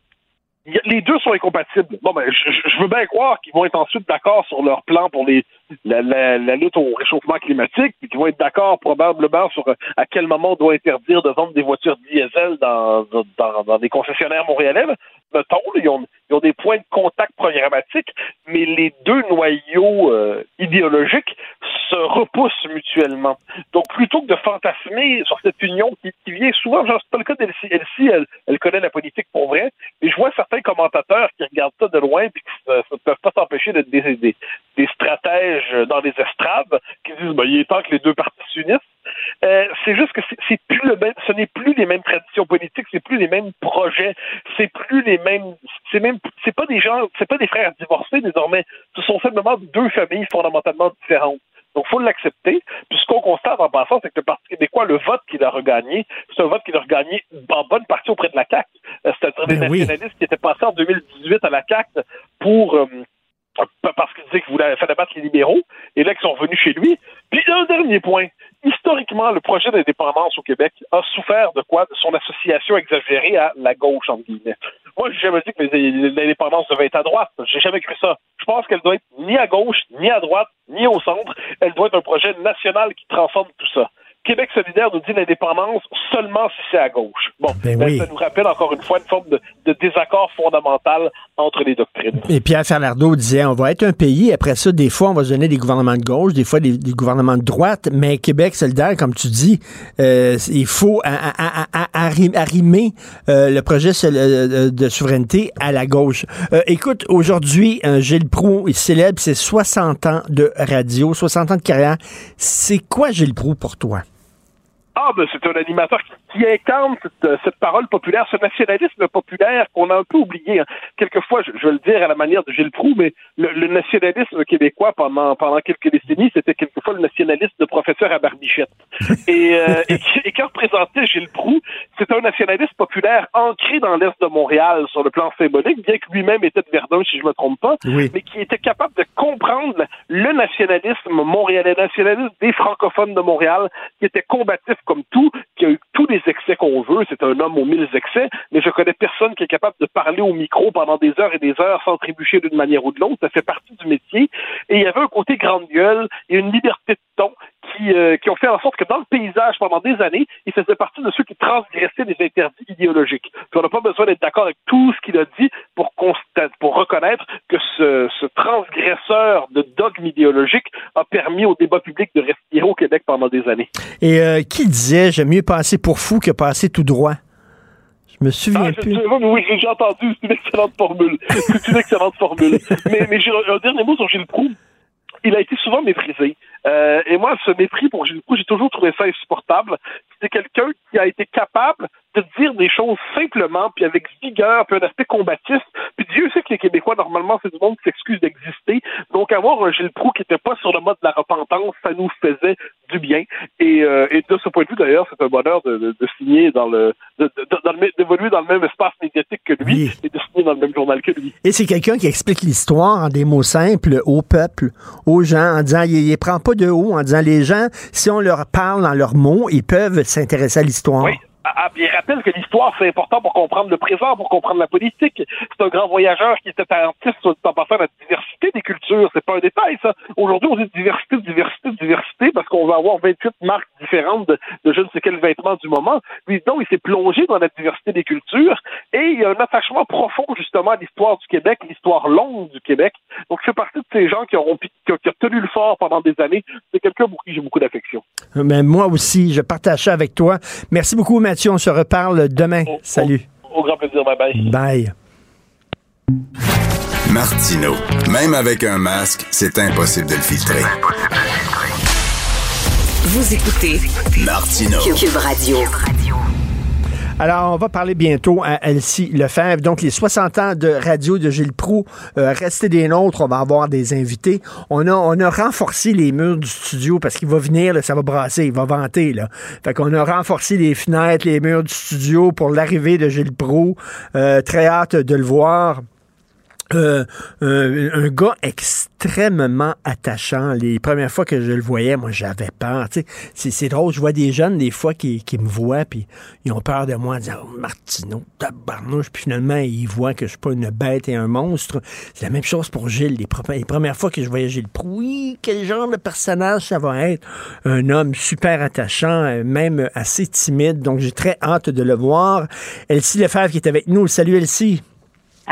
les deux sont incompatibles. Bon, ben, je, veux bien croire qu'ils vont être ensuite d'accord sur leur plan pour les, la, la, lutte au réchauffement climatique, puis qu'ils vont être d'accord probablement sur à quel moment on doit interdire de vendre des voitures diesel dans, dans, dans des concessionnaires montréalais. Mettons, ils, ont, ils ont des points de contact programmatiques, mais les deux noyaux euh, idéologiques se repoussent mutuellement. Donc, plutôt que de fantasmer sur cette union qui, qui vient souvent, genre, c'est pas le cas d'Elsie, Elsie, elle, elle, connaît la politique pour vrai, mais je vois certains commentateurs qui regardent ça de loin et qui ne peuvent pas s'empêcher d'être des, des, des, stratèges dans les estrades qui disent, ben, il est temps que les deux parties s'unissent. Euh, c'est juste que c'est plus le même, ce n'est plus les mêmes traditions politiques, c'est plus les mêmes projets, c'est plus les mêmes, c'est même, c'est pas des gens, c'est pas des frères divorcés désormais, ce sont simplement deux familles fondamentalement différentes. Donc, il faut l'accepter. Puis, ce qu'on constate en passant, c'est que le Parti québécois, le vote qu'il a regagné, c'est un vote qu'il a regagné en bonne partie auprès de la CAQ. Euh, C'est-à-dire des ben nationalistes qui étaient passés en 2018 à la CAQ pour... Euh, parce qu'il disait qu'il voulait faire abattre les libéraux, et là, ils sont revenus chez lui. Puis, un dernier point. Historiquement, le projet d'indépendance au Québec a souffert de quoi? De son association exagérée à la gauche, entre guillemets. Moi, j'ai jamais dit que l'indépendance devait être à droite. J'ai jamais cru ça. Je pense qu'elle doit être ni à gauche, ni à droite, ni au centre. Elle doit être un projet national qui transforme tout ça. Québec solidaire nous dit l'indépendance seulement si c'est à gauche. Bon, ben ben, ça nous rappelle encore une fois une forme de, désaccord fondamental entre les doctrines. Et Pierre Falardeau disait, on va être un pays, après ça, des fois, on va se donner des gouvernements de gauche, des fois des, gouvernements de droite, mais Québec solidaire, comme tu dis, euh, il faut arrimer euh, le projet euh, de souveraineté à la gauche. écoute, aujourd'hui, Gilles Proux, il célèbre ses 60 ans de radio, 60 ans de carrière. C'est quoi Gilles Proux pour toi? Ah, ben, c'est un animateur qui qui incarne cette, cette, parole populaire, ce nationalisme populaire qu'on a un peu oublié. Hein. Quelquefois, je, je, veux le dire à la manière de Gilles Proux, mais le, le nationalisme québécois pendant, pendant quelques décennies, c'était quelquefois le nationalisme de professeur à barbichette. (laughs) Et, euh, et, et quand représentait Gilles Proux, c'est un nationaliste populaire ancré dans l'Est de Montréal sur le plan symbolique, bien que lui-même était de Verdun, si je me trompe pas, oui. mais qui était capable de comprendre le nationalisme montréalais, le nationalisme des francophones de Montréal, qui était combatif comme tout, tous les excès qu'on veut. C'est un homme aux mille excès, mais je connais personne qui est capable de parler au micro pendant des heures et des heures sans trébucher d'une manière ou de l'autre. Ça fait partie du métier. Et il y avait un côté grande gueule et une liberté de ton qui, euh, qui ont fait en sorte que dans le paysage, pendant des années, il faisait partie de ceux qui transgressaient des interdits idéologiques. On n'a pas besoin d'être d'accord avec tout ce qu'il a dit pour, constater, pour reconnaître que ce, ce transgresseur de dogmes idéologiques a permis au débat public de respirer au Québec pendant des années. Et euh, qui disait j'aime mieux passer pour fou que passer tout droit? Je me souviens ah, plus. Je, oui, j'ai entendu, c'est une excellente formule. C'est une excellente formule. (laughs) mais mais j'ai un dernier mot sur Gilles Proux. Il a été souvent méprisé. Euh, et moi, ce mépris pour Gilles Proux, j'ai toujours trouvé ça insupportable. C'est quelqu'un qui a été capable de dire des choses simplement, puis avec vigueur, puis un aspect combatif. Puis Dieu sait que les Québécois, normalement, c'est du monde qui s'excuse d'exister. Donc, avoir un Gilles Proux qui n'était pas sur le mode de la repentance, ça nous faisait du bien. Et, euh, et de ce point de vue, d'ailleurs, c'est un bonheur de, de, de signer dans le, d'évoluer dans le même espace médiatique que lui Oui. et de signer dans le même journal que lui. Et c'est quelqu'un qui explique l'histoire en des mots simples au peuple, aux gens, en disant, il, il prend pas de haut, en disant, les gens, si on leur parle dans leurs mots, ils peuvent s'intéresser à l'histoire. Oui. Ah, il rappelle que l'histoire, c'est important pour comprendre le présent, pour comprendre la politique. C'est un grand voyageur qui était attentif sur le passant à la diversité des cultures. C'est pas un détail, ça. Aujourd'hui, on dit diversité, diversité, diversité, parce qu'on va avoir 28 marques différentes de, de je ne sais quel vêtement du moment. Lui, non, il s'est plongé dans la diversité des cultures et il y a un attachement profond, justement, à l'histoire du Québec, l'histoire longue du Québec. Donc, c'est partie de ces gens qui auront qui, qui ont tenu le fort pendant des années. C'est quelqu'un pour qui j'ai beaucoup d'affection. Mais moi aussi, je partage ça avec toi. Merci beaucoup, Mathieu. On se reparle demain. Au, Salut. Au, au, grand plaisir. Bye bye. Bye. Martino. Même avec un masque, c'est impossible de le filtrer. Vous écoutez Martino. Cube Radio. Alors, on va parler bientôt à Elsie Lefebvre. Donc, les 60 ans de radio de Gilles Proux, euh, restez des nôtres, on va avoir des invités. On a, on a renforcé les murs du studio parce qu'il va venir, là, ça va brasser, il va vanter. Là. Fait qu'on a renforcé les fenêtres, les murs du studio pour l'arrivée de Gilles Proux. Euh, très hâte de le voir. Euh, euh, un gars extrêmement attachant. Les premières fois que je le voyais, moi, j'avais peur. C'est drôle, je vois des jeunes, des fois, qui, qui me voient, puis ils ont peur de moi, en disant oh, Martineau, tabarnouche, puis finalement, ils voient que je suis pas une bête et un monstre. C'est la même chose pour Gilles. Les, pre les premières fois que je voyais Gilles oui, quel genre de personnage ça va être? Un homme super attachant, euh, même assez timide. Donc, j'ai très hâte de le voir. Elsie Lefebvre qui est avec nous. Salut, Elsie.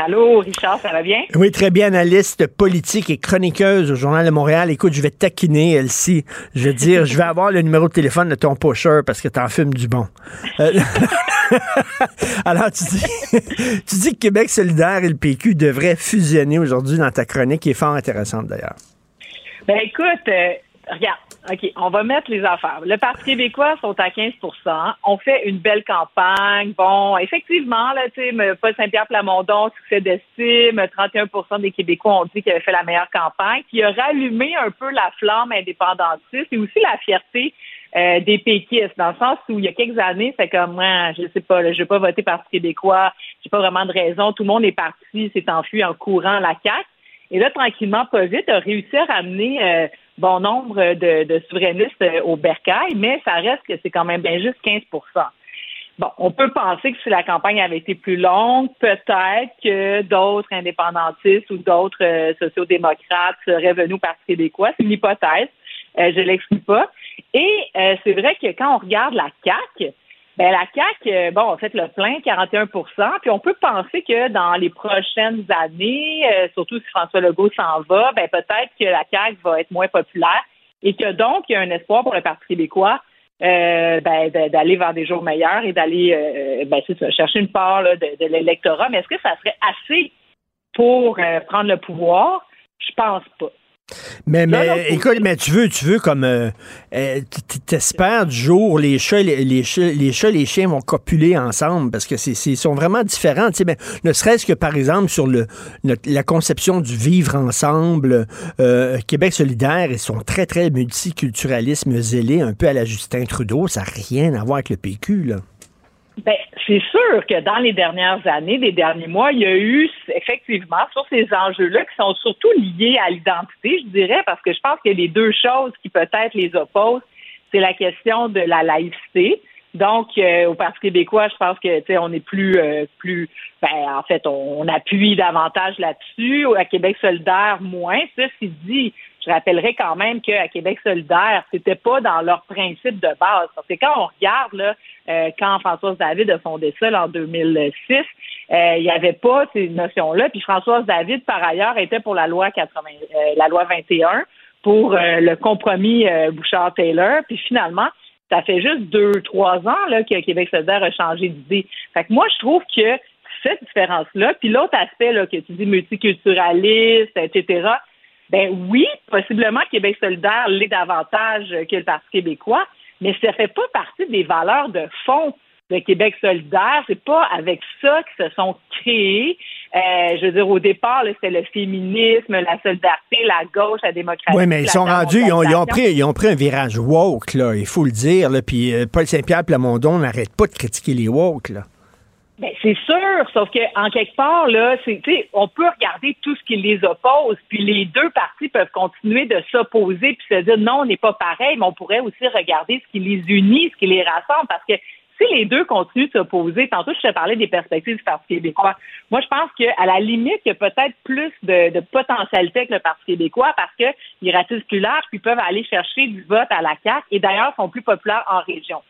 Allô, Richard, ça va bien? Oui, très bien, analyste politique et chroniqueuse au Journal de Montréal. Écoute, je vais te taquiner, Elsie. Je vais dire, je vais (laughs) avoir le numéro de téléphone de ton pusher parce que t'en fumes du bon. Euh, (laughs) Alors, tu dis, (laughs) tu dis que Québec solidaire et le PQ devraient fusionner aujourd'hui dans ta chronique, qui est fort intéressante d'ailleurs. Ben écoute, euh, regarde, OK, on va mettre les affaires. Le Parti québécois sont à 15% On fait une belle campagne. Bon, effectivement, là, tu sais, Paul Saint-Pierre Plamondon, succès d'estime, 31% des Québécois ont dit qu'il avait fait la meilleure campagne, qui a rallumé un peu la flamme indépendantiste et aussi la fierté euh, des péquistes, dans le sens où il y a quelques années, c'est comme moi, je sais pas, je vais pas voter Parti québécois, j'ai pas vraiment de raison, tout le monde est parti, s'est enfui en courant la CAQ. Et là, tranquillement, pas vite, a réussi à ramener euh, bon nombre de, de souverainistes euh, au bercail, mais ça reste que c'est quand même bien juste 15% Bon, on peut penser que si la campagne avait été plus longue, peut-être que d'autres indépendantistes ou d'autres euh, sociodémocrates seraient venus Parti québécois. C'est une hypothèse. Euh, je l'exclus pas. Et euh, c'est vrai que quand on regarde la CAQ, ben la CAQ, euh, bon, on fait le plein, 41% puis on peut penser que dans les prochaines années, euh, surtout si François Legault s'en va, ben peut-être que la CAQ va être moins populaire et que donc il y a un espoir pour le Parti québécois euh, ben, d'aller vers des jours meilleurs et d'aller ben, chercher une part de, de l'électorat. Mais est-ce que ça serait assez pour prendre le pouvoir? Je pense pas. Mais, mais non, écoute, mais tu veux, tu veux comme euh, euh, t'espères du jour où les chats, les, les chats, les chats, les chiens vont copuler ensemble parce que c'est, c'est- sont vraiment différents. Tu sais, ben, ne serait-ce que par exemple sur le notre- la conception du vivre ensemble, euh, Québec solidaire, ils sont très très multiculturalisme zélé, un peu à la Justin Trudeau. Ça n'a rien à voir avec le PQ là. Ben, c'est sûr que dans les dernières années, les derniers mois, il y a eu effectivement sur ces enjeux-là qui sont surtout liés à l'identité, je dirais, parce que je pense que les deux choses qui peut-être les opposent, c'est la question de la laïcité. Donc, euh, au Parti québécois, je pense que on est plus euh, plus ben en fait, on, on appuie davantage là-dessus. À Québec solidaire, moins. Ceci dit, je rappellerai quand même qu'à Québec solidaire, c'était pas dans leur principe de base. Parce que quand on regarde là, euh, quand Françoise David a fondé ça là, en 2006, euh, il n'y avait pas ces notions-là. Puis Françoise David, par ailleurs, était pour la loi 80, euh, la loi 21, pour le compromis Bouchard-Taylor. Puis finalement, ça fait juste deux, trois ans là, que Québec solidaire a changé d'idée. Fait que moi, je trouve que cette différence-là, puis l'autre aspect là, que tu dis multiculturaliste, etc., ben oui, possiblement Québec solidaire l'est davantage que le Parti québécois, mais ça fait pas partie des valeurs de fond de Québec solidaire. C'est pas avec ça qu'ils se sont créés. Euh, je veux dire, au départ, c'était le féminisme, la solidarité, la gauche, la démocratie. Oui, mais ils sont rendus, ils ont, ils ont pris, ils ont pris un virage woke, là, il faut le dire. Là, puis euh, Paul Saint-Pierre Plamondon n'arrête pas de critiquer les woke. Là. Ben, c'est sûr, sauf que en quelque part, là, c'est, on peut regarder tout ce qui les oppose, puis les deux partis peuvent continuer de s'opposer puis se dire non, on n'est pas pareil, mais on pourrait aussi regarder ce qui les unit, ce qui les rassemble, parce que si les deux continuent de s'opposer, tantôt je te parlais des perspectives du Parti québécois. Moi, je pense qu'à la limite, il y a peut-être plus de, de potentialité avec le Parti québécois parce qu'ils ratissent plus large, puis peuvent aller chercher du vote à la CAQ et d'ailleurs sont plus populaires en région.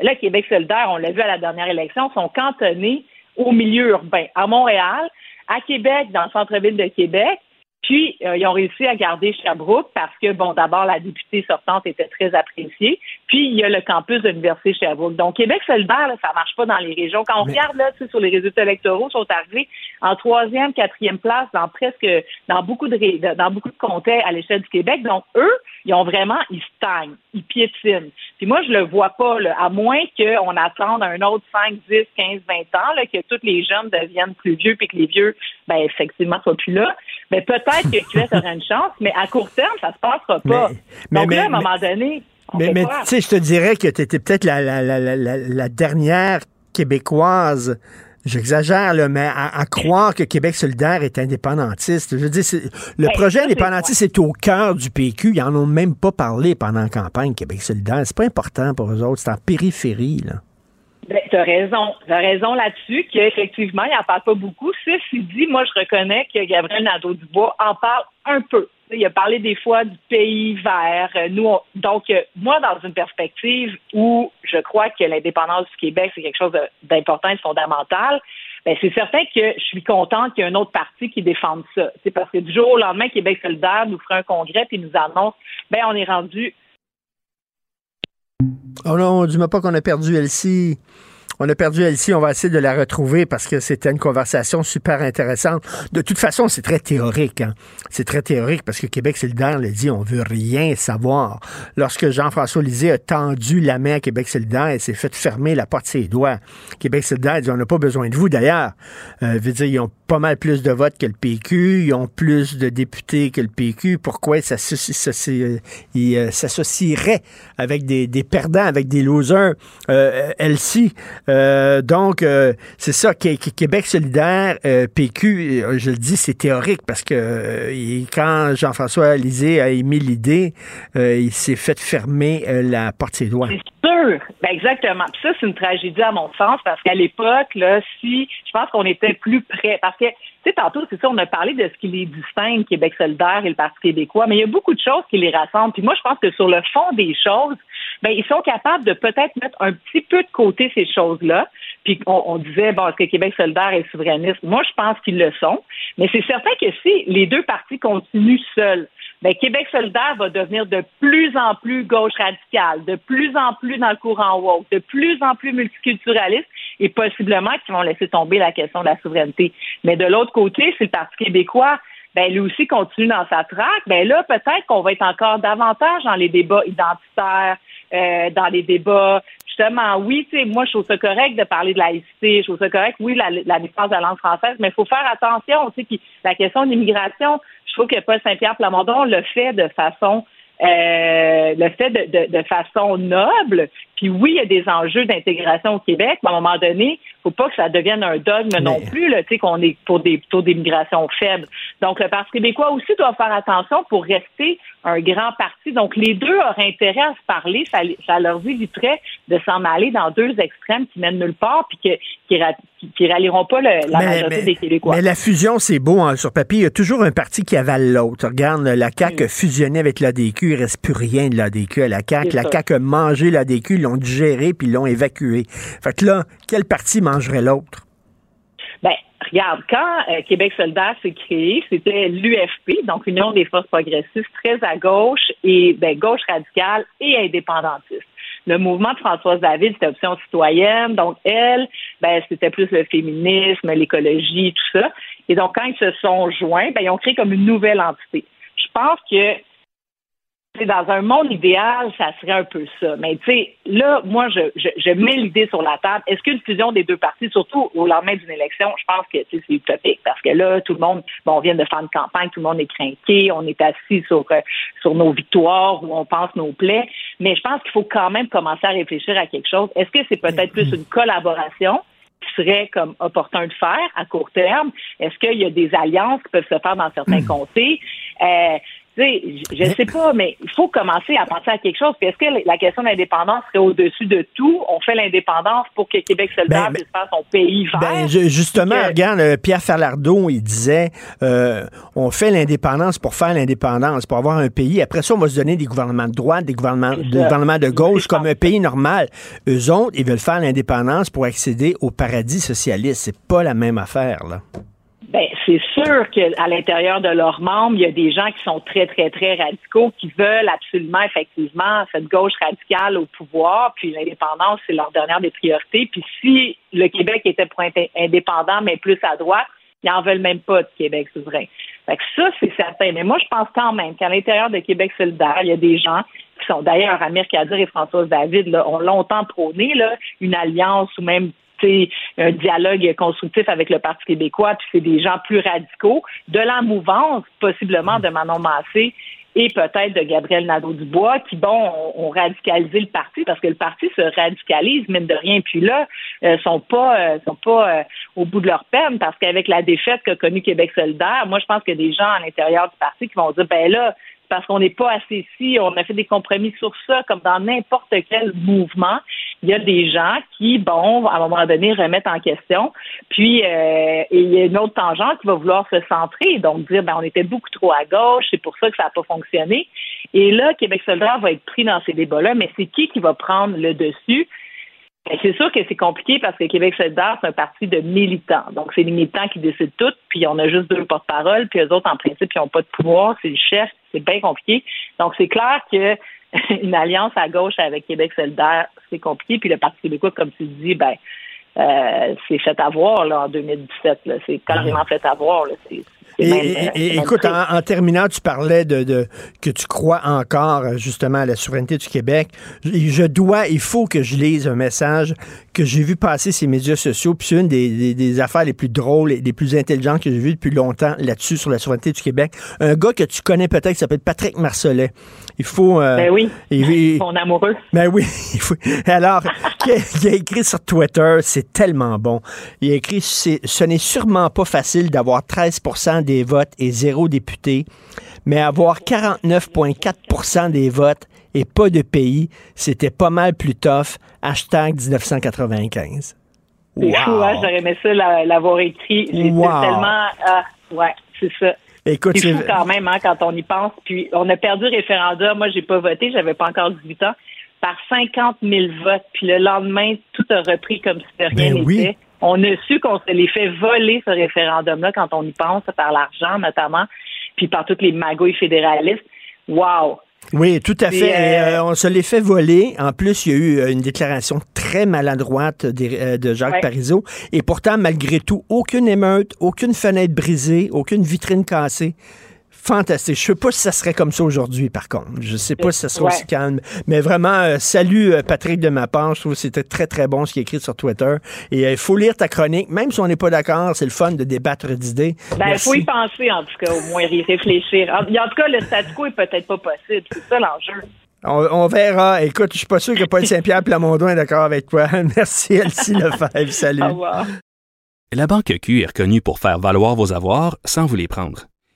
Là, Québec solidaire, on l'a vu à la dernière élection, sont cantonnés au milieu urbain, à Montréal, à Québec, dans le centre-ville de Québec. Puis, euh, ils ont réussi à garder Sherbrooke parce que, bon, d'abord, la députée sortante était très appréciée. Puis, il y a le campus de l'Université Sherbrooke. Donc, Québec solidaire, là, ça marche pas dans les régions. Quand on regarde, là, sur les résultats électoraux, ils sont arrivés en troisième, quatrième place dans presque, dans beaucoup de, ré- dans beaucoup de comtés à l'échelle du Québec. Donc, eux, ils ont vraiment, ils stagnent, ils piétinent. Puis moi, je le vois pas, là, à moins qu'on attende un autre 5, 10, 15, 20 ans, là, que tous les jeunes deviennent plus vieux puis que les vieux, ben, effectivement, soient plus là. Mais peut-être que QS aura une chance, mais à court terme, ça se passera pas. mais- Donc mais- là, à un moment donné, on Mais, mais tu sais, je te dirais que tu étais peut-être la, la, la, la, dernière québécoise. J'exagère, là, mais à, à croire que Québec solidaire est indépendantiste. Je veux dire, le Ben, projet indépendantiste est au cœur du PQ. Ils en ont même pas parlé pendant la campagne, Québec solidaire. C'est pas important pour eux autres. C'est en périphérie, là. Ben, tu as raison. Tu as raison là-dessus, qu'effectivement, il n'en parle pas beaucoup. Ceci dit, moi, je reconnais que Gabriel Nadeau-Dubois en parle un peu. Il a parlé des fois du pays vert. Euh, Nous, on- donc, euh, moi, dans une perspective où je crois que l'indépendance du Québec, c'est quelque chose d'important et de fondamental, ben, c'est certain que je suis contente qu'il y ait un autre parti qui défende ça. C'est parce que du jour au lendemain, Québec solidaire nous fera un congrès et nous annonce, ben, on est rendu Oh non, dis-moi pas qu'on a perdu Elsie. On a perdu Elsie, on va essayer de la retrouver parce que c'était une conversation super intéressante. De toute façon, c'est très théorique. hein. C'est très théorique parce que Québec solidaire l'a dit, on veut rien savoir. Lorsque Jean-François Lisée a tendu la main à Québec solidaire, il s'est fait fermer la porte de ses doigts. Québec solidaire dit, on n'a pas besoin de vous d'ailleurs. Euh, veut dire, ils ont pas mal plus de votes que le PQ, ils ont plus de députés que le PQ. Pourquoi ils euh, s'associeraient avec des, des perdants, avec des losers? Euh, Elsie, euh, donc, euh, c'est ça, Qué- Qué- Québec solidaire, euh, PQ, euh, je le dis, c'est théorique parce que euh, quand Jean-François Lisée a émis l'idée, il s'est fait fermer la porte ses doigts. sûr. Ben exactement. Puis ça, c'est une tragédie à mon sens parce qu'à l'époque, là, si je pense qu'on était plus près, parce que tu sais, tantôt, c'est ça, on a parlé de ce qui les distingue, Québec solidaire et le Parti québécois, mais il y a beaucoup de choses qui les rassemblent. Puis moi, je pense que sur le fond des choses, ben ils sont capables de peut-être mettre un petit peu de côté ces choses-là. Puis on, on disait, bon, est-ce que Québec solidaire est souverainiste? Moi, je pense qu'ils le sont. Mais c'est certain que si les deux partis continuent seuls, ben, Québec solidaire va devenir de plus en plus gauche radicale, de plus en plus dans le courant woke, de plus en plus multiculturaliste et possiblement qu'ils vont laisser tomber la question de la souveraineté. Mais de l'autre côté, c'est le Parti québécois. ben lui aussi continue dans sa traque, ben là, peut-être qu'on va être encore davantage dans les débats identitaires, euh, dans les débats justement, oui, tu sais, moi, je trouve ça correct de parler de laïcité, je trouve ça correct, oui, la, la défense de la langue française, mais il faut faire attention, tu sais, la question de l'immigration, je trouve que Paul Saint-Pierre Plamondon le fait de façon euh, le fait de, de, de, façon noble. Puis oui, il y a des enjeux d'intégration au Québec, mais à un moment donné, faut pas que ça devienne un dogme non plus, là, tu sais, qu'on est pour des taux d'immigration faibles. Donc, le Parti québécois aussi doit faire attention pour rester un grand parti. Donc, les deux auraient intérêt à se parler. Ça, ça leur éviterait de s'en aller dans deux extrêmes qui mènent nulle part puis que, qui, qui, rallieront pas le, la majorité des Québécois. Mais la fusion, c'est beau hein, sur papier. Il y a toujours un parti qui avale l'autre. Regarde, la CAQ a fusionné avec l'ADQ. Il reste plus rien de l'ADQ à la CAQ. La CAQ a mangé l'ADQ, l'ont digéré puis l'ont évacué. Fait que là, quel parti mangerait l'autre? Ben, regarde, quand euh, Québec solidaire s'est créé, c'était l'UFP, donc Union des forces progressistes, très à gauche et ben, gauche radicale et indépendantiste. Le mouvement de Françoise David, c'était option citoyenne, donc elle, ben, c'était plus le féminisme, l'écologie, tout ça. Et donc, quand ils se sont joints, ben, ils ont créé comme une nouvelle entité. Je pense que dans un monde idéal, ça serait un peu ça. Mais tu sais, là, moi, je, je, mets l'idée sur la table. Est-ce qu'une fusion des deux partis, surtout au lendemain d'une élection, je pense que c'est utopique parce que là, tout le monde, bon, on vient de faire une campagne, tout le monde est craqué, on est assis sur, euh, sur nos victoires ou on pense nos plaies. Mais je pense qu'il faut quand même commencer à réfléchir à quelque chose. Est-ce que c'est peut-être plus une collaboration? qui serait comme opportun de faire à court terme? Est-ce qu'il y a des alliances qui peuvent se faire dans certains hmm. comtés? Euh, je ne sais pas, mais il faut commencer à penser à quelque chose. est-ce que la question de l'indépendance serait au-dessus de tout? On fait l'indépendance pour que Québec solidaire puisse faire son pays vert. Ben, justement, regarde, euh, Pierre Falardeau, il disait euh, on fait l'indépendance pour faire l'indépendance, pour avoir un pays. Après ça, on va se donner des gouvernements de droite, des gouvernements, des gouvernements de gauche, comme un pays normal. Eux autres, ils veulent faire l'indépendance pour accéder au paradis socialiste. C'est pas la même affaire, là. Ben, c'est sûr qu'à l'intérieur de leurs membres, il y a des gens qui sont très, très, très radicaux, qui veulent absolument, effectivement, cette gauche radicale au pouvoir, puis l'indépendance, c'est leur dernière des priorités. Puis si le Québec était pour indépendant, mais plus à droite, ils n'en veulent même pas de Québec souverain. Fait que ça, c'est certain. Mais moi, je pense quand même qu'à l'intérieur de Québec solidaire, il y a des gens qui sont d'ailleurs Amir Kadir et Françoise David ont longtemps prôné une alliance ou même un dialogue constructif avec le Parti québécois, puis c'est des gens plus radicaux, de la mouvance, possiblement de Manon Massé et peut-être de Gabriel Nadeau-Dubois, qui, bon, ont, radicalisé le parti, parce que le parti se radicalise, mine de rien. Puis là, euh, sont pas, euh, sont pas euh, au bout de leur peine, parce qu'avec la défaite qu'a connue Québec solidaire, moi, je pense qu'il y a des gens à l'intérieur du parti qui vont dire, ben là, parce qu'on n'est pas assez ici, on a fait des compromis sur ça, comme dans n'importe quel mouvement. Il y a des gens qui, bon, à un moment donné, remettent en question. Puis, euh, il y a une autre tangente qui va vouloir se centrer, donc dire, ben, on était beaucoup trop à gauche, c'est pour ça que ça n'a pas fonctionné. Et là, Québec solidaire va être pris dans ces débats-là, mais c'est qui qui va prendre le dessus? Ben, c'est sûr que c'est compliqué parce que Québec solidaire, c'est un parti de militants. Donc, c'est les militants qui décident tout, puis on a juste deux porte-parole, puis eux autres, en principe, ils n'ont pas de pouvoir, c'est le chef, c'est bien compliqué. Donc, c'est clair que (laughs) une alliance à gauche avec Québec solidaire, c'est compliqué. Puis le Parti québécois, comme tu dis, ben, euh, c'est fait avoir là, en 2017. C'est carrément fait avoir. Là. C'est, et, écoute, en, terminant, tu parlais de, que tu crois encore justement à la souveraineté du Québec. Je, dois, il faut que je lise un message que j'ai vu passer ces médias sociaux. Puis c'est une des, affaires les plus drôles et les plus intelligentes que j'ai vues depuis longtemps là-dessus sur la souveraineté du Québec. Un gars que tu connais peut-être qui s'appelle Patrick Marcelet. Il faut. Euh, ben oui. Il, (laughs) Son amoureux. Ben oui. (laughs) Il faut, alors, il a écrit sur Twitter, c'est tellement bon. Il a écrit ce n'est sûrement pas facile d'avoir 13 des votes et zéro député, mais avoir 49,4% des votes et pas de pays, c'était pas mal plus tough. Hashtag 1995. C'est fou, hein? J'aurais aimé ça l'avoir écrit. J'étais tellement... Ah, ouais, c'est ça. Écoute, c'est fou quand même hein, quand on y pense. Puis on a perdu le référendum. Moi, j'ai pas voté, j'avais pas encore 18 ans, par 50 000 votes. Puis le lendemain, tout a repris comme si de rien ben n'était. On a su qu'on se les fait voler, ce référendum-là, quand on y pense, par l'argent notamment, puis par toutes les magouilles fédéralistes. Wow! Oui, tout à fait. Euh, on se les fait voler. En plus, il y a eu euh, une déclaration très maladroite euh, de Jacques Ouais. Parizeau. Et pourtant, malgré tout, aucune émeute, aucune fenêtre brisée, aucune vitrine cassée. Fantastique. Je sais pas si ça serait comme ça aujourd'hui, par contre. Je sais pas si ça serait Ouais. aussi calme. Mais vraiment, euh, salut euh, Patrick de ma part. Je trouve que c'était très, très bon ce qui est écrit sur Twitter. Et euh, il faut lire ta chronique. Même si on n'est pas d'accord, c'est le fun de débattre d'idées. Ben, il Merci. faut y penser, en tout cas, au moins y réfléchir. En, en tout cas, le statu quo est peut-être pas possible. C'est ça l'enjeu. On, on verra. Écoute, je suis pas sûr que Paul Saint-Pierre Plamondon est d'accord avec toi. (laughs) Merci, Elsie Lefebvre. Salut. Au revoir. La Banque Q est reconnue pour faire valoir vos avoirs sans vous les prendre.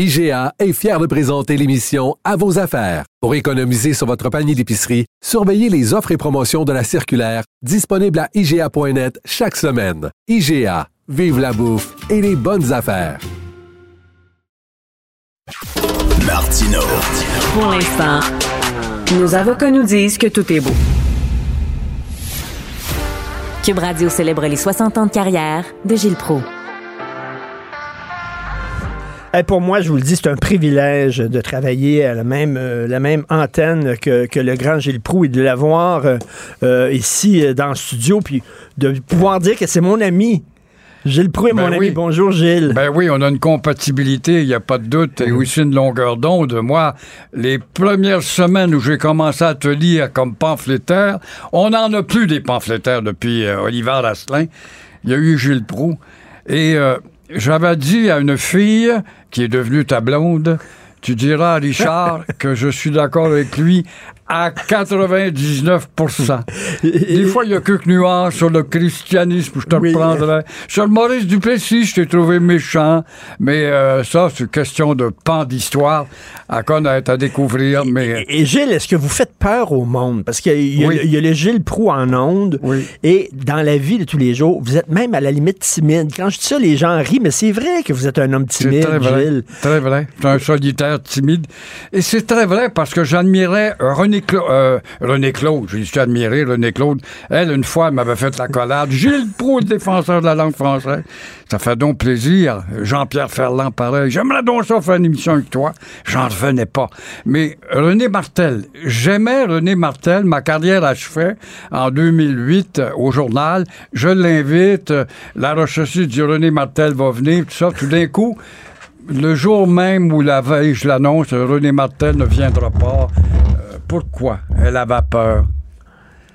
IGA est fier de présenter l'émission À vos affaires. Pour économiser sur votre panier d'épicerie, surveillez les offres et promotions de la circulaire disponible à IGA.net chaque semaine. IGA, vive la bouffe et les bonnes affaires. Martino. Pour l'instant, nos avocats nous disent que tout est beau. Cube Radio célèbre les 60 ans de carrière de Gilles Proulx. Eh, pour moi, je vous le dis, c'est un privilège de travailler à la même, euh, la même antenne que, que le grand Gilles Proux et de l'avoir euh, euh, ici dans le studio, puis de pouvoir dire que c'est mon ami. Gilles Proux est Ben mon ami. Bonjour, Gilles. Ben oui, on a une compatibilité, il n'y a pas de doute, et aussi une longueur d'onde. Moi, les premières semaines où j'ai commencé à te lire comme pamphlétaire, on n'en a plus des pamphlétaires depuis euh, Oliver Asselin. Il y a eu Gilles Proux. Et j'avais dit à une fille qui est devenue ta blonde, tu diras à Richard que je suis d'accord avec lui à 99 Des fois, il y a quelques nuances sur le christianisme, je te reprendrai. Sur le Maurice Duplessis, je t'ai trouvé méchant, mais euh, ça, c'est une question de pan d'histoire à connaître, à découvrir. Mais Et Gilles, est-ce que vous faites peur au monde? Parce qu'il y, Oui. y a le Gilles Proux en onde. Et dans la vie de tous les jours, vous êtes même à la limite timide. Quand je dis ça, les gens rient, mais c'est vrai que vous êtes un homme timide, très vrai. Gilles. Très vrai. C'est un solitaire timide. Et c'est très vrai parce que j'admirais René, Euh, René Claude. J'ai suis admiré René Claude. Elle, une fois, m'avait fait la collade. Gilles Proulx, défenseur de la langue française. Ça fait donc plaisir. Jean-Pierre Ferland, pareil. J'aimerais donc ça faire une émission avec toi. J'en revenais pas. Mais René Martel, j'aimais René Martel. Ma carrière achevait en 2008 euh, au journal. Je l'invite. euh, La recherche du René Martel va venir. Tout d'un coup, le jour même où la veille, je l'annonce, René Martel ne viendra pas. Pourquoi? Elle avait peur.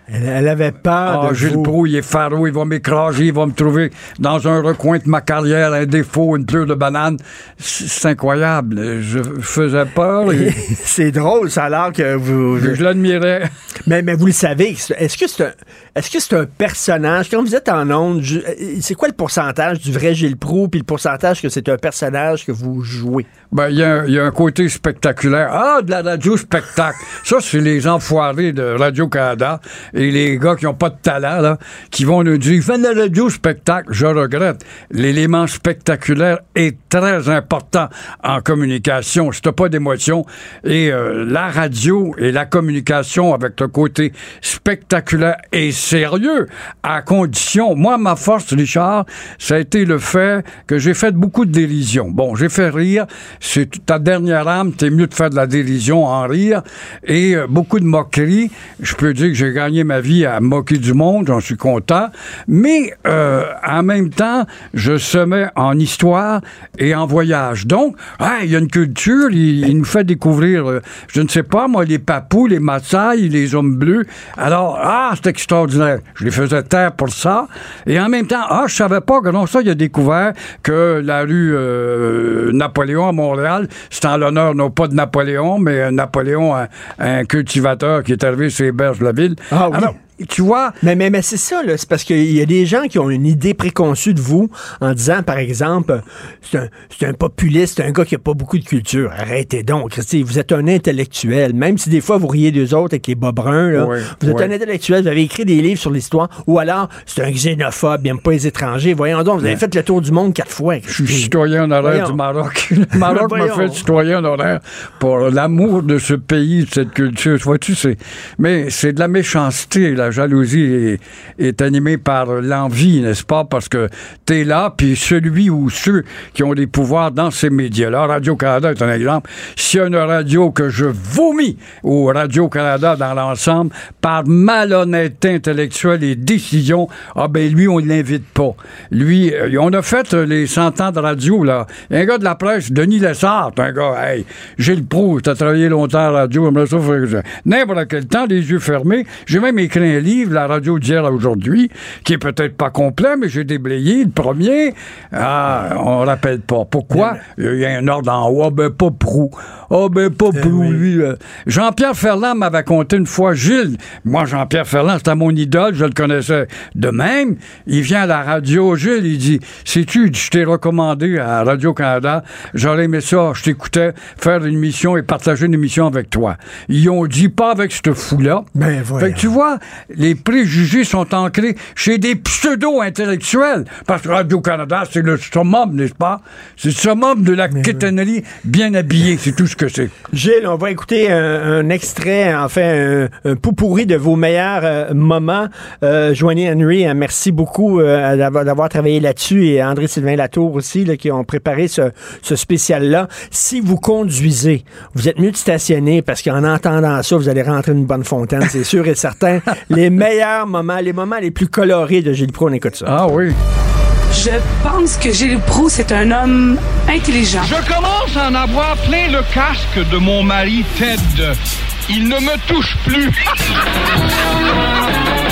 Elle, elle avait peur Ah, de Gilles vous. Proulx, il est faro, il va m'écraser, il va me trouver dans un recoin de ma carrière, un défaut, une pleure de banane. C'est incroyable. Je faisais peur. et- (laughs) c'est drôle, ça a l'air que vous. Je l'admirais. Mais, mais vous le savez, est-ce que c'est un, est-ce que c'est un personnage? Quand vous êtes en onde, je- euh, c'est quoi le pourcentage du vrai Gilles Proux puis le pourcentage que c'est un personnage que vous jouez? Ben, il y, a un- il y a un côté spectaculaire. Ah, de la radio spectacle. Ça, c'est les enfoirés de Radio-Canada et les gars qui ont pas de talent, là, qui vont nous dire, fais de la radio spectacle. Je regrette. L'élément spectaculaire est très important en communication. Si t'as pas d'émotion et euh, la radio et la communication avec le côté spectaculaire et sérieux, à condition, moi, ma force, Richard, ça a été le fait que j'ai fait beaucoup de dérision. Bon, j'ai fait rire, c'est ta dernière âme, t'es mieux de faire de la dérision en rire, et euh, beaucoup de moqueries. Je peux dire que j'ai gagné ma vie à moquer du monde, j'en suis content, mais euh, en même temps, je semais en histoire et en voyage. Donc, il y a une culture, il, nous fait découvrir, euh, je ne sais pas, moi, les papous, les Maasai, les hommes bleus. Alors, ah, c'est extraordinaire. Je les faisais taire pour ça. Et en même temps, ah, je savais pas que non, ça, il a découvert que la rue euh, Napoléon à Montréal, c'est en l'honneur, non pas de Napoléon, mais Napoléon, un, un cultivateur qui est arrivé sur les berges de la ville. Ah oui. Tu vois. Mais, mais, mais c'est ça, là. C'est parce qu'il y a des gens qui ont une idée préconçue de vous en disant, par exemple, c'est un, c'est un populiste, c'est un gars qui a pas beaucoup de culture. Arrêtez donc. Christy, Vous êtes un intellectuel. Même si des fois vous riez d'eux autres avec les bas bruns, là, Oui, vous êtes oui. un intellectuel, vous avez écrit des livres sur l'histoire. Ou alors, c'est un xénophobe, il n'aime pas les étrangers. Voyons donc, vous avez fait le tour du monde quatre fois. Je suis citoyen honoraire du Maroc. (laughs) Le Maroc m'a fait citoyen honoraire pour l'amour de ce pays, de cette culture. Vois-tu, c'est, mais c'est de la méchanceté. La jalousie est, animée par l'envie, n'est-ce pas? Parce que t'es là, puis celui ou ceux qui ont des pouvoirs dans ces médias-là, Radio-Canada est un exemple. S'il y a une radio que je vomis au Radio-Canada dans l'ensemble par malhonnêteté intellectuelle et décision, ah ben lui, on ne l'invite pas. Lui, euh, on a fait euh, les 100 ans de radio, là. Un gars de la presse, Denis Lessard, un gars, hey, Gilles Proulx, t'as travaillé longtemps à la radio. N'importe quel temps, les yeux fermés. J'ai même écrit un livre, La radio d'hier à aujourd'hui, qui est peut-être pas complet, mais j'ai déblayé le premier. Ah, on rappelle pas. Pourquoi? Il y a un ordre en haut. Ah, ben, pas Proulx. Ah, ben, pas Proulx, lui. euh. Jean-Pierre Ferland m'avait conté une fois, Gilles, moi, Jean-Pierre Ferland, c'était mon idole, je le connaissais de même. Il vient à la radio, Gilles, il dit, sais-tu, je t'ai recommandé à Radio-Canada, j'aurais aimé ça, je t'écoutais faire une mission et partager une émission avec toi. Ils ont dit pas avec ce fou-là. Ben, Fait que tu vois, les préjugés sont ancrés chez des pseudo-intellectuels. Parce que Radio-Canada, c'est le summum, n'est-ce pas? C'est le summum de la quétanerie bien habillée, c'est tout ce que c'est. Gilles, on va écouter un, un extrait, enfin, un, un pourri de vos meilleurs euh, moments. Euh, Joanie Henry, hein, merci beaucoup euh, d'avoir, d'avoir travaillé là-dessus et André-Sylvain Latour aussi, là, qui ont préparé ce, ce spécial-là. Si vous conduisez, vous êtes mieux de stationner parce qu'en entendant ça, vous allez rentrer une bonne fontaine, c'est sûr et certain. (laughs) les meilleurs moments, les moments les plus colorés de Gilles Pro, on écoute ça. Ah oui. Je pense que Gilles Proulx, c'est un homme intelligent. Je commence à en avoir plein le casque de mon mari Ted. Il ne me touche plus. (laughs)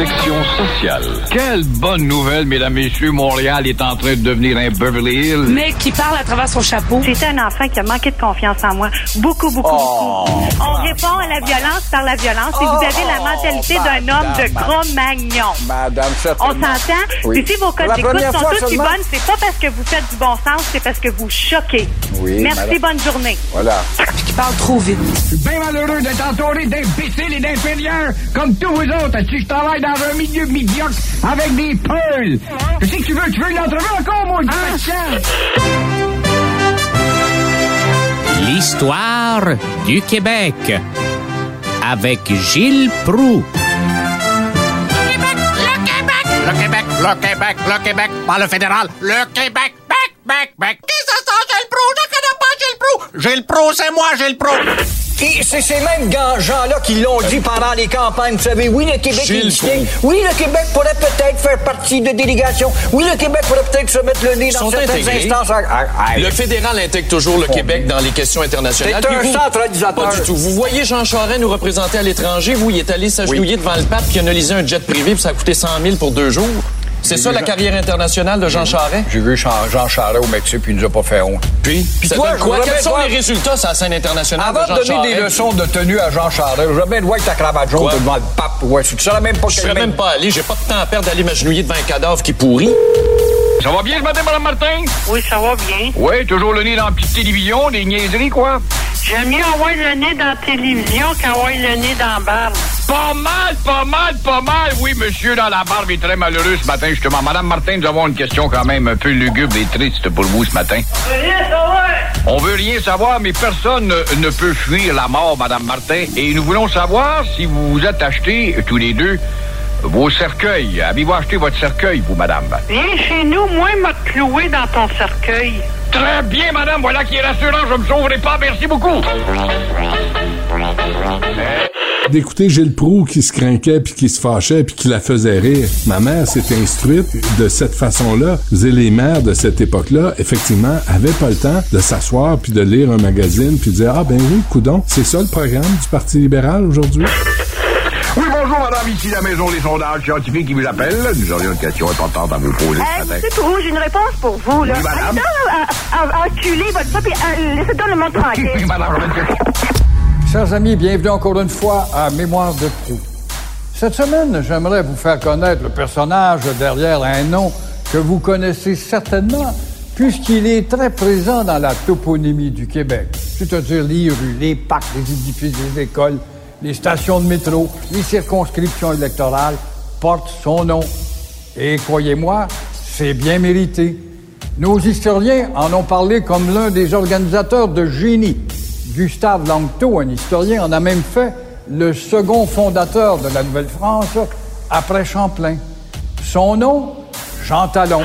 Section sociale. Quelle bonne nouvelle, mesdames, messieurs. Montréal est en train de devenir un Beverly Hills. Mais qui parle à travers son chapeau. C'était un enfant qui a manqué de confiance en moi. Beaucoup, beaucoup, Oh. beaucoup. On répond à la violence par la violence et vous avez la mentalité d'un homme de gros magnon. Madame, On s'entend? Oui. Si vos codes d'écoute sont aussi seulement. bonnes, c'est pas parce que vous faites du bon sens, c'est parce que vous choquez. Oui, Merci, madame. bonne journée. Voilà. Qui parle trop vite. Je suis bien malheureux d'être entouré d'imbéciles et d'inférieurs comme tous vous autres. Si je travaille dans un milieu médiocre avec des peuls. Je sais que tu veux, tu veux une entrevue encore, mon L'histoire du Québec avec Gilles Proux. Le Québec, le Québec, le Québec, pas le fédéral, le Québec, bec, bec, bec. Qui ça, Gilles Proux? Je connais pas Gilles Proux. Gilles Proux, c'est moi, Gilles Proux. Et c'est ces mêmes gants- gens-là qui l'ont dit pendant les campagnes. Vous savez, oui, le Québec est distinct. Oui, le Québec pourrait peut-être faire partie de délégations. Oui, le Québec pourrait peut-être se mettre le nez dans sont certaines intégrés. instances. Ah, ah, Le fédéral intègre toujours le Québec dans les questions internationales. C'est un vous- centralisateur. Pas du tout. Vous voyez Jean Charest nous représenter à l'étranger. Vous, il est allé s'agenouiller devant le pape qui a analysé un jet privé puis ça a coûté 100 000 pour deux jours. C'est ça la carrière internationale de Jean Charest? J'ai vu Jean, Jean Charest au Mexique, puis il nous a pas fait honte. Puis, Puis ça toi, donne quoi? Quels sont les résultats sur la scène internationale Avant de Jean donner Charest? des leçons de tenue à Jean Charest, je veux bien voir avec ta cravate jaune devant le pape. Ouais, tu saurais même pas Je serais même pas allé. J'ai pas de temps à perdre d'aller m'agenouiller devant un cadavre qui pourrit. Ça va bien ce matin, Mme Martin? Oui, ça va bien. Oui, toujours le nez dans la petite télévision, des niaiseries, quoi? J'aime mieux avoir le nez dans la télévision qu'avoir le nez dans la barbe. Pas mal, pas mal, pas mal. Oui, monsieur dans la barbe est très malheureux ce matin, justement. Madame Martin, nous avons une question quand même un peu lugubre et triste pour vous ce matin. On veut rien savoir, mais personne ne, ne peut fuir la mort, Madame Martin. Et nous voulons savoir si vous vous êtes acheté, tous les deux, vos cercueils. Avez-vous acheté votre cercueil, vous, Madame? Viens chez nous, moi, m'a cloué dans ton cercueil. Très bien, Madame. Voilà qui est rassurant. Je me sauverai pas. Merci beaucoup. d'écouter Gilles Proux qui se craquait puis qui se fâchait puis qui la faisait rire. Ma mère s'est instruite de cette façon-là. Les mères de cette époque-là, effectivement, avaient pas le temps de s'asseoir puis de lire un magazine puis de dire ah ben oui, coudon, c'est ça le programme du Parti libéral aujourd'hui. Oui, bonjour, madame, ici la maison des sondages scientifiques qui vous appelle. Nous aurions une question importante à vous poser Euh, ce matin. Monsieur Proulx, j'ai une réponse pour vous. Là. Oui, madame. Donc, euh, euh, enculer votre puis euh, laissez donc le monde tranquille. Oui, madame. Chers amis, bienvenue encore une fois à Mémoire de Proust. Cette semaine, j'aimerais vous faire connaître le personnage derrière un nom que vous connaissez certainement, puisqu'il est très présent dans la toponymie du Québec, c'est-à-dire les rues, les parcs, les édifices des écoles, les stations de métro, les circonscriptions électorales portent son nom. Et croyez-moi, c'est bien mérité. Nos historiens en ont parlé comme l'un des organisateurs de génie. Gustave Langto, un historien, en a même fait le second fondateur de la Nouvelle-France après Champlain. Son nom, Jean Talon.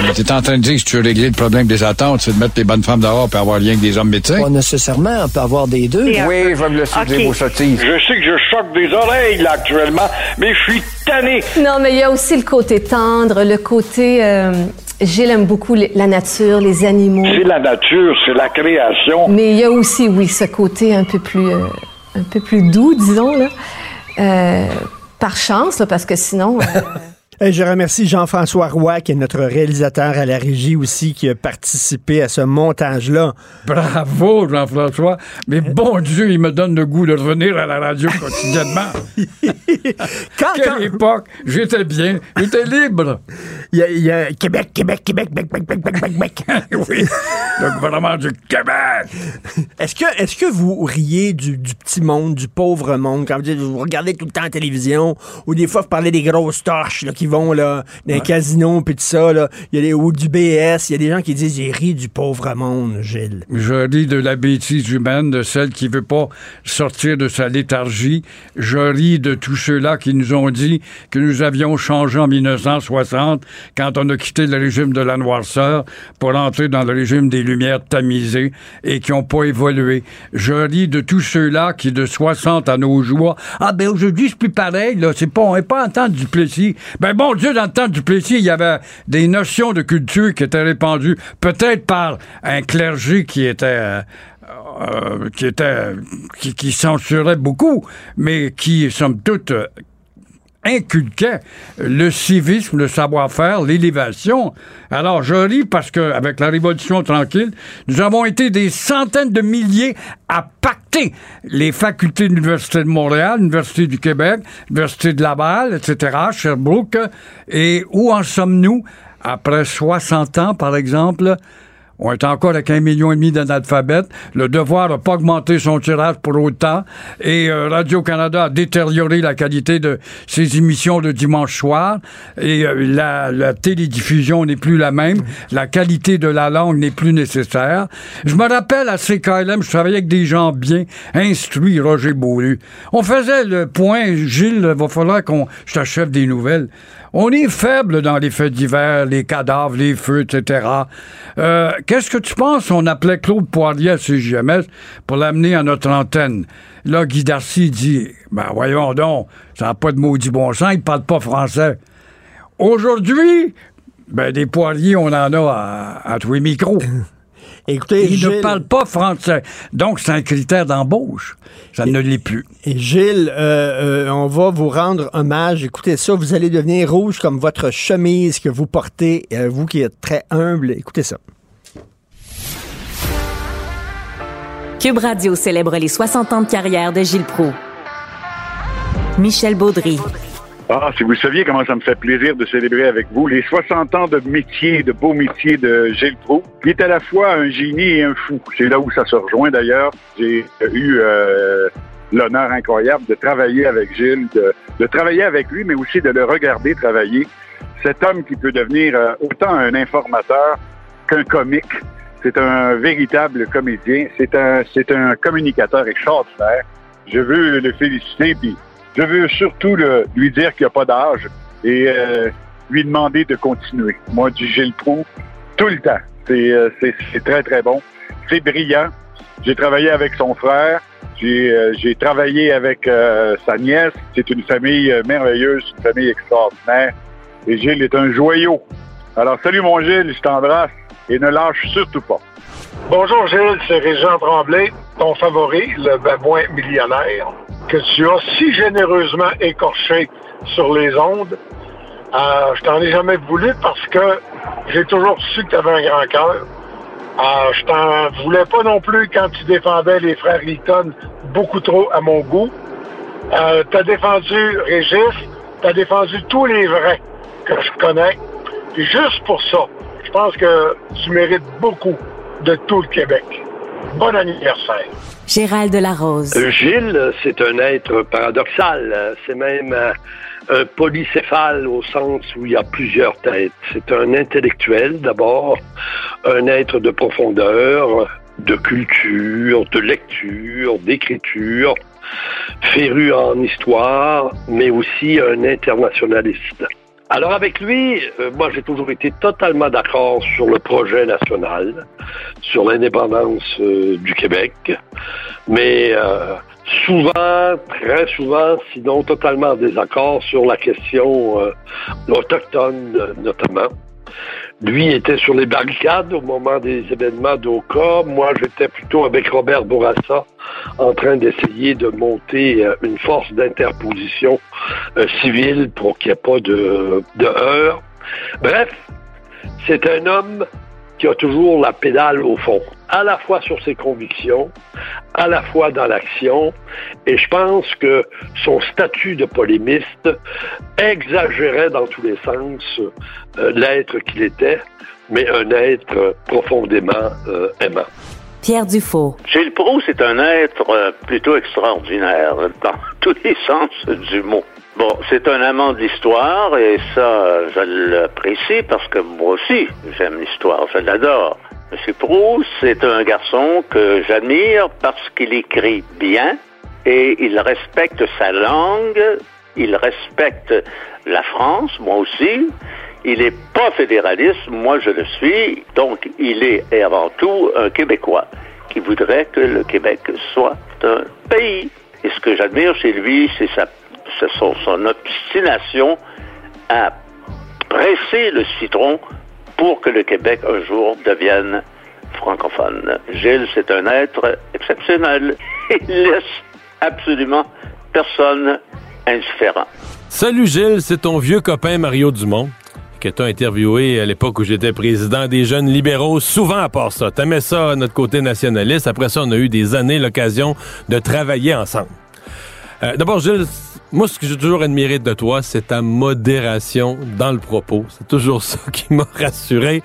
Mais t'es en train de dire que si tu veux régler le problème des attentes, c'est de mettre les bonnes femmes dehors et avoir rien que des hommes médecins? Pas nécessairement, on peut avoir des deux. Oui, je vais me laisser dire Ok. vos sottises. Je sais que je choque des oreilles, là, actuellement, mais je suis tanné. Non, mais il y a aussi le côté tendre, le côté... euh, Gilles aime beaucoup la nature, les animaux. C'est la nature, c'est la création. Mais il y a aussi, oui, ce côté un peu plus, euh, un peu plus doux, disons, là. Euh, par chance, là, parce que sinon... euh, (laughs) Hey, je remercie Jean-François Roy, qui est notre réalisateur à la régie aussi, qui a participé à ce montage-là. Bravo, Jean-François. Mais bon Dieu, il me donne le goût de revenir à la radio (laughs) quotidiennement. Quelle époque! J'étais bien, j'étais libre. Il y a, il y a Québec, Québec, Québec, Québec, Québec, Québec, Québec, Québec. (laughs) oui, le gouvernement du Québec. Est-ce que, est-ce que vous riez du, du petit monde, du pauvre monde, quand vous, dites, vous regardez tout le temps la télévision, ou des fois vous parlez des grosses torches là, qui vont là, dans les casinos puis tout ça, là, il y a des, ou du BS, il y a des gens qui disent j'ai ri du pauvre monde, Gilles. Je ris de la bêtise humaine, de celle qui veut pas sortir de sa léthargie. Je ris de tous ceux-là qui nous ont dit que nous avions changé en 1960 quand on a quitté le régime de la noirceur pour entrer dans le régime des lumières tamisées et qui n'ont pas évolué. Je ris de tous ceux-là qui, de 60 à nos jours, ah ben aujourd'hui c'est plus pareil, là, c'est pas, on n'est pas en temps du Plessis. Ben bon Dieu, dans le temps du Plessis, il y avait des notions de culture qui étaient répandues, peut-être par un clergé qui était euh, euh, qui était qui, qui censurait beaucoup, mais qui, somme toute, inculquait le civisme, le savoir-faire, l'élévation. Alors, je ris parce que, avec la Révolution tranquille, nous avons été des centaines de milliers à pacter les facultés de l'Université de Montréal, l'Université du Québec, l'Université de Laval, etc., Sherbrooke. Et où en sommes-nous? Après 60 ans, par exemple, on est encore avec un million et demi d'analphabètes. Le devoir n'a pas augmenté son tirage pour autant. Et euh, Radio-Canada a détérioré la qualité de ses émissions de dimanche soir. Et euh, la, télédiffusion n'est plus la même. La qualité de la langue n'est plus nécessaire. Je me rappelle à CKLM, je travaillais avec des gens bien instruits, Roger Beaulieu. On faisait le point, Gilles, va falloir qu'on... Je t'achève des nouvelles. On est faible dans les faits divers, les cadavres, les feux, etc. Euh, Qu'est-ce que tu penses? On appelait Claude Poirier à CGMS pour l'amener à notre antenne. Là, Guy Darcy dit, ben voyons donc, ça n'a pas de maudit bon sens, il parle pas français. Aujourd'hui, ben des poiriers, on en a à tous les micros. (laughs) Écoutez, il ne Gilles- parle pas français. Donc, c'est un critère d'embauche. Ça ne l'est plus. Et Gilles, euh, euh, on va vous rendre hommage. Écoutez ça, vous allez devenir rouge comme votre chemise que vous portez, euh, vous qui êtes très humble. Écoutez ça. Cube Radio célèbre les 60 ans de carrière de Gilles Proulx. Michel Baudry. Ah, si vous saviez comment ça me fait plaisir de célébrer avec vous les 60 ans de métier, de beau métier de Gilles Proulx, qui est à la fois un génie et un fou. C'est là où ça se rejoint d'ailleurs. J'ai eu euh, l'honneur incroyable de travailler avec Gilles, de, travailler avec lui, mais aussi de le regarder travailler. Cet homme qui peut devenir euh, autant un informateur qu'un comique. C'est un véritable comédien. C'est un, communicateur extraordinaire. Je veux le féliciter, je veux surtout lui dire qu'il n'y a pas d'âge et euh, lui demander de continuer. Moi, du Gilles Proulx, tout le temps. C'est, euh, c'est, très, très bon. C'est brillant. J'ai travaillé avec son frère. J'ai euh, travaillé avec sa nièce. C'est une famille merveilleuse, une famille extraordinaire. Et Gilles est un joyau. Alors, salut mon Gilles, je t'embrasse et ne lâche surtout pas. Bonjour Gilles, c'est Régent Tremblay, ton favori, le babouin millionnaire, que tu as si généreusement écorché sur les ondes. Euh, je t'en ai jamais voulu parce que j'ai toujours su que tu avais un grand cœur. Euh, je t'en voulais pas non plus quand tu défendais les frères Litton beaucoup trop à mon goût. Euh, tu as défendu Régis, tu as défendu tous les vrais que je connais. Puis juste pour ça, je pense que tu mérites beaucoup de tout le Québec. Bon anniversaire. Gérald Delarose. Euh, Gilles, c'est un être paradoxal. C'est même euh, un polycéphale au sens où il y a plusieurs têtes. C'est un intellectuel d'abord, un être de profondeur, de culture, de lecture, d'écriture, féru en histoire, mais aussi un internationaliste. Alors avec lui, euh, moi j'ai toujours été totalement d'accord sur le projet national, sur l'indépendance euh, du Québec, mais euh, souvent, très souvent, sinon totalement en désaccord sur la question euh, autochtone notamment. Lui était sur les barricades au moment des événements d'Oka. Moi, j'étais plutôt avec Robert Bourassa en train d'essayer de monter euh, une force d'interposition euh, civile pour qu'il n'y ait pas de, de heurts. Bref, c'est un homme qui a toujours la pédale au fond, à la fois sur ses convictions, à la fois dans l'action, et je pense que son statut de polémiste exagérait dans tous les sens euh, l'être qu'il était, mais un être profondément euh, aimant. Pierre Dufault. Gilles Proust est un être euh, plutôt extraordinaire dans (laughs) tous les sens du mot. Bon, c'est un amant de l'histoire et ça, je l'apprécie parce que moi aussi, j'aime l'histoire, je l'adore. Monsieur Proust, c'est un garçon que j'admire parce qu'il écrit bien et il respecte sa langue, il respecte la France, moi aussi. Il n'est pas fédéraliste, moi je le suis, donc il est et avant tout un Québécois qui voudrait que le Québec soit un pays. Et ce que j'admire chez lui, c'est sa, son obstination à presser le citron pour que le Québec un jour devienne francophone. Gilles, c'est un être exceptionnel. (laughs) Il laisse absolument personne indifférent. Salut Gilles, c'est ton vieux copain Mario Dumont que t'as interviewé à l'époque où j'étais président des jeunes libéraux, souvent à part ça. T'aimais ça, notre côté nationaliste. Après ça, on a eu des années l'occasion de travailler ensemble. Euh, D'abord, Gilles, moi, ce que j'ai toujours admiré de toi, c'est ta modération dans le propos. C'est toujours ça qui m'a rassuré.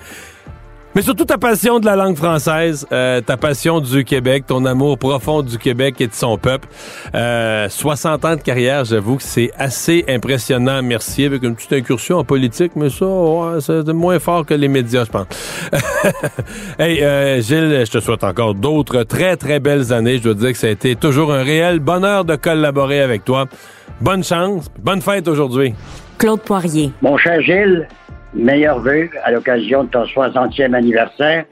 Mais surtout ta passion de la langue française, euh, ta passion du Québec, ton amour profond du Québec et de son peuple. Euh, 60 ans de carrière, j'avoue que c'est assez impressionnant. Merci, avec une petite incursion en politique, mais ça, ouais, c'est moins fort que les médias, je pense. (laughs) hey, euh, Gilles, je te souhaite encore d'autres très, très belles années. Je dois dire que ça a été toujours un réel bonheur de collaborer avec toi. Bonne chance, bonne fête aujourd'hui. Claude Poirier. Mon cher Gilles, meilleurs vœux à l'occasion de ton 60e anniversaire.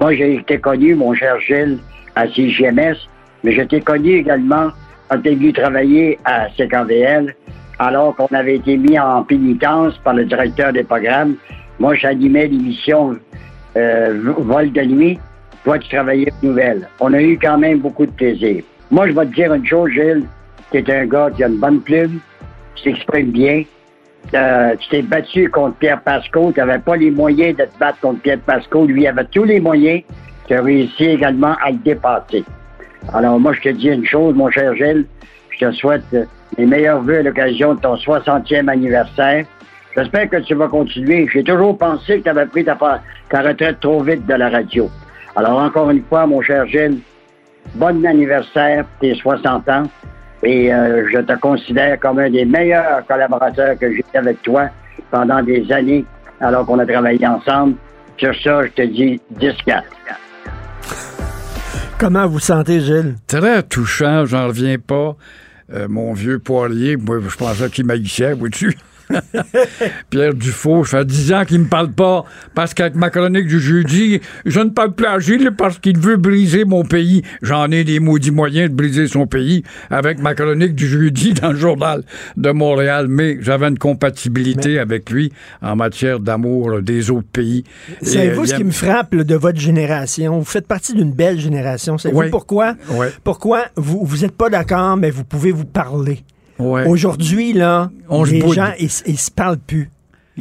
Moi, j'ai été connu, mon cher Gilles, à CGMS, mais je t'ai connu également quand tu es venu travailler à CKVL, alors qu'on avait été mis en pénitence par le directeur des programmes. Moi, j'animais l'émission euh, Vol de nuit. Toi, tu travaillais aux nouvelles. On a eu quand même beaucoup de plaisir. Moi, je vais te dire une chose, Gilles. Tu es un gars qui a une bonne plume, qui s'exprime bien, euh, tu t'es battu contre Pierre Pasco. Tu n'avais pas les moyens de te battre contre Pierre Pasco. Lui avait tous les moyens. Tu as réussi également à le dépasser. Alors, moi, je te dis une chose, mon cher Gilles. Je te souhaite euh, les meilleurs vœux à l'occasion de ton 60e anniversaire. J'espère que tu vas continuer. J'ai toujours pensé que tu avais pris ta, ta retraite trop vite de la radio. Alors, encore une fois, mon cher Gilles, bon anniversaire tes 60 ans. Et euh, je te considère comme un des meilleurs collaborateurs que j'ai eu avec toi pendant des années, alors qu'on a travaillé ensemble. Sur ça, je te dis 10-4. Comment vous sentez, Gilles? Très touchant, j'en reviens pas. Euh, mon vieux poirier, moi, je pensais qu'il maïssait, vois-tu? (laughs) Pierre Dufault, ça fait 10 ans qu'il me parle pas parce qu'avec ma chronique du jeudi, je ne parle plus à Gilles parce qu'il veut briser mon pays. J'en ai des maudits moyens de briser son pays avec ma chronique du jeudi dans le journal de Montréal, mais j'avais une compatibilité avec lui en matière d'amour des autres pays. Savez-vous Et, ce euh, qui me frappe là, de votre génération? Vous faites partie d'une belle génération. Savez-vous Oui. pourquoi? Oui. Pourquoi vous vous êtes pas d'accord, mais vous pouvez vous parler? Ouais. Aujourd'hui, là, On les gens, ils, se parlent plus.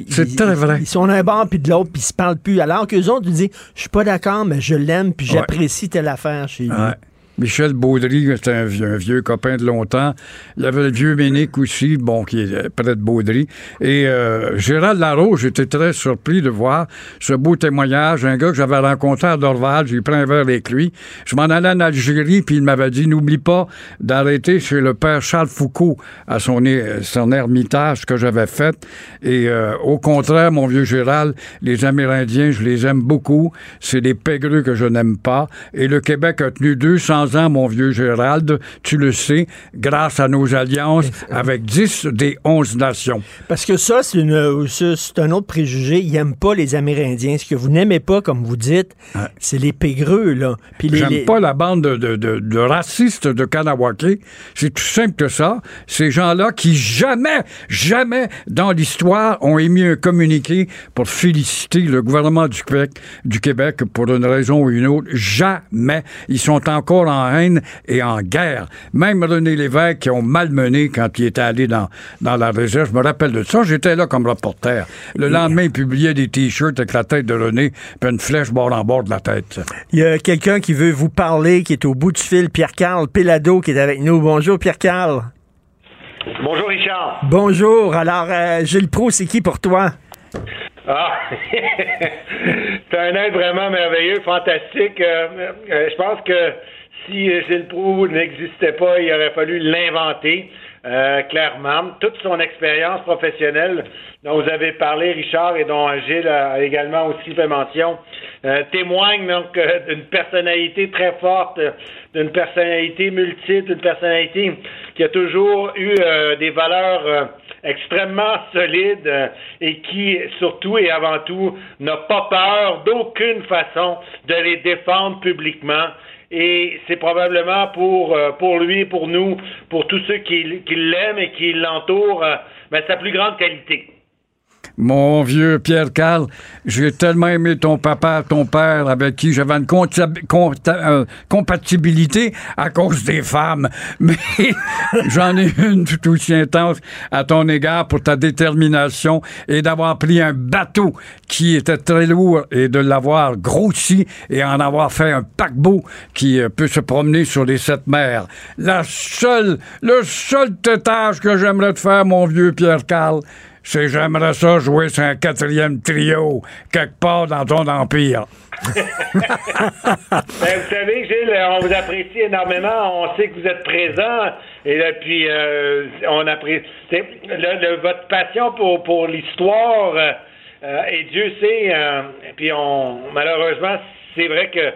C'est Ils- très vrai. Ils sont d'un bord puis de l'autre, puis ils se parlent plus. Alors qu'eux autres, ils disent, je suis pas d'accord, mais je l'aime, puis Ouais. j'apprécie telle affaire chez lui. Ouais. Michel Baudry, c'était un vieux, copain de longtemps. Il y avait le vieux Ménic aussi, bon, qui est près de Baudry. Et euh, Gérald Larose, j'étais très surpris de voir ce beau témoignage. Un gars que j'avais rencontré à Dorval, j'ai pris un verre avec lui. Je m'en allais en Algérie, puis il m'avait dit, n'oublie pas d'arrêter chez le père Charles Foucault à son, son ermitage que j'avais fait. Et euh, au contraire, mon vieux Gérald, les Amérindiens, je les aime beaucoup. C'est des pégreux que je n'aime pas. Et le Québec a tenu 200 ans, mon vieux Gérald, tu le sais, grâce à nos alliances avec 10 des 11 nations. Parce que ça, c'est un autre préjugé. Ils n'aiment pas les Amérindiens. Ce que vous n'aimez pas, comme vous dites, c'est les pégreux, là. J'aime les- pas la bande de, de- de- de racistes de Kanawake. C'est tout simple que ça. Ces gens-là qui jamais, jamais dans l'histoire ont émis un communiqué pour féliciter le gouvernement du Québec, du Québec pour une raison ou une autre. Jamais. Ils sont encore en haine et en guerre. Même René Lévesque qui ont malmené quand il était allé dans, dans la réserve. Je me rappelle de ça. J'étais là comme reporter. Le lendemain, il publiait des t-shirts avec la tête de René puis une flèche bord en bord de la tête. Il y a quelqu'un qui veut vous parler, qui est au bout du fil, Pierre-Carl Pelado, qui est avec nous. Bonjour, Pierre-Carl. Bonjour Richard. Bonjour. Alors, euh, Gilles Pro, c'est qui pour toi? Ah, (laughs) c'est un être vraiment merveilleux, fantastique. Euh, euh, je pense que si euh, Gilles Proulx n'existait pas, il aurait fallu l'inventer. euh, clairement, toute son expérience professionnelle dont vous avez parlé, Richard, et dont Gilles a également aussi fait mention, euh, témoigne donc euh, d'une personnalité très forte, euh, d'une personnalité multiple, d'une personnalité qui a toujours eu euh, des valeurs euh, extrêmement solides euh, et qui, surtout et avant tout, n'a pas peur d'aucune façon de les défendre publiquement. Et c'est probablement pour, euh, pour lui, pour nous, pour tous ceux qui, l'aiment et qui l'entourent, euh, ben, sa plus grande qualité. Mon vieux Pierre Carl, j'ai tellement aimé ton papa, ton père, avec qui j'avais une euh, compatibilité à cause des femmes. (laughs) Mais j'en ai une tout aussi intense à ton égard pour ta détermination et d'avoir pris un bateau qui était très lourd et de l'avoir grossi et en avoir fait un paquebot qui euh, peut se promener sur les sept mers. La seule, le seul tétage que j'aimerais te faire, mon vieux Pierre Carl, c'est j'aimerais ça jouer sur un quatrième trio quelque part dans ton empire. (laughs) Ben, vous savez, Gilles, on vous apprécie énormément. On sait que vous êtes présent. Et puis, euh, on apprécie. le- votre passion pour, pour l'histoire, euh, euh, et Dieu sait, et puis malheureusement, c'est vrai que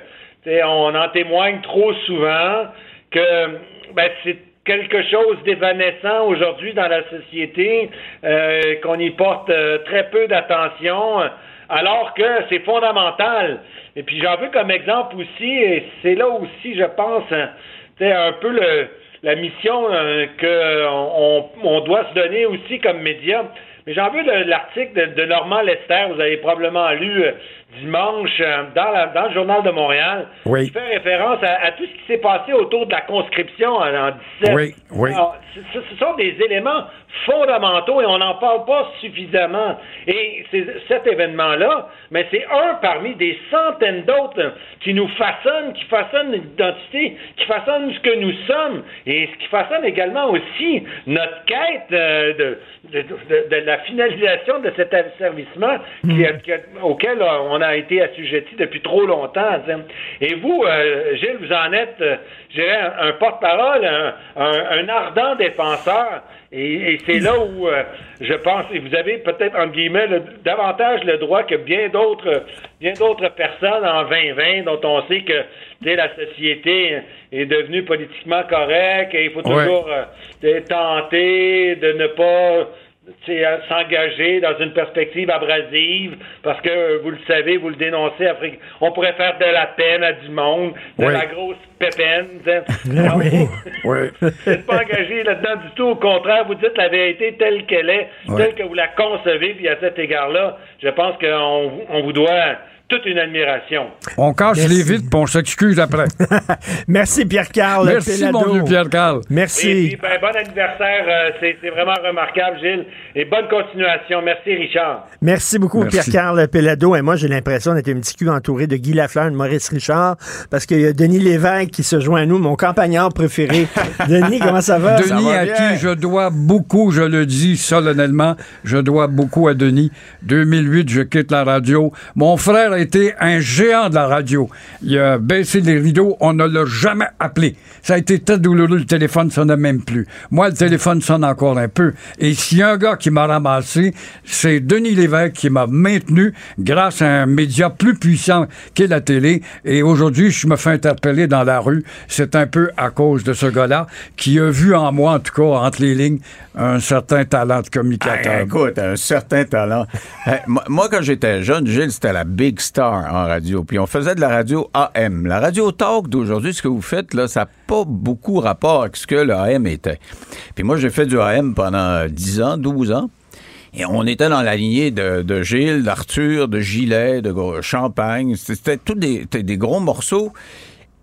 on en témoigne trop souvent que ben, c'est quelque chose d'évanescent aujourd'hui dans la société, euh, qu'on y porte euh, très peu d'attention, alors que c'est fondamental. Et puis j'en veux comme exemple aussi, et c'est là aussi, je pense, hein, tu sais, un peu le, la mission euh, que on, doit se donner aussi comme média. Mais j'en veux le- l'article de, de Normand Lester, vous avez probablement lu euh, dimanche euh, dans, la- dans le Journal de Montréal, Oui. qui fait référence à, à tout ce qui s'est passé autour de la conscription en, en 17. Oui, oui. Alors, ce, ce sont des éléments fondamentaux et on n'en parle pas suffisamment. Et cet événement-là, mais c'est un parmi des centaines d'autres qui nous façonnent, qui façonnent l'identité, qui façonnent ce que nous sommes et ce qui façonne également aussi notre quête euh, de, de, de- de la finalisation de cet asservissement qui auquel euh, on a été assujetti depuis trop longtemps. Et vous, euh, Gilles, vous en êtes, euh, je dirais, un, un porte-parole, un, un- un ardent défenseur. Et, et c'est là où euh, je pense, et vous avez peut-être, entre guillemets, le- davantage le droit que bien d'autres bien d'autres personnes en 2020 dont on sait que la société est devenue politiquement correcte et il faut toujours euh, tenter de ne pas s'engager dans une perspective abrasive parce que euh, vous le savez, vous le dénoncez, après, on pourrait faire de la peine à du monde, de Oui. la grosse pépine. t'sais. (laughs) oui. (laughs) oui. Vous n'êtes pas engagé là-dedans du tout. Au contraire, vous dites la vérité telle qu'elle est, telle que vous la concevez. Puis à cet égard-là, je pense qu'on on vous doit toute une admiration. On casse Merci. les vitres puis on s'excuse après. (laughs) Merci Pierre-Carl Merci, Pelado. mon vieux Pierre-Carl. Merci. Et puis, ben, bon anniversaire. euh, c'est vraiment remarquable, Gilles. Et bonne continuation. Merci, Richard. Merci beaucoup, Merci. Pierre-Carl Pelado. Et moi, j'ai l'impression d'être un petit cul entouré de Guy Lafleur, de Maurice Richard, parce qu'il y a Denis Lévesque qui se joint à nous, mon campagnard préféré. (laughs) Denis, comment ça va? Denis, à qui je dois beaucoup, je le dis solennellement, je dois beaucoup à Denis. 2008, je quitte la radio. Mon frère a été un géant de la radio. Il a baissé les rideaux, on ne l'a jamais appelé. Ça a été très douloureux, le téléphone sonnait même plus. Moi, le téléphone sonne encore un peu. Et s'il y a un gars qui m'a ramassé, c'est Denis Lévesque qui m'a maintenu grâce à un média plus puissant qu'est la télé. Et aujourd'hui, je me fais interpeller dans la rue. C'est un peu à cause de ce gars-là qui a vu en moi, en tout cas, entre les lignes, un certain talent de communicateur. Ah, écoute, un certain talent. Moi, moi, quand j'étais jeune, Gilles, c'était la big star en radio. Puis on faisait de la radio AM. La radio talk d'aujourd'hui, ce que vous faites, là, ça n'a pas beaucoup rapport avec ce que le AM était. Puis moi, j'ai fait du AM pendant 10 ans, 12 ans. Et on était dans la lignée de, Gilles, d'Arthur, de Gilet, de gros- Champagne. C'était tous des, des gros morceaux.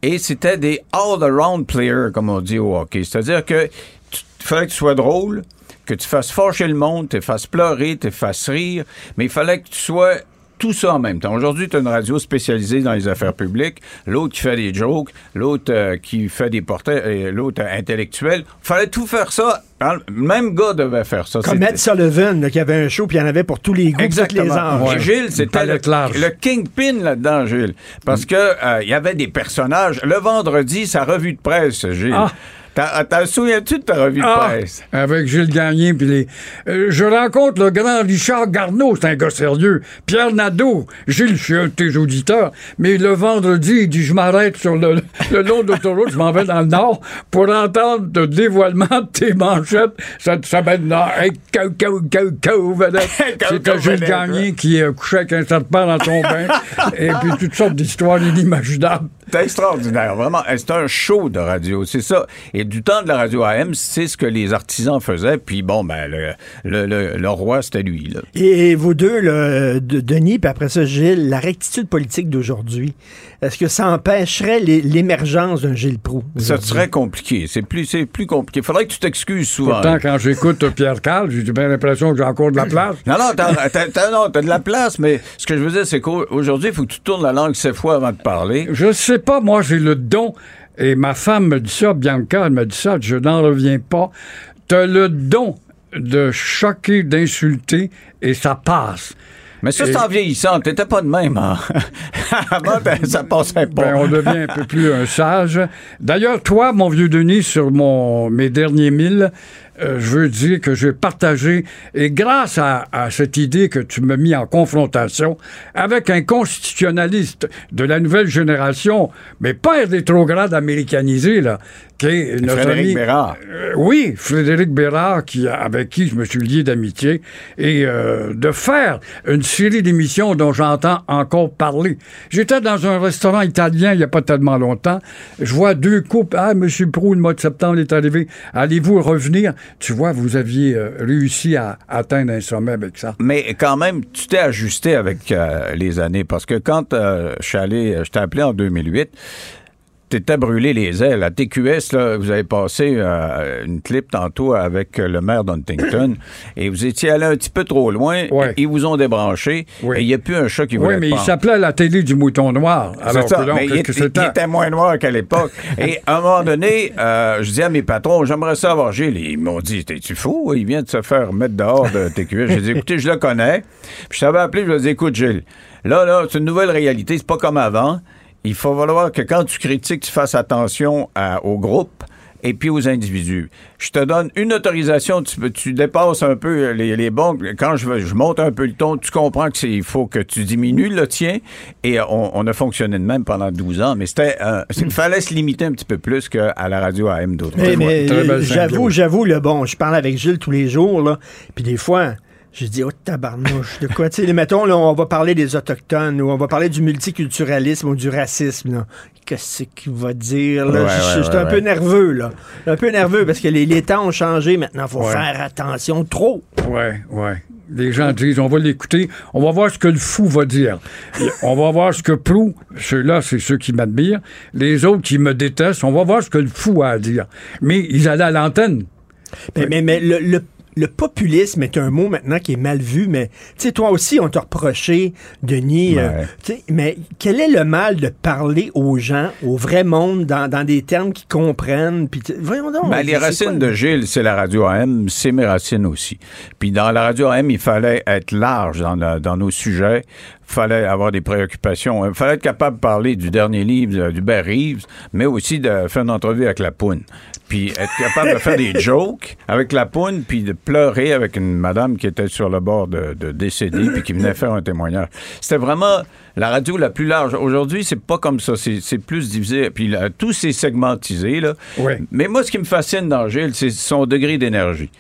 Et c'était des all-around players, comme on dit au hockey. C'est-à-dire que tu- fallait que tu sois drôle, que tu fasses fâcher le monde, tu fasses pleurer, tu fasses rire, mais il fallait que tu sois tout ça en même temps. Aujourd'hui, tu as une radio spécialisée dans les affaires publiques, l'autre qui fait des jokes, l'autre euh, qui fait des portraits, et l'autre euh, intellectuel. fallait tout faire ça. Le même gars devait faire ça. Comme C'était- Ed Sullivan, là, qui avait un show, puis il y en avait pour tous les goûts, toutes les Exactement. âges. Et Gilles, c'était le, le kingpin là-dedans, Gilles. Parce que euh, il y avait des personnages. Le vendredi, sa revue de presse, Gilles. Ah. T'as- T'en souviens-tu de ta revue de Ah, presse? avec Gilles Gagné. Puis les... Euh, je rencontre le grand Richard Garneau, c'est un gars sérieux. Pierre Nadeau, Gilles, je suis un de tes auditeurs. Mais le vendredi, il dit Je m'arrête sur le, le long d'autoroute, je m'en vais dans le nord pour entendre le dévoilement de tes manchettes. Être nord. Hey. C'était (laughs) Gilles Gagné qui euh, couchait avec un serpent dans son bain. (laughs) et puis toutes sortes d'histoires inimaginables. C'est extraordinaire, vraiment. C'est un show de radio, c'est ça. Et du temps de la radio AM, c'est ce que les artisans faisaient. Puis bon, ben, le, le, le- le roi, c'était lui. Là. Et vous deux, Denis, puis après ça, Gilles, la rectitude politique d'aujourd'hui, est-ce que ça empêcherait l'émergence d'un Gilles Proux? Ça serait compliqué. C'est plus, c'est plus compliqué. Il faudrait que tu t'excuses souvent. Pourtant, quand j'écoute Pierre Carl, j'ai bien l'impression que j'ai encore de la place. Non, non, t'as, t'as- t'as- non, t'as de la place, mais ce que je veux dire, c'est qu'aujourd'hui, il faut que tu tournes la langue sept fois avant de parler. Je sais pas, moi j'ai le don, et ma femme me dit ça, Bianca, elle me dit ça, je n'en reviens pas. T'as le don de choquer, d'insulter, et ça passe. Mais ça, c'est en vieillissant. T'étais pas de même. hein. (laughs) Ben, ça passait pas. Ben, on devient un peu plus un sage. D'ailleurs, toi, mon vieux Denis, sur mon, mes derniers mille, euh, je veux dire que j'ai partagé, et grâce à, à cette idée que tu m'as mis en confrontation avec un constitutionnaliste de la nouvelle génération, mais pas un rétrograde américanisé, là, qui est notre Frédéric ami- Bérard. euh, oui, Frédéric Bérard, qui, avec qui je me suis lié d'amitié, et euh, de faire une série d'émissions dont j'entends encore parler. J'étais dans un restaurant italien il n'y a pas tellement longtemps. Je vois deux couples. Ah, M. Prou, le mois de septembre est arrivé. Allez-vous revenir? Tu vois, vous aviez euh, réussi à atteindre un sommet avec ça. Mais quand même, tu t'es ajusté avec euh, les années parce que quand euh, je suis allé, je t'ai appelé en 2008, t'étais brûlé les ailes. À TQS, là, vous avez passé euh, une clip tantôt avec euh, le maire d'Huntington (coughs) et vous étiez allé un petit peu trop loin. Ils vous ont débranché et il n'y a plus un chat qui voulait Oui, mais il s'appelait la télé du mouton noir. Alors ça, que mais il, que était- il était moins noir qu'à l'époque. (laughs) Et à un moment donné, euh, je dis à mes patrons, j'aimerais ça avoir Gilles. Ils m'ont dit, t'es-tu fou? Il vient de se faire mettre dehors de (laughs) TQS. J'ai dit, écoutez, je le connais. Puis je t'avais appelé, je lui ai dit, écoute, Gilles, là, là, c'est une nouvelle réalité, c'est pas comme avant. Il faut falloir que quand tu critiques, tu fasses attention à- au groupe et puis aux individus. Je te donne une autorisation, tu, peux- tu dépasses un peu les, les bons. Quand je, veux- je monte un peu le ton, tu comprends que c'est il faut que tu diminues le tien. Et on, on a fonctionné de même pendant 12 ans, mais c'était euh, il fallait se limiter un petit peu plus qu'à la radio AM d'autres. Mais, mais, belle j'avoue, j'avoue, le bon, je parle avec Gilles tous les jours, là, puis des fois, je dis, oh tabarnouche, de quoi, tu sais, mettons, là, on va parler des Autochtones, ou on va parler du multiculturalisme ou du racisme. Qu'est-ce qu'il va dire, là? Ouais, ouais, un peu nerveux, là. Un peu nerveux, parce que les, les temps ont changé, maintenant, faut faire attention, trop. Ouais, ouais. Les gens disent, on va l'écouter, on va voir ce que le fou va dire. (laughs) On va voir ce que Prou, ceux-là, c'est ceux qui m'admirent. Les autres qui me détestent, on va voir ce que le fou a à dire. Mais ils allaient à l'antenne. Mais, mais, mais le, le- le populisme est un mot maintenant qui est mal vu, mais tu sais, toi aussi, on t'a reproché, Denis, euh, Ouais. mais quel est le mal de parler aux gens, au vrai monde, dans, dans des termes qu'ils comprennent? Puis, voyons donc. Ben, les racines quoi, de Gilles, c'est la radio AM, c'est mes racines aussi. Puis dans la radio AM, il fallait être large dans, la- dans nos sujets, fallait avoir des préoccupations, il fallait être capable de parler du dernier livre euh, d'Hubert Reeves, mais aussi de faire une entrevue avec la poune. Puis être capable de faire des (laughs) jokes avec la poune, puis de pleurer avec une madame qui était sur le bord de, de décéder, puis qui venait faire un témoignage. C'était vraiment la radio la plus large. Aujourd'hui, c'est pas comme ça, c'est plus divisé. Puis là, tout c'est segmentisé, là. Mais moi, ce qui me fascine dans Gilles, c'est son degré d'énergie.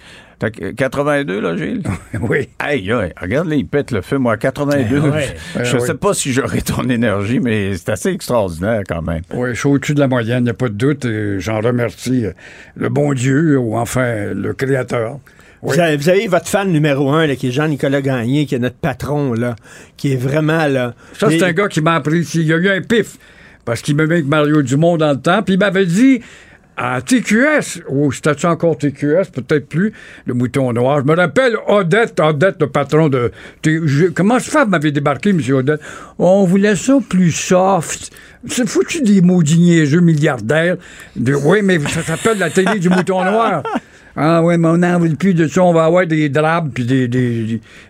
Fait que, 82, là, Gilles? (laughs) Oui. Aïe, aïe, regarde, là, il pète le feu. Moi, à 82, Ben ouais. (laughs) je Ben sais pas si j'aurais ton énergie, mais c'est assez extraordinaire quand même. Oui, je suis au-dessus de la moyenne, il n'y a pas de doute. et J'en remercie euh, le bon Dieu, ou enfin le Créateur. Oui. Vous, avez, vous avez votre fan numéro un, là, qui est Jean-Nicolas Gagné, qui est notre patron, là, qui est vraiment, là... Ça, c'est un gars qui m'a apprécié. Il y a eu un pif, parce qu'il m'aimait avec Mario Dumont dans le temps, puis il m'avait dit à TQS, ou c'était encore TQS, peut-être plus, le mouton noir. Je me rappelle Odette, Odette, le patron de. Je- comment fait, vous m'avez débarqué, M. Odette? On voulait ça plus soft. C'est foutu des maudits niaiseux milliardaires. De, oui, mais ça s'appelle la télé du mouton noir. Ah oui, mais on n'en veut plus de ça. On va avoir des drapes, puis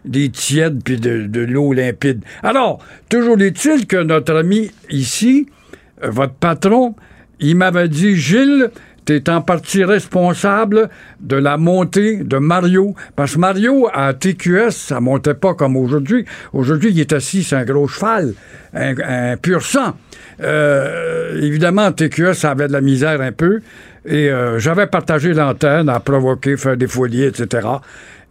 des tièdes, puis de, de l'eau limpide. Alors, toujours est-il que notre ami ici, euh, votre patron, il m'avait dit, Gilles, tu en partie responsable de la montée de Mario. Parce que Mario, à TQS, ça montait pas comme aujourd'hui. Aujourd'hui, il est assis sur un gros cheval, un, un pur sang. Euh, évidemment, TQS, ça avait de la misère un peu. Et euh, j'avais partagé l'antenne à provoquer, faire des folies, etc.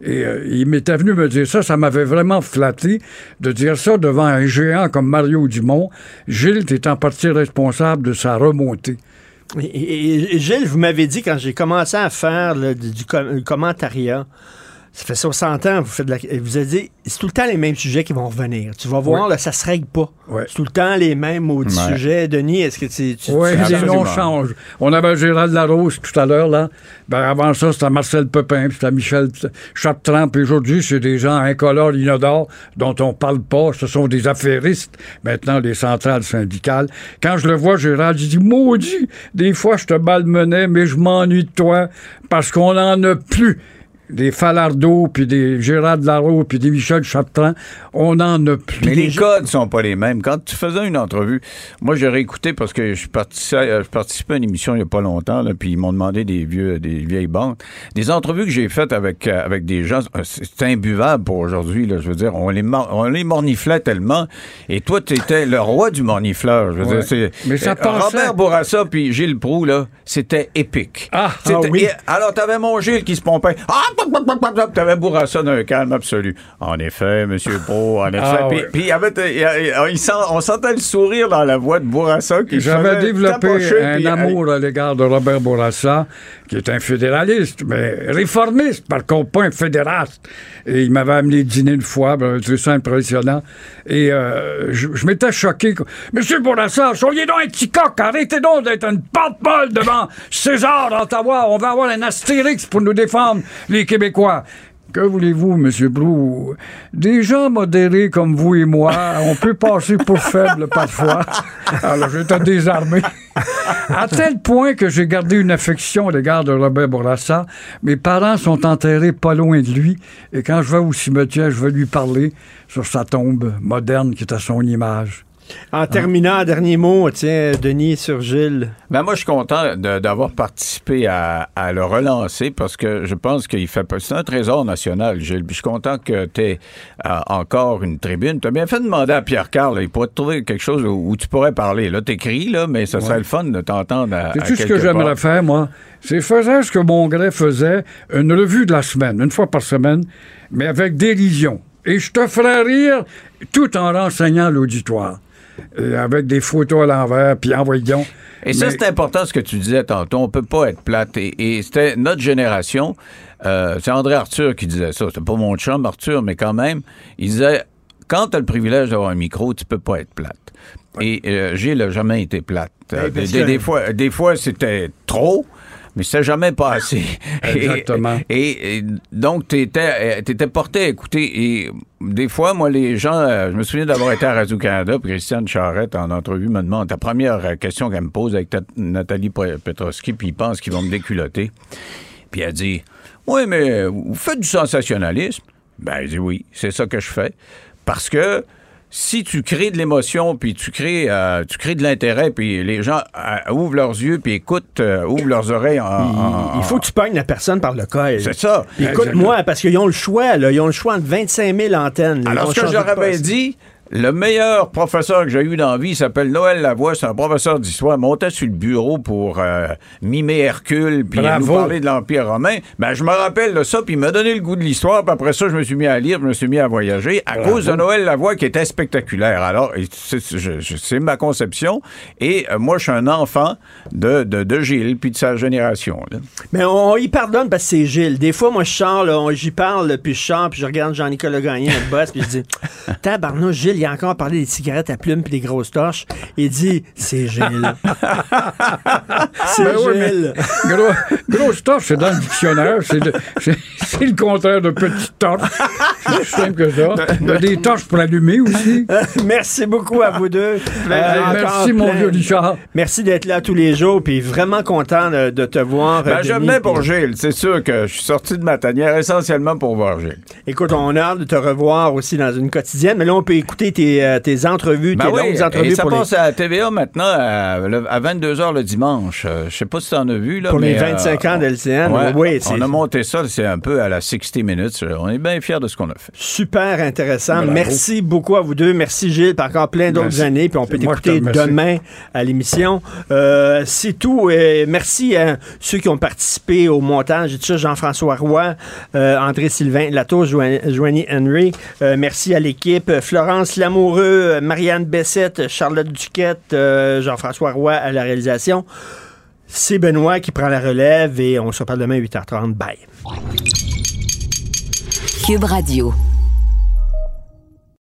Euh, il m'était venu me dire ça, ça m'avait vraiment flatté de dire ça devant un géant comme Mario Dumont. Gilles, tu es en partie responsable de sa remontée. Et, Gilles, vous m'avez dit quand j'ai commencé à faire là, du, le commentariat, ça fait 60 ans, vous faites de la, vous avez dit, c'est tout le temps les mêmes sujets qui vont revenir. Tu vas voir, Oui. là, ça se règle pas. Ouais. C'est tout le temps les mêmes maudits Ouais. sujets. Denis, est-ce que tu, tu, Oui, tu- les noms changent. On avait Gérald Larose tout à l'heure, là. Ben, avant ça, c'était Marcel Pepin, puis c'était Michel Chartrand, puis aujourd'hui, c'est des gens incolores, inodores, dont on parle pas. Ce sont des affairistes, maintenant, les centrales syndicales. Quand je le vois, Gérald, je dis, maudit, des fois, je te malmenais, mais je m'ennuie de toi, parce qu'on en a plus. Des Falardeau, puis des Gérard Larose, puis des Michel Chartrand, on en a plus. Mais les codes sont pas les mêmes. Quand tu faisais une entrevue, moi j'ai réécouté parce que je participais, euh, je participais à une émission il y a pas longtemps, là, puis ils m'ont demandé des vieux, des vieilles bandes. Des entrevues que j'ai faites avec euh, avec des gens, euh, c'est imbuvable pour aujourd'hui. Là, je veux dire, on les on les morniflait tellement. Et toi, tu étais le roi du mornifleur. Je veux Ouais. dire, Mais ça passait. Robert Bourassa puis Gilles Proux là, c'était épique. Ah, ah oui. alors, t'avais mon Gilles qui se pompait. Ah, t'avais Bourassa d'un calme absolu. En effet, Monsieur Pro, en effet. Ah, puis, ouais. puis il y avait, il y a- il sent- on sentait le sourire dans la voix de Bourassa qui J'avais développé un puis, amour à l'égard de Robert Bourassa, qui est un fédéraliste, mais réformiste, par contre, pas un fédéraliste. Et il m'avait amené dîner une fois, ben, c'est ça impressionnant. Et euh, je, je m'étais choqué. Monsieur Bourassa, soyez donc un petit coq, arrêtez donc d'être une porte-molle devant César d'Ottawa. On va avoir un astérix pour nous défendre, les Québécois. Que voulez-vous, M. Brou? Des gens modérés comme vous et moi, on peut passer pour faibles parfois. Alors, j'étais désarmé. À tel point que j'ai gardé une affection à l'égard de Robert Bourassa. Mes parents sont enterrés pas loin de lui. Et quand je vais au cimetière, je vais lui parler sur sa tombe moderne qui est à son image. En terminant, un dernier mot, tiens, Denis sur Gilles. Ben moi, je suis content d'avoir participé à, à le relancer parce que je pense qu'il fait pas- C'est un trésor national, Gilles. Puis je suis content que tu aies encore une tribune. Tu as bien fait de demander à Pierre Carl. Il pourrait te trouver quelque chose où, où tu pourrais parler. Là, t'écris, là, mais ça serait le fun de t'entendre à, C'est à tout ce que j'aimerais faire, moi? C'est faisait ce que mon gré faisait, une revue de la semaine, une fois par semaine, mais avec dérision. Et je te ferais rire tout en renseignant l'auditoire. Et avec des photos à l'envers, puis envoyons. Et ça, Mais- c'est important ce que tu disais tantôt. On peut pas être plate. Et, et c'était notre génération. euh, c'est André Arthur qui disait ça. C'était pas mon chum, Arthur, mais quand même. Il disait quand tu as le privilège d'avoir un micro, tu peux pas être plate. Et euh, Gilles n'a jamais été plate. Euh, des, parce des- que- des fois, des fois c'était trop. Mais c'était jamais pas assez. (laughs) Exactement. Et, et- et donc, tu étais, porté à écouter. Et des fois, moi, les gens, euh, je me souviens d'avoir été à Radio-Canada, puis Christiane Charrette, en entrevue, me demande ta première euh, question qu'elle me pose avec ta- Nathalie Pe- Petrovski, puis ils pensent qu'ils vont me déculoter. Puis elle dit Oui, mais vous faites du sensationnalisme. Ben, elle dit oui, c'est ça que je fais. Parce que si tu crées de l'émotion, puis tu crées, euh, tu crées de l'intérêt, puis les gens euh, ouvrent leurs yeux, puis écoutent, euh, ouvrent leurs oreilles en- en- Il faut que tu pognes la personne par le col. C'est ça. Écoute-moi, parce qu'ils ont le choix, là. Ils ont le choix entre 25 000 antennes. Alors, ce que poste. dit, le meilleur professeur que j'ai eu dans la vie, s'appelle Noël Lavoie, c'est un professeur d'histoire, montait sur le bureau pour euh, mimer Hercule, puis nous parler de l'Empire romain. Ben, je me rappelle de ça, puis il m'a donné le goût de l'histoire, puis après ça, je me suis mis à lire, je me suis mis à voyager, à Bravo. cause de Noël Lavoie, qui était spectaculaire. Alors, c'est ma conception, et euh, moi, je suis un enfant de, de, de Gilles, puis de sa génération. là. Mais on, on y pardonne parce que c'est Gilles. Des fois, moi, je on- j'y parle, puis je sors, puis je regarde Jean-Nicolas Gagné, notre boss, puis je dis (laughs) Tabarnouche, Gilles, il a encore parlé des cigarettes à plumes puis des grosses torches. Il dit C'est Gilles. (laughs) c'est Ben oui, mais Gilles. Gros, grosse torche, c'est dans le dictionnaire. C'est le, c'est- c'est le contraire de petite torche. C'est simple que ça. Il y a des torches pour allumer aussi. (laughs) Merci beaucoup à vous deux. Plaisir. encore Merci, mon plein- vieux Richard. Merci d'être là tous les jours, puis vraiment content de, de te voir. Ben, euh, venais pour Gilles. C'est sûr que je suis sorti de ma tanière essentiellement pour voir Gilles. Écoute, on a hâte de te revoir aussi dans une quotidienne, mais là, on peut écouter tes, euh, tes entrevues, Ben tes oui, longues entrevues et ça pour, passe les, à TVA maintenant à, le- à 22h le dimanche. Euh, je sais pas si tu en as vu. Là, pour les mais, 25 euh, ans d'LCN. ouais, oui, c'est on a monté ça, c'est un peu à la 60 minutes. On est bien fiers de ce qu'on a fait. super intéressant. Bravo. Merci beaucoup à vous deux. Merci Gilles, pour encore plein d'autres années, puis on peut t'écouter demain à l'émission. Euh, c'est tout. Et merci à ceux qui ont participé au montage et tout ça, Jean-François Roy, euh, André Sylvain Latour, Joanie Joanie Henry. Euh, merci à l'équipe. Florence Lamoureux, euh, Marianne Bessette, Charlotte Duquette, euh, Jean-François Roy à la réalisation. C'est Benoît qui prend la relève et on se reparle demain à 8h30. Bye. Cube Radio.